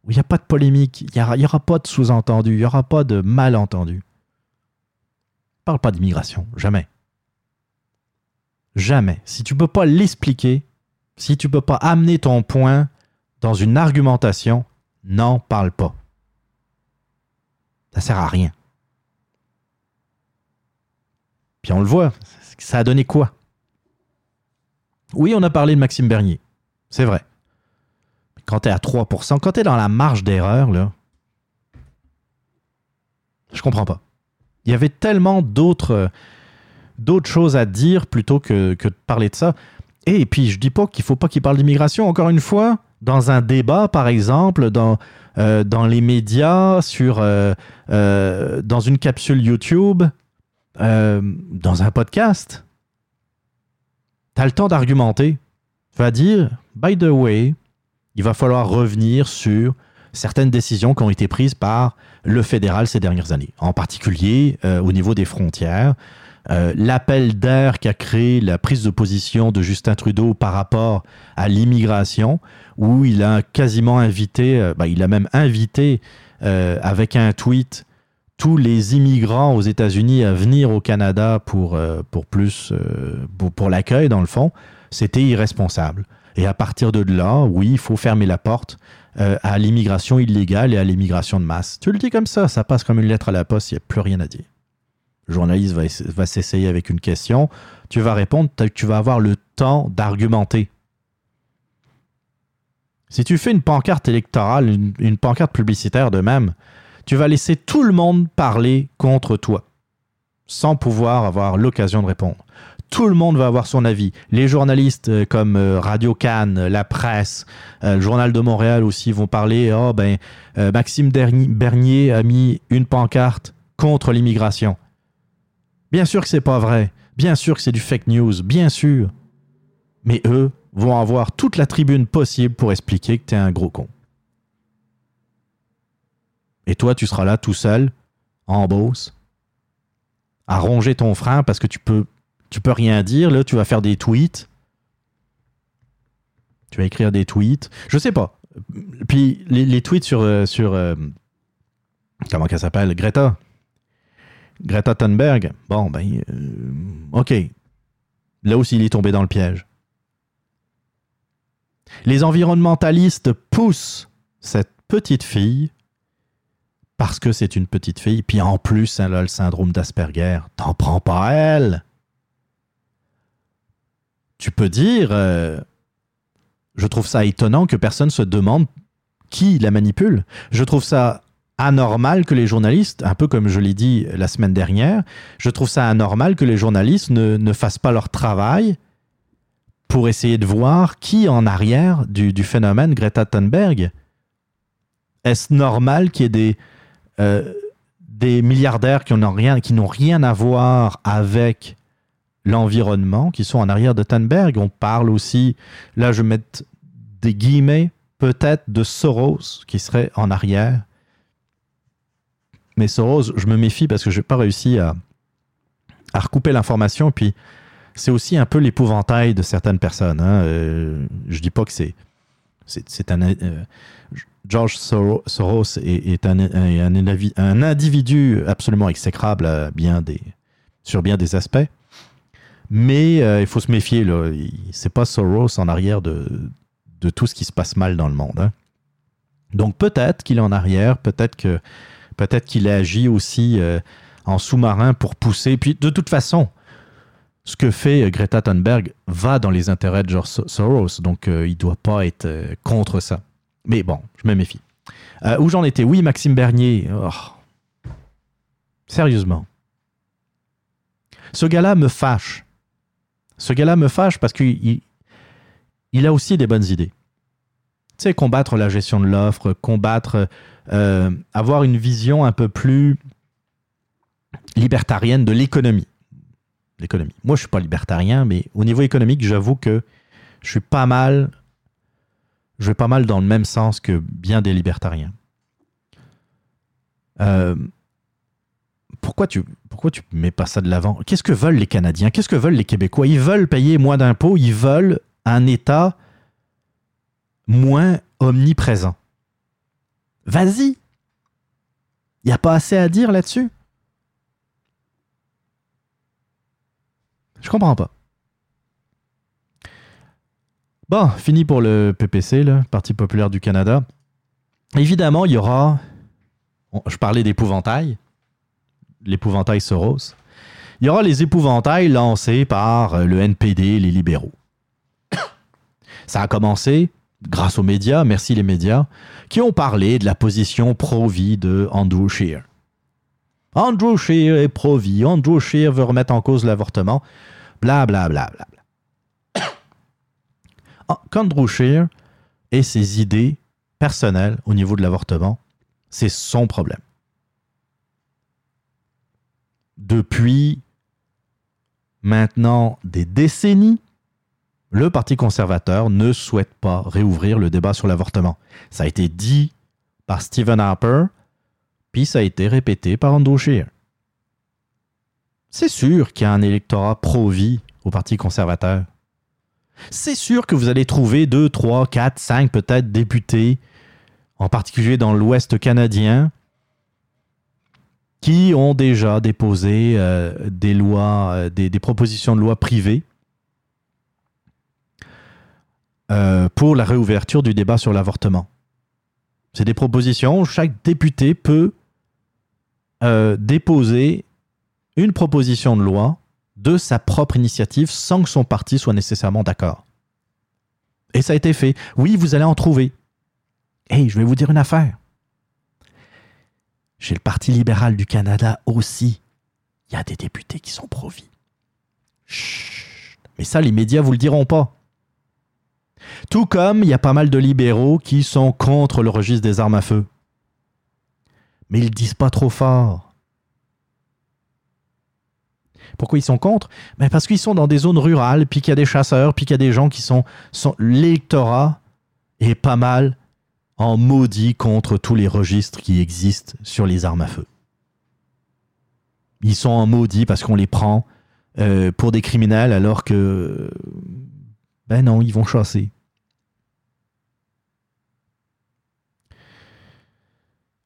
Où il n'y a pas de polémique, il n'y aura, pas de sous-entendu, il n'y aura pas de malentendu. Parle pas d'immigration, jamais. Jamais. Si tu peux pas l'expliquer, si tu peux pas amener ton point dans une argumentation, n'en parle pas. Ça sert à rien. Puis on le voit, ça a donné quoi? Oui, on a parlé de Maxime Bernier. C'est vrai. Quand tu es à 3%, quand tu es dans la marge d'erreur, là, je comprends pas. Il y avait tellement d'autres d'autres choses à dire plutôt que, que de parler de ça. Et puis, je dis pas qu'il faut pas qu'il parle d'immigration. Encore une fois, dans un débat, par exemple, dans, euh, dans les médias, sur, euh, euh, dans une capsule YouTube, dans un podcast, tu as le temps d'argumenter. Tu vas dire, by the way, il va falloir revenir sur certaines décisions qui ont été prises par le fédéral ces dernières années, en particulier au niveau des frontières. Euh, L'appel d'air qu'a créé la prise de position de Justin Trudeau par rapport à l'immigration, où il a quasiment invité, euh, bah, il a même invité euh, avec un tweet tous les immigrants aux États-Unis à venir au Canada pour, pour plus pour, l'accueil, dans le fond, c'était irresponsable. Et à partir de là, oui, il faut fermer la porte à l'immigration illégale et à l'immigration de masse. Tu le dis comme ça, ça passe comme une lettre à la poste, il n'y a plus rien à dire. Journaliste va, va s'essayer avec une question, tu vas répondre, tu vas avoir le temps d'argumenter. Si tu fais une pancarte électorale, une, pancarte publicitaire de même, tu vas laisser tout le monde parler contre toi, sans pouvoir avoir l'occasion de répondre. Tout le monde va avoir son avis. Les journalistes euh, comme euh, Radio Cannes, la presse, euh, le Journal de Montréal aussi vont parler. Oh ben, euh, Maxime Bernier a mis une pancarte contre l'immigration. Bien sûr que c'est pas vrai. Bien sûr que c'est du fake news. Bien sûr. Mais eux vont avoir toute la tribune possible pour expliquer que t'es un gros con. Et toi, tu seras là tout seul, en bosse, à ronger ton frein parce que tu peux, tu peux rien dire. Là, tu vas faire des tweets. Tu vas écrire des tweets. Je sais pas. Puis les, tweets sur, euh, sur euh, comment qu'elle s'appelle? Greta. Greta Thunberg. Bon, ben, euh, ok. Là aussi, il est tombé dans le piège. Les environnementalistes poussent cette petite fille parce que c'est une petite fille, puis en plus, elle a le syndrome d'Asperger. T'en prends pas elle. Tu peux dire, euh, je trouve ça étonnant que personne se demande qui la manipule. Je trouve ça anormal que les journalistes, un peu comme je l'ai dit la semaine dernière, je trouve ça anormal que les journalistes ne, ne fassent pas leur travail pour essayer de voir qui en arrière du, du phénomène Greta Thunberg. Est-ce normal qu'il y ait des, euh, des milliardaires qui n'ont rien, rien à voir avec l'environnement, qui sont en arrière de Thunberg? On parle aussi, là je mettre des guillemets, peut-être de Soros qui serait en arrière. Mais Soros, je me méfie parce que je n'ai pas réussi à, recouper l'information. Puis c'est aussi un peu l'épouvantail de certaines personnes. Hein. Euh, je dis pas que c'est c'est un euh, George Soro- Soros est, un, un, un indivi- un individu absolument exécrable sur bien des aspects. Mais euh, il faut se méfier. C'est pas Soros en arrière de, de tout ce qui se passe mal dans le monde. hein. Donc peut-être qu'il est en arrière, peut-être que peut-être qu'il agit aussi euh, en sous-marin pour pousser. Puis de toute façon, ce que fait euh, Greta Thunberg va dans les intérêts de George So- Soros, donc euh, il doit pas être contre ça. Mais bon, je me méfie. Où j'en étais? Oui, Maxime Bernier. Oh. Sérieusement. Ce gars-là me fâche. Ce gars-là me fâche parce qu'il il- il a aussi des bonnes idées. Sais, combattre la gestion de l'offre, combattre, euh, avoir une vision un peu plus libertarienne de l'économie. L'économie. Moi, je suis pas libertarien, mais au niveau économique, j'avoue que je suis pas mal, je vais pas mal dans le même sens que bien des libertariens. Euh, pourquoi tu pourquoi tu mets pas ça de l'avant? Qu'est-ce que veulent les Canadiens? Qu'est-ce que veulent les Québécois? Ils veulent payer moins d'impôts, ils veulent un État moins omniprésent. Vas-y. Il n'y a pas assez à dire là-dessus? Je comprends pas. Bon, fini pour le PPC, le Parti populaire du Canada. Évidemment, il y aura. Je parlais d'épouvantail, l'épouvantail Soros. Il y aura les épouvantails lancés par le NPD, les libéraux. Ça a commencé grâce aux médias, merci les médias, qui ont parlé de la position pro-vie de Andrew Scheer. Andrew Scheer est pro-vie, Andrew Scheer veut remettre en cause l'avortement, bla bla bla bla. bla. Ah, Qu'Andrew Scheer ait ses idées personnelles au niveau de l'avortement, c'est son problème. Depuis maintenant des décennies, le Parti conservateur ne souhaite pas réouvrir le débat sur l'avortement. Ça a été dit par Stephen Harper, puis ça a été répété par Andrew Scheer. C'est sûr qu'il y a un électorat pro-vie au Parti conservateur. C'est sûr que vous allez trouver 2, 3, 4, 5 peut-être députés, en particulier dans l'Ouest canadien, qui ont déjà déposé euh, des lois, euh, des, des propositions de loi privées euh, pour la réouverture du débat sur l'avortement. C'est des propositions, chaque député peut euh, déposer une proposition de loi de sa propre initiative sans que son parti soit nécessairement d'accord. Et ça a été fait. Oui, vous allez en trouver. Hey, je vais vous dire une affaire. Chez le Parti libéral du Canada aussi, il y a des députés qui sont pro-vie. Mais ça, les médias vous le diront pas. Tout comme il y a pas mal de libéraux qui sont contre le registre des armes à feu. Mais ils le disent pas trop fort. Pourquoi ils sont contre? Ben Parce qu'ils sont dans des zones rurales, puis qu'il y a des chasseurs, puis qu'il y a des gens qui sont... sont L'électorat est pas mal en maudit contre tous les registres qui existent sur les armes à feu. Ils sont en maudit parce qu'on les prend euh, pour des criminels alors que... Ben non, ils vont chasser.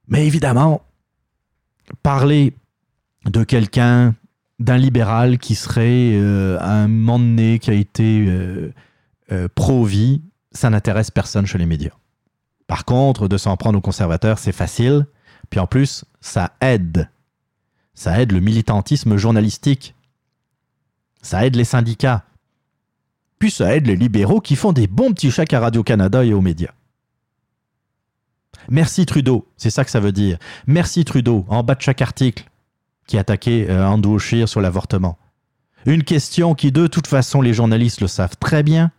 Mais évidemment, parler de quelqu'un, d'un libéral qui serait euh, un moment qui a été euh, euh, pro-vie, ça n'intéresse personne chez les médias. Par contre, de s'en prendre aux conservateurs, c'est facile. Puis en plus, ça aide. Ça aide le militantisme journalistique. Ça aide les syndicats. Puis ça aide les libéraux qui font des bons petits chèques à Radio-Canada et aux médias. Merci Trudeau, c'est ça que ça veut dire. Merci Trudeau, en bas de chaque article qui attaquait euh, Andrew Scheer sur l'avortement. Une question qui, de toute façon, les journalistes le savent très bien,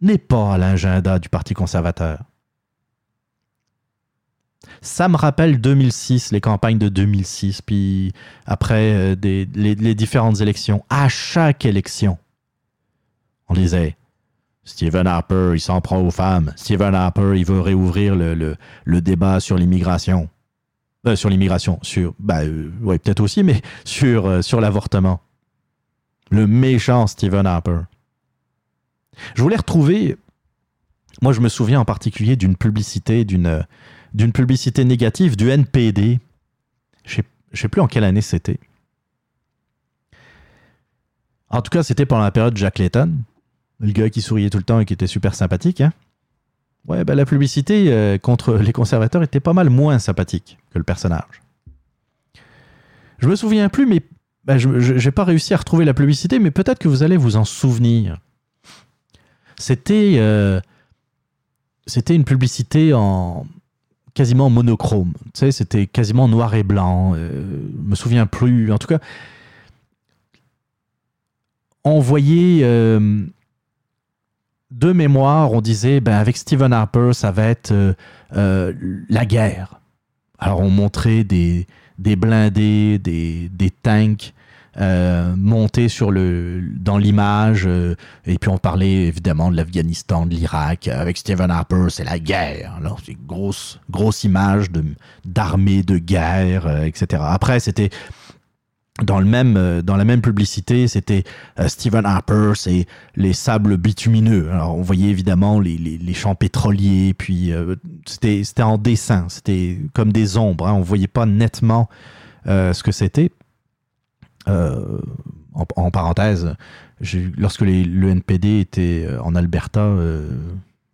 n'est pas à l'agenda du Parti conservateur. Ça me rappelle 2006, les campagnes de 2006, puis après euh, les, les différentes élections. À chaque élection, on disait Stephen Harper, il s'en prend aux femmes. Stephen Harper, il veut réouvrir le, le- débat sur l'immigration. Euh, sur l'immigration, sur. Bah, ouais, peut-être aussi, mais sur, euh, sur l'avortement. Le méchant Stephen Harper. Je voulais retrouver. Moi, je me souviens en particulier d'une publicité, d'une d'une publicité négative du NPD. Je je sais plus en quelle année c'était. En tout cas, c'était pendant la période de Jack Layton, le gars qui souriait tout le temps et qui était super sympathique. hein. Ouais, ben, la publicité euh, contre les conservateurs était pas mal moins sympathique que le personnage. Je me souviens plus, mais ben, je n'ai pas réussi à retrouver la publicité, mais peut-être que vous allez vous en souvenir. C'était euh, c'était une publicité en quasiment monochrome. Tu sais, c'était quasiment noir et blanc. Euh, je me souviens plus. En tout cas, on voyait euh, de mémoire, on disait, ben, avec Stephen Harper, ça va être euh, euh, la guerre. Alors, on montrait des, des blindés, des, des tanks euh, montés sur le, dans l'image. et puis, on parlait évidemment de l'Afghanistan, de l'Irak. Avec Stephen Harper, c'est la guerre. Alors, c'est une grosse, grosse image d'armée de, guerre, etc. Après, c'était dans, le même, euh, dans la même publicité, c'était euh, Stephen Harper, c'est les sables bitumineux. Alors, on voyait évidemment les, champs pétroliers, puis euh, c'était en dessin, c'était comme des ombres. hein. on voyait pas nettement euh, ce que c'était. En, en parenthèse, lorsque les- le NPD était en Alberta,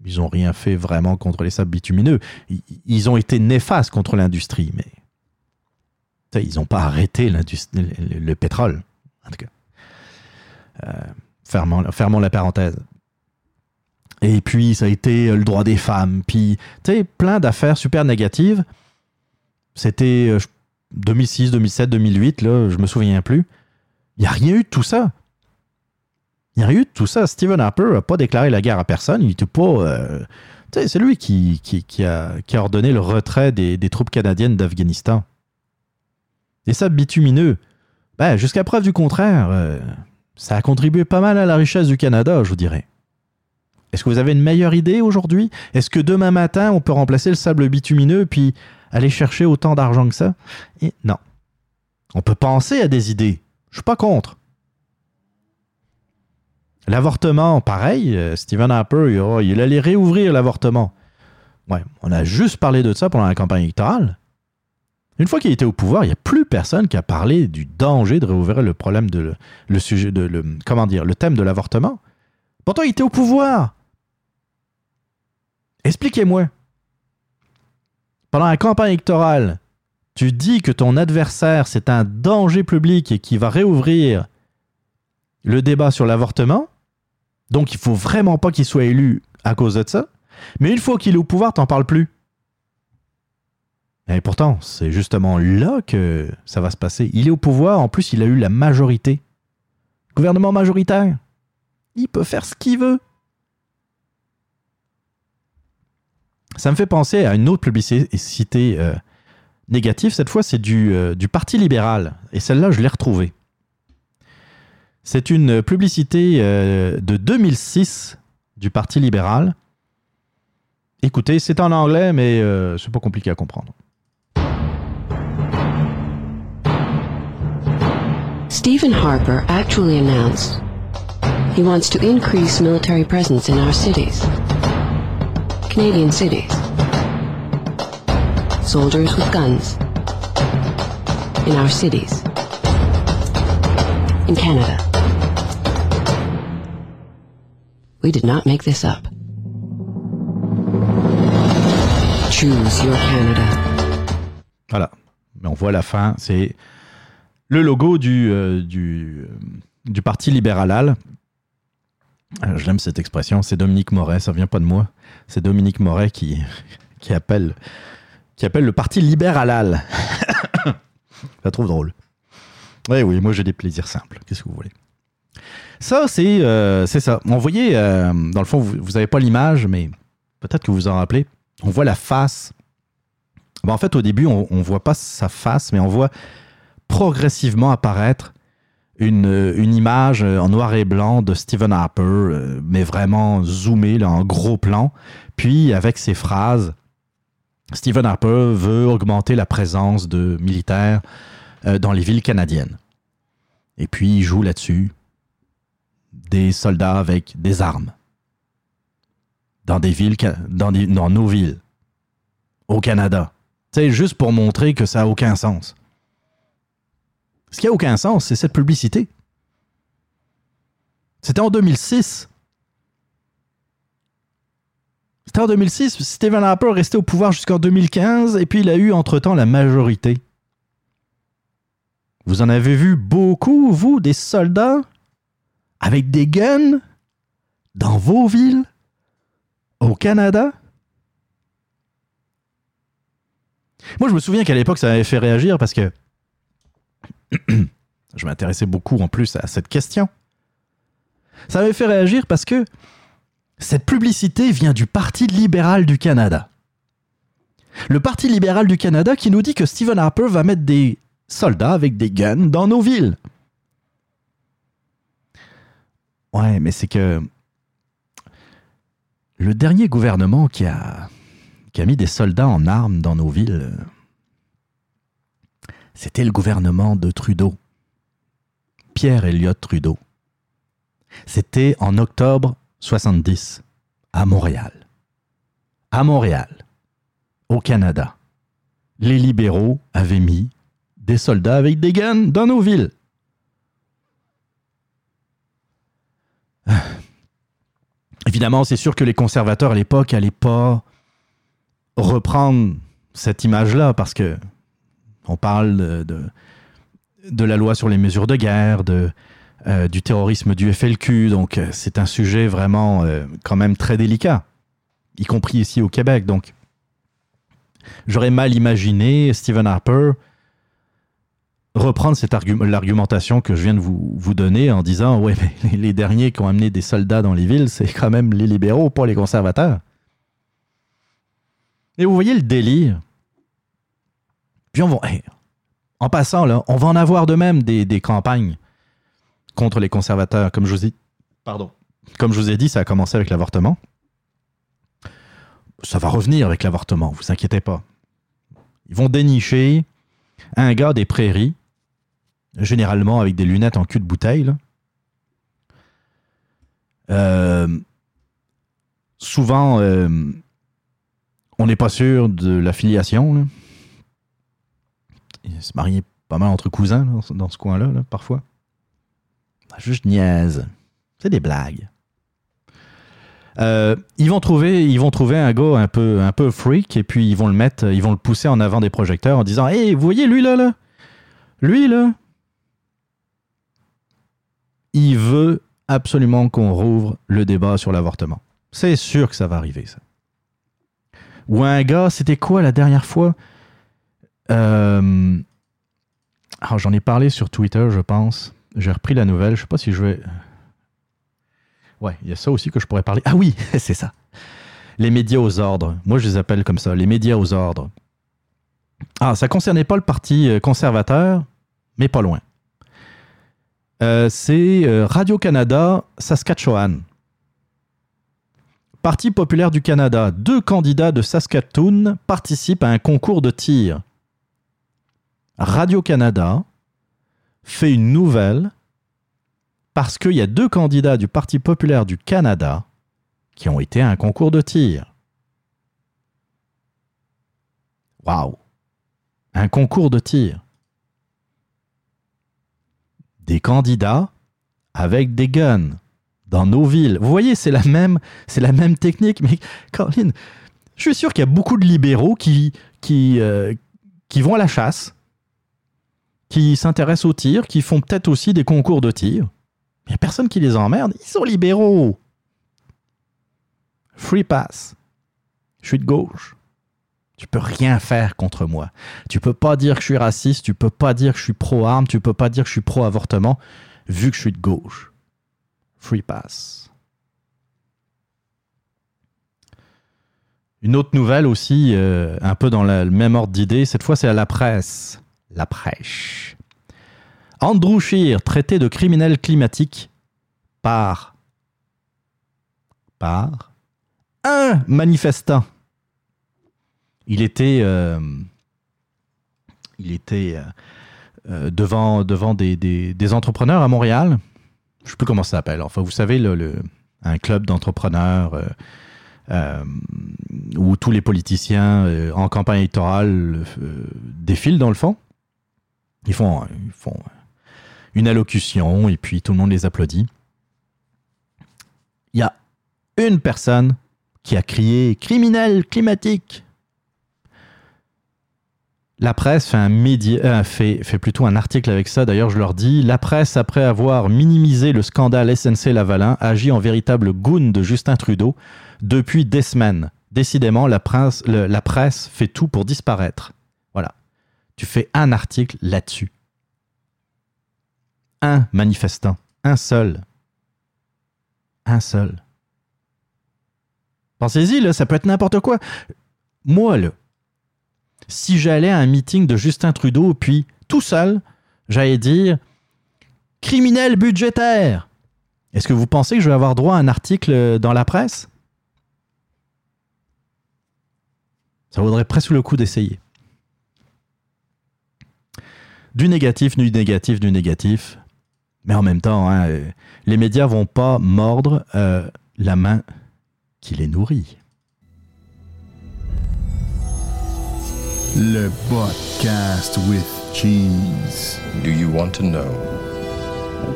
ils ont rien fait vraiment contre les sables bitumineux. Ils, ils ont été néfastes contre l'industrie, mais ils n'ont pas arrêté le, le- le pétrole, en tout cas. Euh, fermons, la parenthèse. Et puis, ça a été euh, le droit des femmes. Puis, tu sais, plein d'affaires super négatives. C'était euh, je- 2006, 2007, 2008, là, je me souviens plus. Il n'y a rien eu de tout ça. Il n'y a rien eu de tout ça. Stephen Harper n'a pas déclaré la guerre à personne. Il était pas. euh, c'est lui qui, a, ordonné le retrait des troupes canadiennes d'Afghanistan. Les sables bitumineux, ben, jusqu'à preuve du contraire, euh, ça a contribué pas mal à la richesse du Canada, je vous dirais. Est-ce que vous avez une meilleure idée aujourd'hui? Est-ce que demain matin, on peut remplacer le sable bitumineux puis aller chercher autant d'argent que ça? Non. On peut penser à des idées. Je suis pas contre. L'avortement, pareil. euh, Stephen Harper, oh, il allait réouvrir l'avortement. Ouais, on a juste parlé de ça pendant la campagne électorale. Une fois qu'il était au pouvoir, il n'y a plus personne qui a parlé du danger de réouvrir le problème de le, sujet de le, comment dire le thème de l'avortement. Pourtant, il était au pouvoir. Expliquez-moi. Pendant la campagne électorale, tu dis que ton adversaire c'est un danger public et qui va réouvrir le débat sur l'avortement. Donc, il faut vraiment pas qu'il soit élu à cause de ça. Mais une fois qu'il est au pouvoir, t'en parles plus. Et pourtant, c'est justement là que ça va se passer. Il est au pouvoir, en plus, il a eu la majorité. Gouvernement majoritaire. Il peut faire ce qu'il veut. Ça me fait penser à une autre publicité euh, négative. Cette fois, c'est du, euh, du Parti libéral. Et celle-là, je l'ai retrouvée. C'est une publicité euh, de 2006 du Parti libéral. Écoutez, c'est en anglais, mais c'est pas compliqué à comprendre. Stephen Harper actually announced he wants to increase military presence in our cities. Canadian cities. Soldiers with guns. In our cities. In Canada. We did not make this up. Choose your Canada. Voilà. Mais on voit la fin, c'est le logo du, euh, euh, du Parti libéral. Euh, Je cette expression, c'est Dominique Moret, ça vient pas de moi. C'est Dominique Moret qui, qui, appelle, qui appelle le Parti libéral. La trouve drôle. Oui, oui, moi j'ai des plaisirs simples. Qu'est-ce que vous voulez? Ça, c'est euh, ça. On voyait, dans le fond, vous n'avez pas l'image, mais peut-être que vous vous en rappelez. On voit la face. Bon, en fait, au début, on ne voit pas sa face, mais on voit progressivement apparaître une, une image en noir et blanc de Stephen Harper, euh, mais vraiment zoomé, là, en gros plan. Puis, avec ces phrases, Stephen Harper veut augmenter la présence de militaires euh, dans les villes canadiennes. Et puis, il joue là-dessus des soldats avec des armes dans des villes, dans, des- dans nos villes, au Canada. Sais, juste pour montrer que ça n'a aucun sens. Ce qui n'a aucun sens, c'est cette publicité. C'était en 2006. C'était en 2006. Stephen Harper est resté au pouvoir jusqu'en 2015 et puis il a eu entre-temps la majorité. Vous en avez vu beaucoup, vous, des soldats avec des guns dans vos villes au Canada? Moi, je me souviens qu'à l'époque, ça m'avait fait réagir parce que je m'intéressais beaucoup en plus à cette question. Ça m'avait fait réagir parce que cette publicité vient du Parti libéral du Canada. Le Parti libéral du Canada qui nous dit que Stephen Harper va mettre des soldats avec des guns dans nos villes. Ouais, mais c'est que le dernier gouvernement qui a, qui a mis des soldats en armes dans nos villes, c'était le gouvernement de Trudeau. Pierre Elliott Trudeau. C'était en octobre 70, à Montréal. À Montréal, au Canada. Les libéraux avaient mis des soldats avec des guns dans nos villes. Évidemment, c'est sûr que les conservateurs à l'époque n'allaient pas reprendre cette image-là parce que on parle de, la loi sur les mesures de guerre, de, euh, du terrorisme du FLQ, donc euh, c'est un sujet vraiment euh, quand même très délicat, y compris ici au Québec. Donc, j'aurais mal imaginé Stephen Harper reprendre l'argumentation que je viens de vous, vous donner en disant ouais mais les, les derniers qui ont amené des soldats dans les villes c'est quand même les libéraux pas les conservateurs. Et vous voyez le délire en passant on va en avoir de même des, campagnes contre les conservateurs comme je vous ai pardon comme je vous ai dit ça a commencé avec l'avortement. Ça va revenir avec l'avortement vous inquiétez pas. Ils vont dénicher un gars des prairies, généralement avec des lunettes en cul de bouteille. Euh, souvent, euh, on n'est pas sûr de la filiation. là. Il se mariait pas mal entre cousins dans ce- coin-là, là, parfois. Ah, Juste niaise. C'est des blagues. Euh, ils vont trouver, ils vont trouver un gars un peu, un peu freak et puis ils vont le mettre, ils vont le pousser en avant des projecteurs en disant, hey, vous voyez lui là, là, lui là, il veut absolument qu'on rouvre le débat sur l'avortement. C'est sûr que ça va arriver ça. Ou un gars, c'était quoi la dernière fois? Euh, ah, J'en ai parlé sur Twitter, je pense. J'ai repris la nouvelle. Je sais pas si je vais. Ouais, il y a ça aussi que je pourrais parler. Ah oui, c'est ça. Les médias aux ordres. Moi, je les appelle comme ça, les médias aux ordres. Ah, ça concernait pas le parti euh, conservateur, mais pas loin. Euh, c'est Radio-Canada, Saskatchewan. Parti populaire du Canada. Deux candidats de Saskatoon participent à un concours de tir. Radio-Canada fait une nouvelle parce qu'il y a deux candidats du Parti populaire du Canada qui ont été à un concours de tir. Waouh! Un concours de tir. Des candidats avec des guns dans nos villes. Vous voyez, c'est la même, technique. Mais Caroline, je suis sûr qu'il y a beaucoup de libéraux qui, euh, qui vont à la chasse, qui s'intéressent au tir, qui font peut-être aussi des concours de tir. Il n'y a personne qui les emmerde. Ils sont libéraux. Free pass. Je suis de gauche. Tu peux rien faire contre moi. Tu peux pas dire que je suis raciste, tu peux pas dire que je suis pro-arme, tu peux pas dire que je suis pro-avortement, vu que je suis de gauche. Free Pass. Une autre nouvelle aussi, euh, un peu dans le même ordre d'idée, cette fois c'est à la presse. La prêche. Andrew Scheer, traité de criminel climatique par. par. un manifestant. Il était. euh, il était. euh, euh, devant, devant des, des- entrepreneurs à Montréal. Je ne sais plus comment ça s'appelle. Enfin, vous savez, le, le- un club d'entrepreneurs où tous les politiciens en campagne électorale défilent dans le fond. Ils font, une allocution et puis tout le monde les applaudit. Il y a une personne qui a crié criminel climatique. La presse euh, fait, plutôt un article avec ça. D'ailleurs, je leur dis la presse, après avoir minimisé le scandale SNC Lavalin, agit en véritable goon de Justin Trudeau depuis des semaines. Décidément, la presse fait tout pour disparaître. Tu fais un article là-dessus. Un manifestant. Un seul. Un seul. Pensez-y, ça peut être n'importe quoi. Moi, là, si j'allais à un meeting de Justin Trudeau, puis tout seul, j'allais dire criminel budgétaire. Est-ce que vous pensez que je vais avoir droit à un article dans la presse? Ça vaudrait presque le coup d'essayer. Du négatif, du négatif, du négatif. Mais en même temps, hein, euh, les médias vont pas mordre euh, la main qui les nourrit. Le podcast with cheese. Do you want to know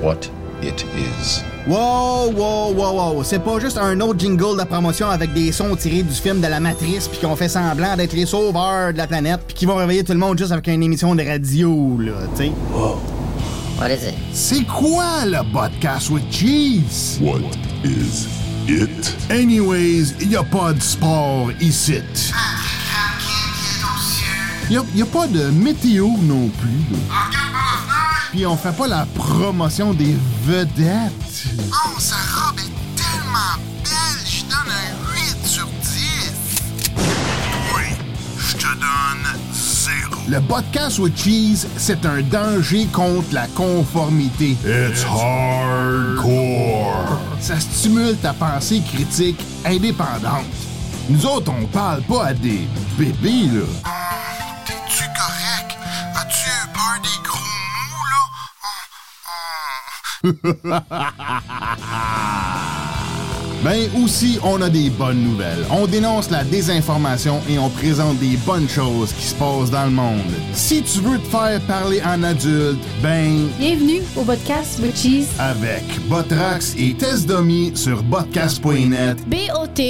what it is? Wow, wow, wow, wow. C'est pas juste un autre jingle de promotion avec des sons tirés du film de la Matrice puis qu'on fait semblant d'être les sauveurs de la planète puis qui vont réveiller tout le monde juste avec une émission de radio, là, tu sais. What is it? C'est quoi le podcast with cheese? What is it? Anyways, y a pas de sport ici. Y a, y a pas de météo non plus. là. Puis on fait pas la promotion des vedettes. Oh, sa robe est tellement belle, je donne un 8 sur 10. Oui, je te donne zéro. Le podcast with cheese, c'est un danger contre la conformité. It's hardcore. Ça stimule ta pensée critique indépendante. Nous autres, on parle pas à des bébés, là. Correct? As-tu peur des gros Ben aussi, on a des bonnes nouvelles. On dénonce la désinformation et on présente des bonnes choses qui se passent dans le monde. Si tu veux te faire parler en adulte, ben Bienvenue au podcast with Cheese. avec Botrax et Test Dummy sur botcast.net. B-O-T-C-A-S-T.N-E-T.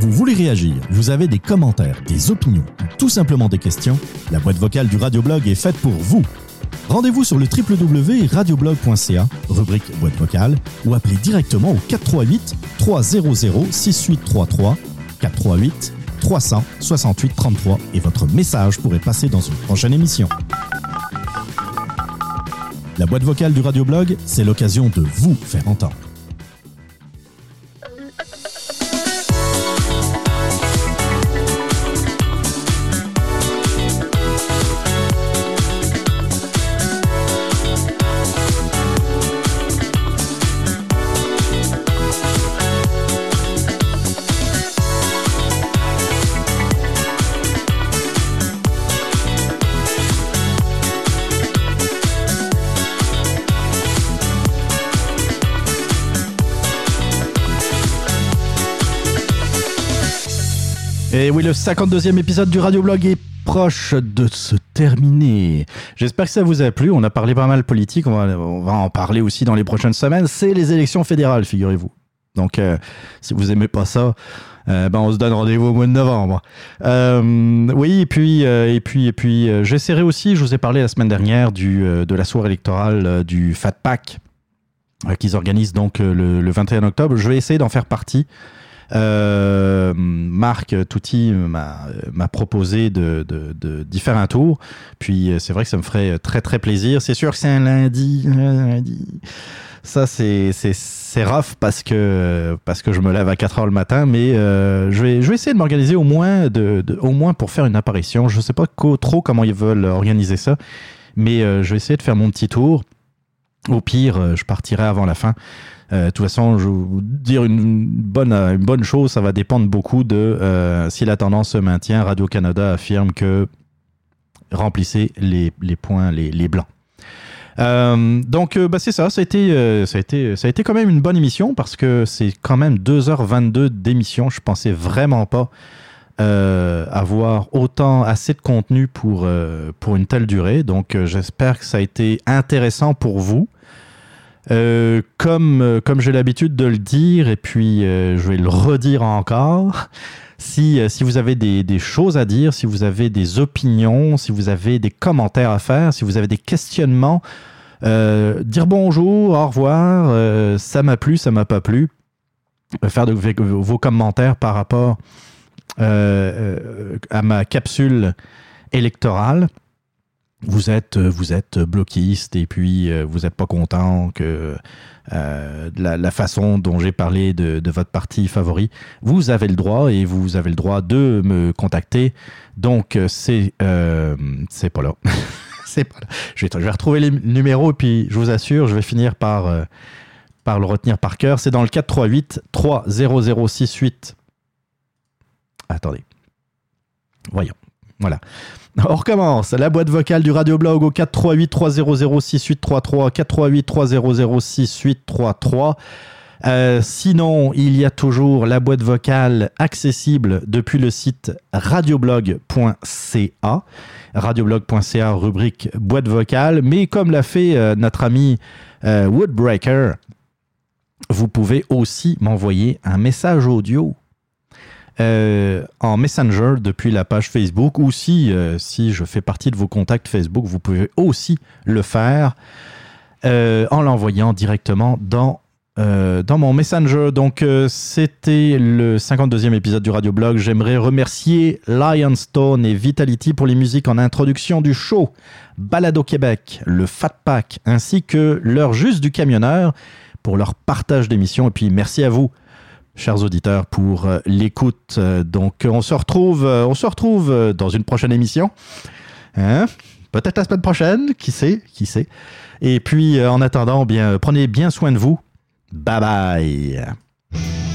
Vous voulez réagir, vous avez des commentaires, des opinions ou tout simplement des questions, la boîte vocale du Radioblog est faite pour vous. Rendez-vous sur le www.radioblog.ca, rubrique boîte vocale, ou appelez directement au 438 300 6833 438 300 68 33 et votre message pourrait passer dans une prochaine émission. La boîte vocale du Radioblog, c'est l'occasion de vous faire entendre. Et oui, le 52e épisode du Radioblog est proche de se terminer. J'espère que ça vous a plu. On a parlé pas mal politique. On va, en parler aussi dans les prochaines semaines. C'est les élections fédérales, figurez-vous. Donc, euh, si vous aimez pas ça, euh, ben on se donne rendez-vous au mois de novembre. Euh, oui, et puis, et puis, et puis, j'essaierai aussi. Je vous ai parlé la semaine dernière du, de la soirée électorale du Fat Pack qu'ils organisent donc le 21 octobre. Je vais essayer d'en faire partie. Euh, Marc Touty m'a proposé de, de- de- d'y faire un tour. Puis euh, c'est vrai que ça me ferait très très plaisir. C'est sûr que c'est un lundi. un lundi. Ça, c'est, c'est, rough parce que, parce que je me lève à 4 heures le matin, mais euh, je, vais, je vais essayer de m'organiser au moins, de, de- au moins pour faire une apparition. Je ne sais pas trop comment ils veulent organiser ça, mais euh, je vais essayer de faire mon petit tour. Au pire, euh, je partirai avant la fin. Euh, de toute façon, je vais vous dire une bonne, euh, une bonne chose, ça va dépendre beaucoup de si la tendance se maintient. Radio-Canada affirme que remplissez les, les points, les, les blancs. Donc, bah, c'est ça. Ça a, été, ça, a été, ça a été quand même une bonne émission parce que c'est quand même 2h22 d'émission. Je pensais vraiment pas avoir autant, assez de contenu pour, pour une telle durée. Donc, j'espère que ça a été intéressant pour vous. Euh, comme euh, comme j'ai l'habitude de le dire, et puis euh, je vais le redire encore, si, si vous avez des, des choses à dire, si vous avez des opinions, si vous avez des commentaires à faire, si vous avez des questionnements, dire bonjour, au revoir, ça m'a plu, ça m'a pas plu, faire vos commentaires par rapport à ma capsule électorale vous êtes, vous êtes bloquiste et puis euh, vous n'êtes pas content que euh, la, façon dont j'ai parlé de, votre parti favori, vous avez le droit et vous avez le droit de me contacter. Donc, euh, c'est euh, c'est pas là. c'est pas là. Je vais, retrouver les numéros et puis je vous assure, je vais finir par, euh, par le retenir par cœur. C'est dans le 438 30068. Attendez. Voyons. Voilà. On recommence. La boîte vocale du radioblog au 438 300 6833 438 300 6833. Euh, sinon, il y a toujours la boîte vocale accessible depuis le site radioblog.ca. Radioblog.ca, rubrique boîte vocale. Mais comme l'a fait euh, notre ami euh, Woodbreaker, vous pouvez aussi m'envoyer un message audio euh, en Messenger depuis la page Facebook ou si, euh, si je fais partie de vos contacts Facebook, vous pouvez aussi le faire euh, en l'envoyant directement dans, dans mon Messenger. Donc, c'était le 52e épisode du Radio Blog. J'aimerais remercier Lionstone et Vitality pour les musiques en introduction du show, Balado Québec, le Fat Pack, ainsi que l'heure juste du camionneur pour leur partage d'émissions. Et puis, merci à vous chers auditeurs, pour euh, l'écoute. Donc, on se retrouve, euh, on se retrouve euh, dans une prochaine émission. Hein? Peut-être la semaine prochaine, qui sait, qui sait. Et puis, en attendant, bien, prenez bien soin de vous. Bye bye.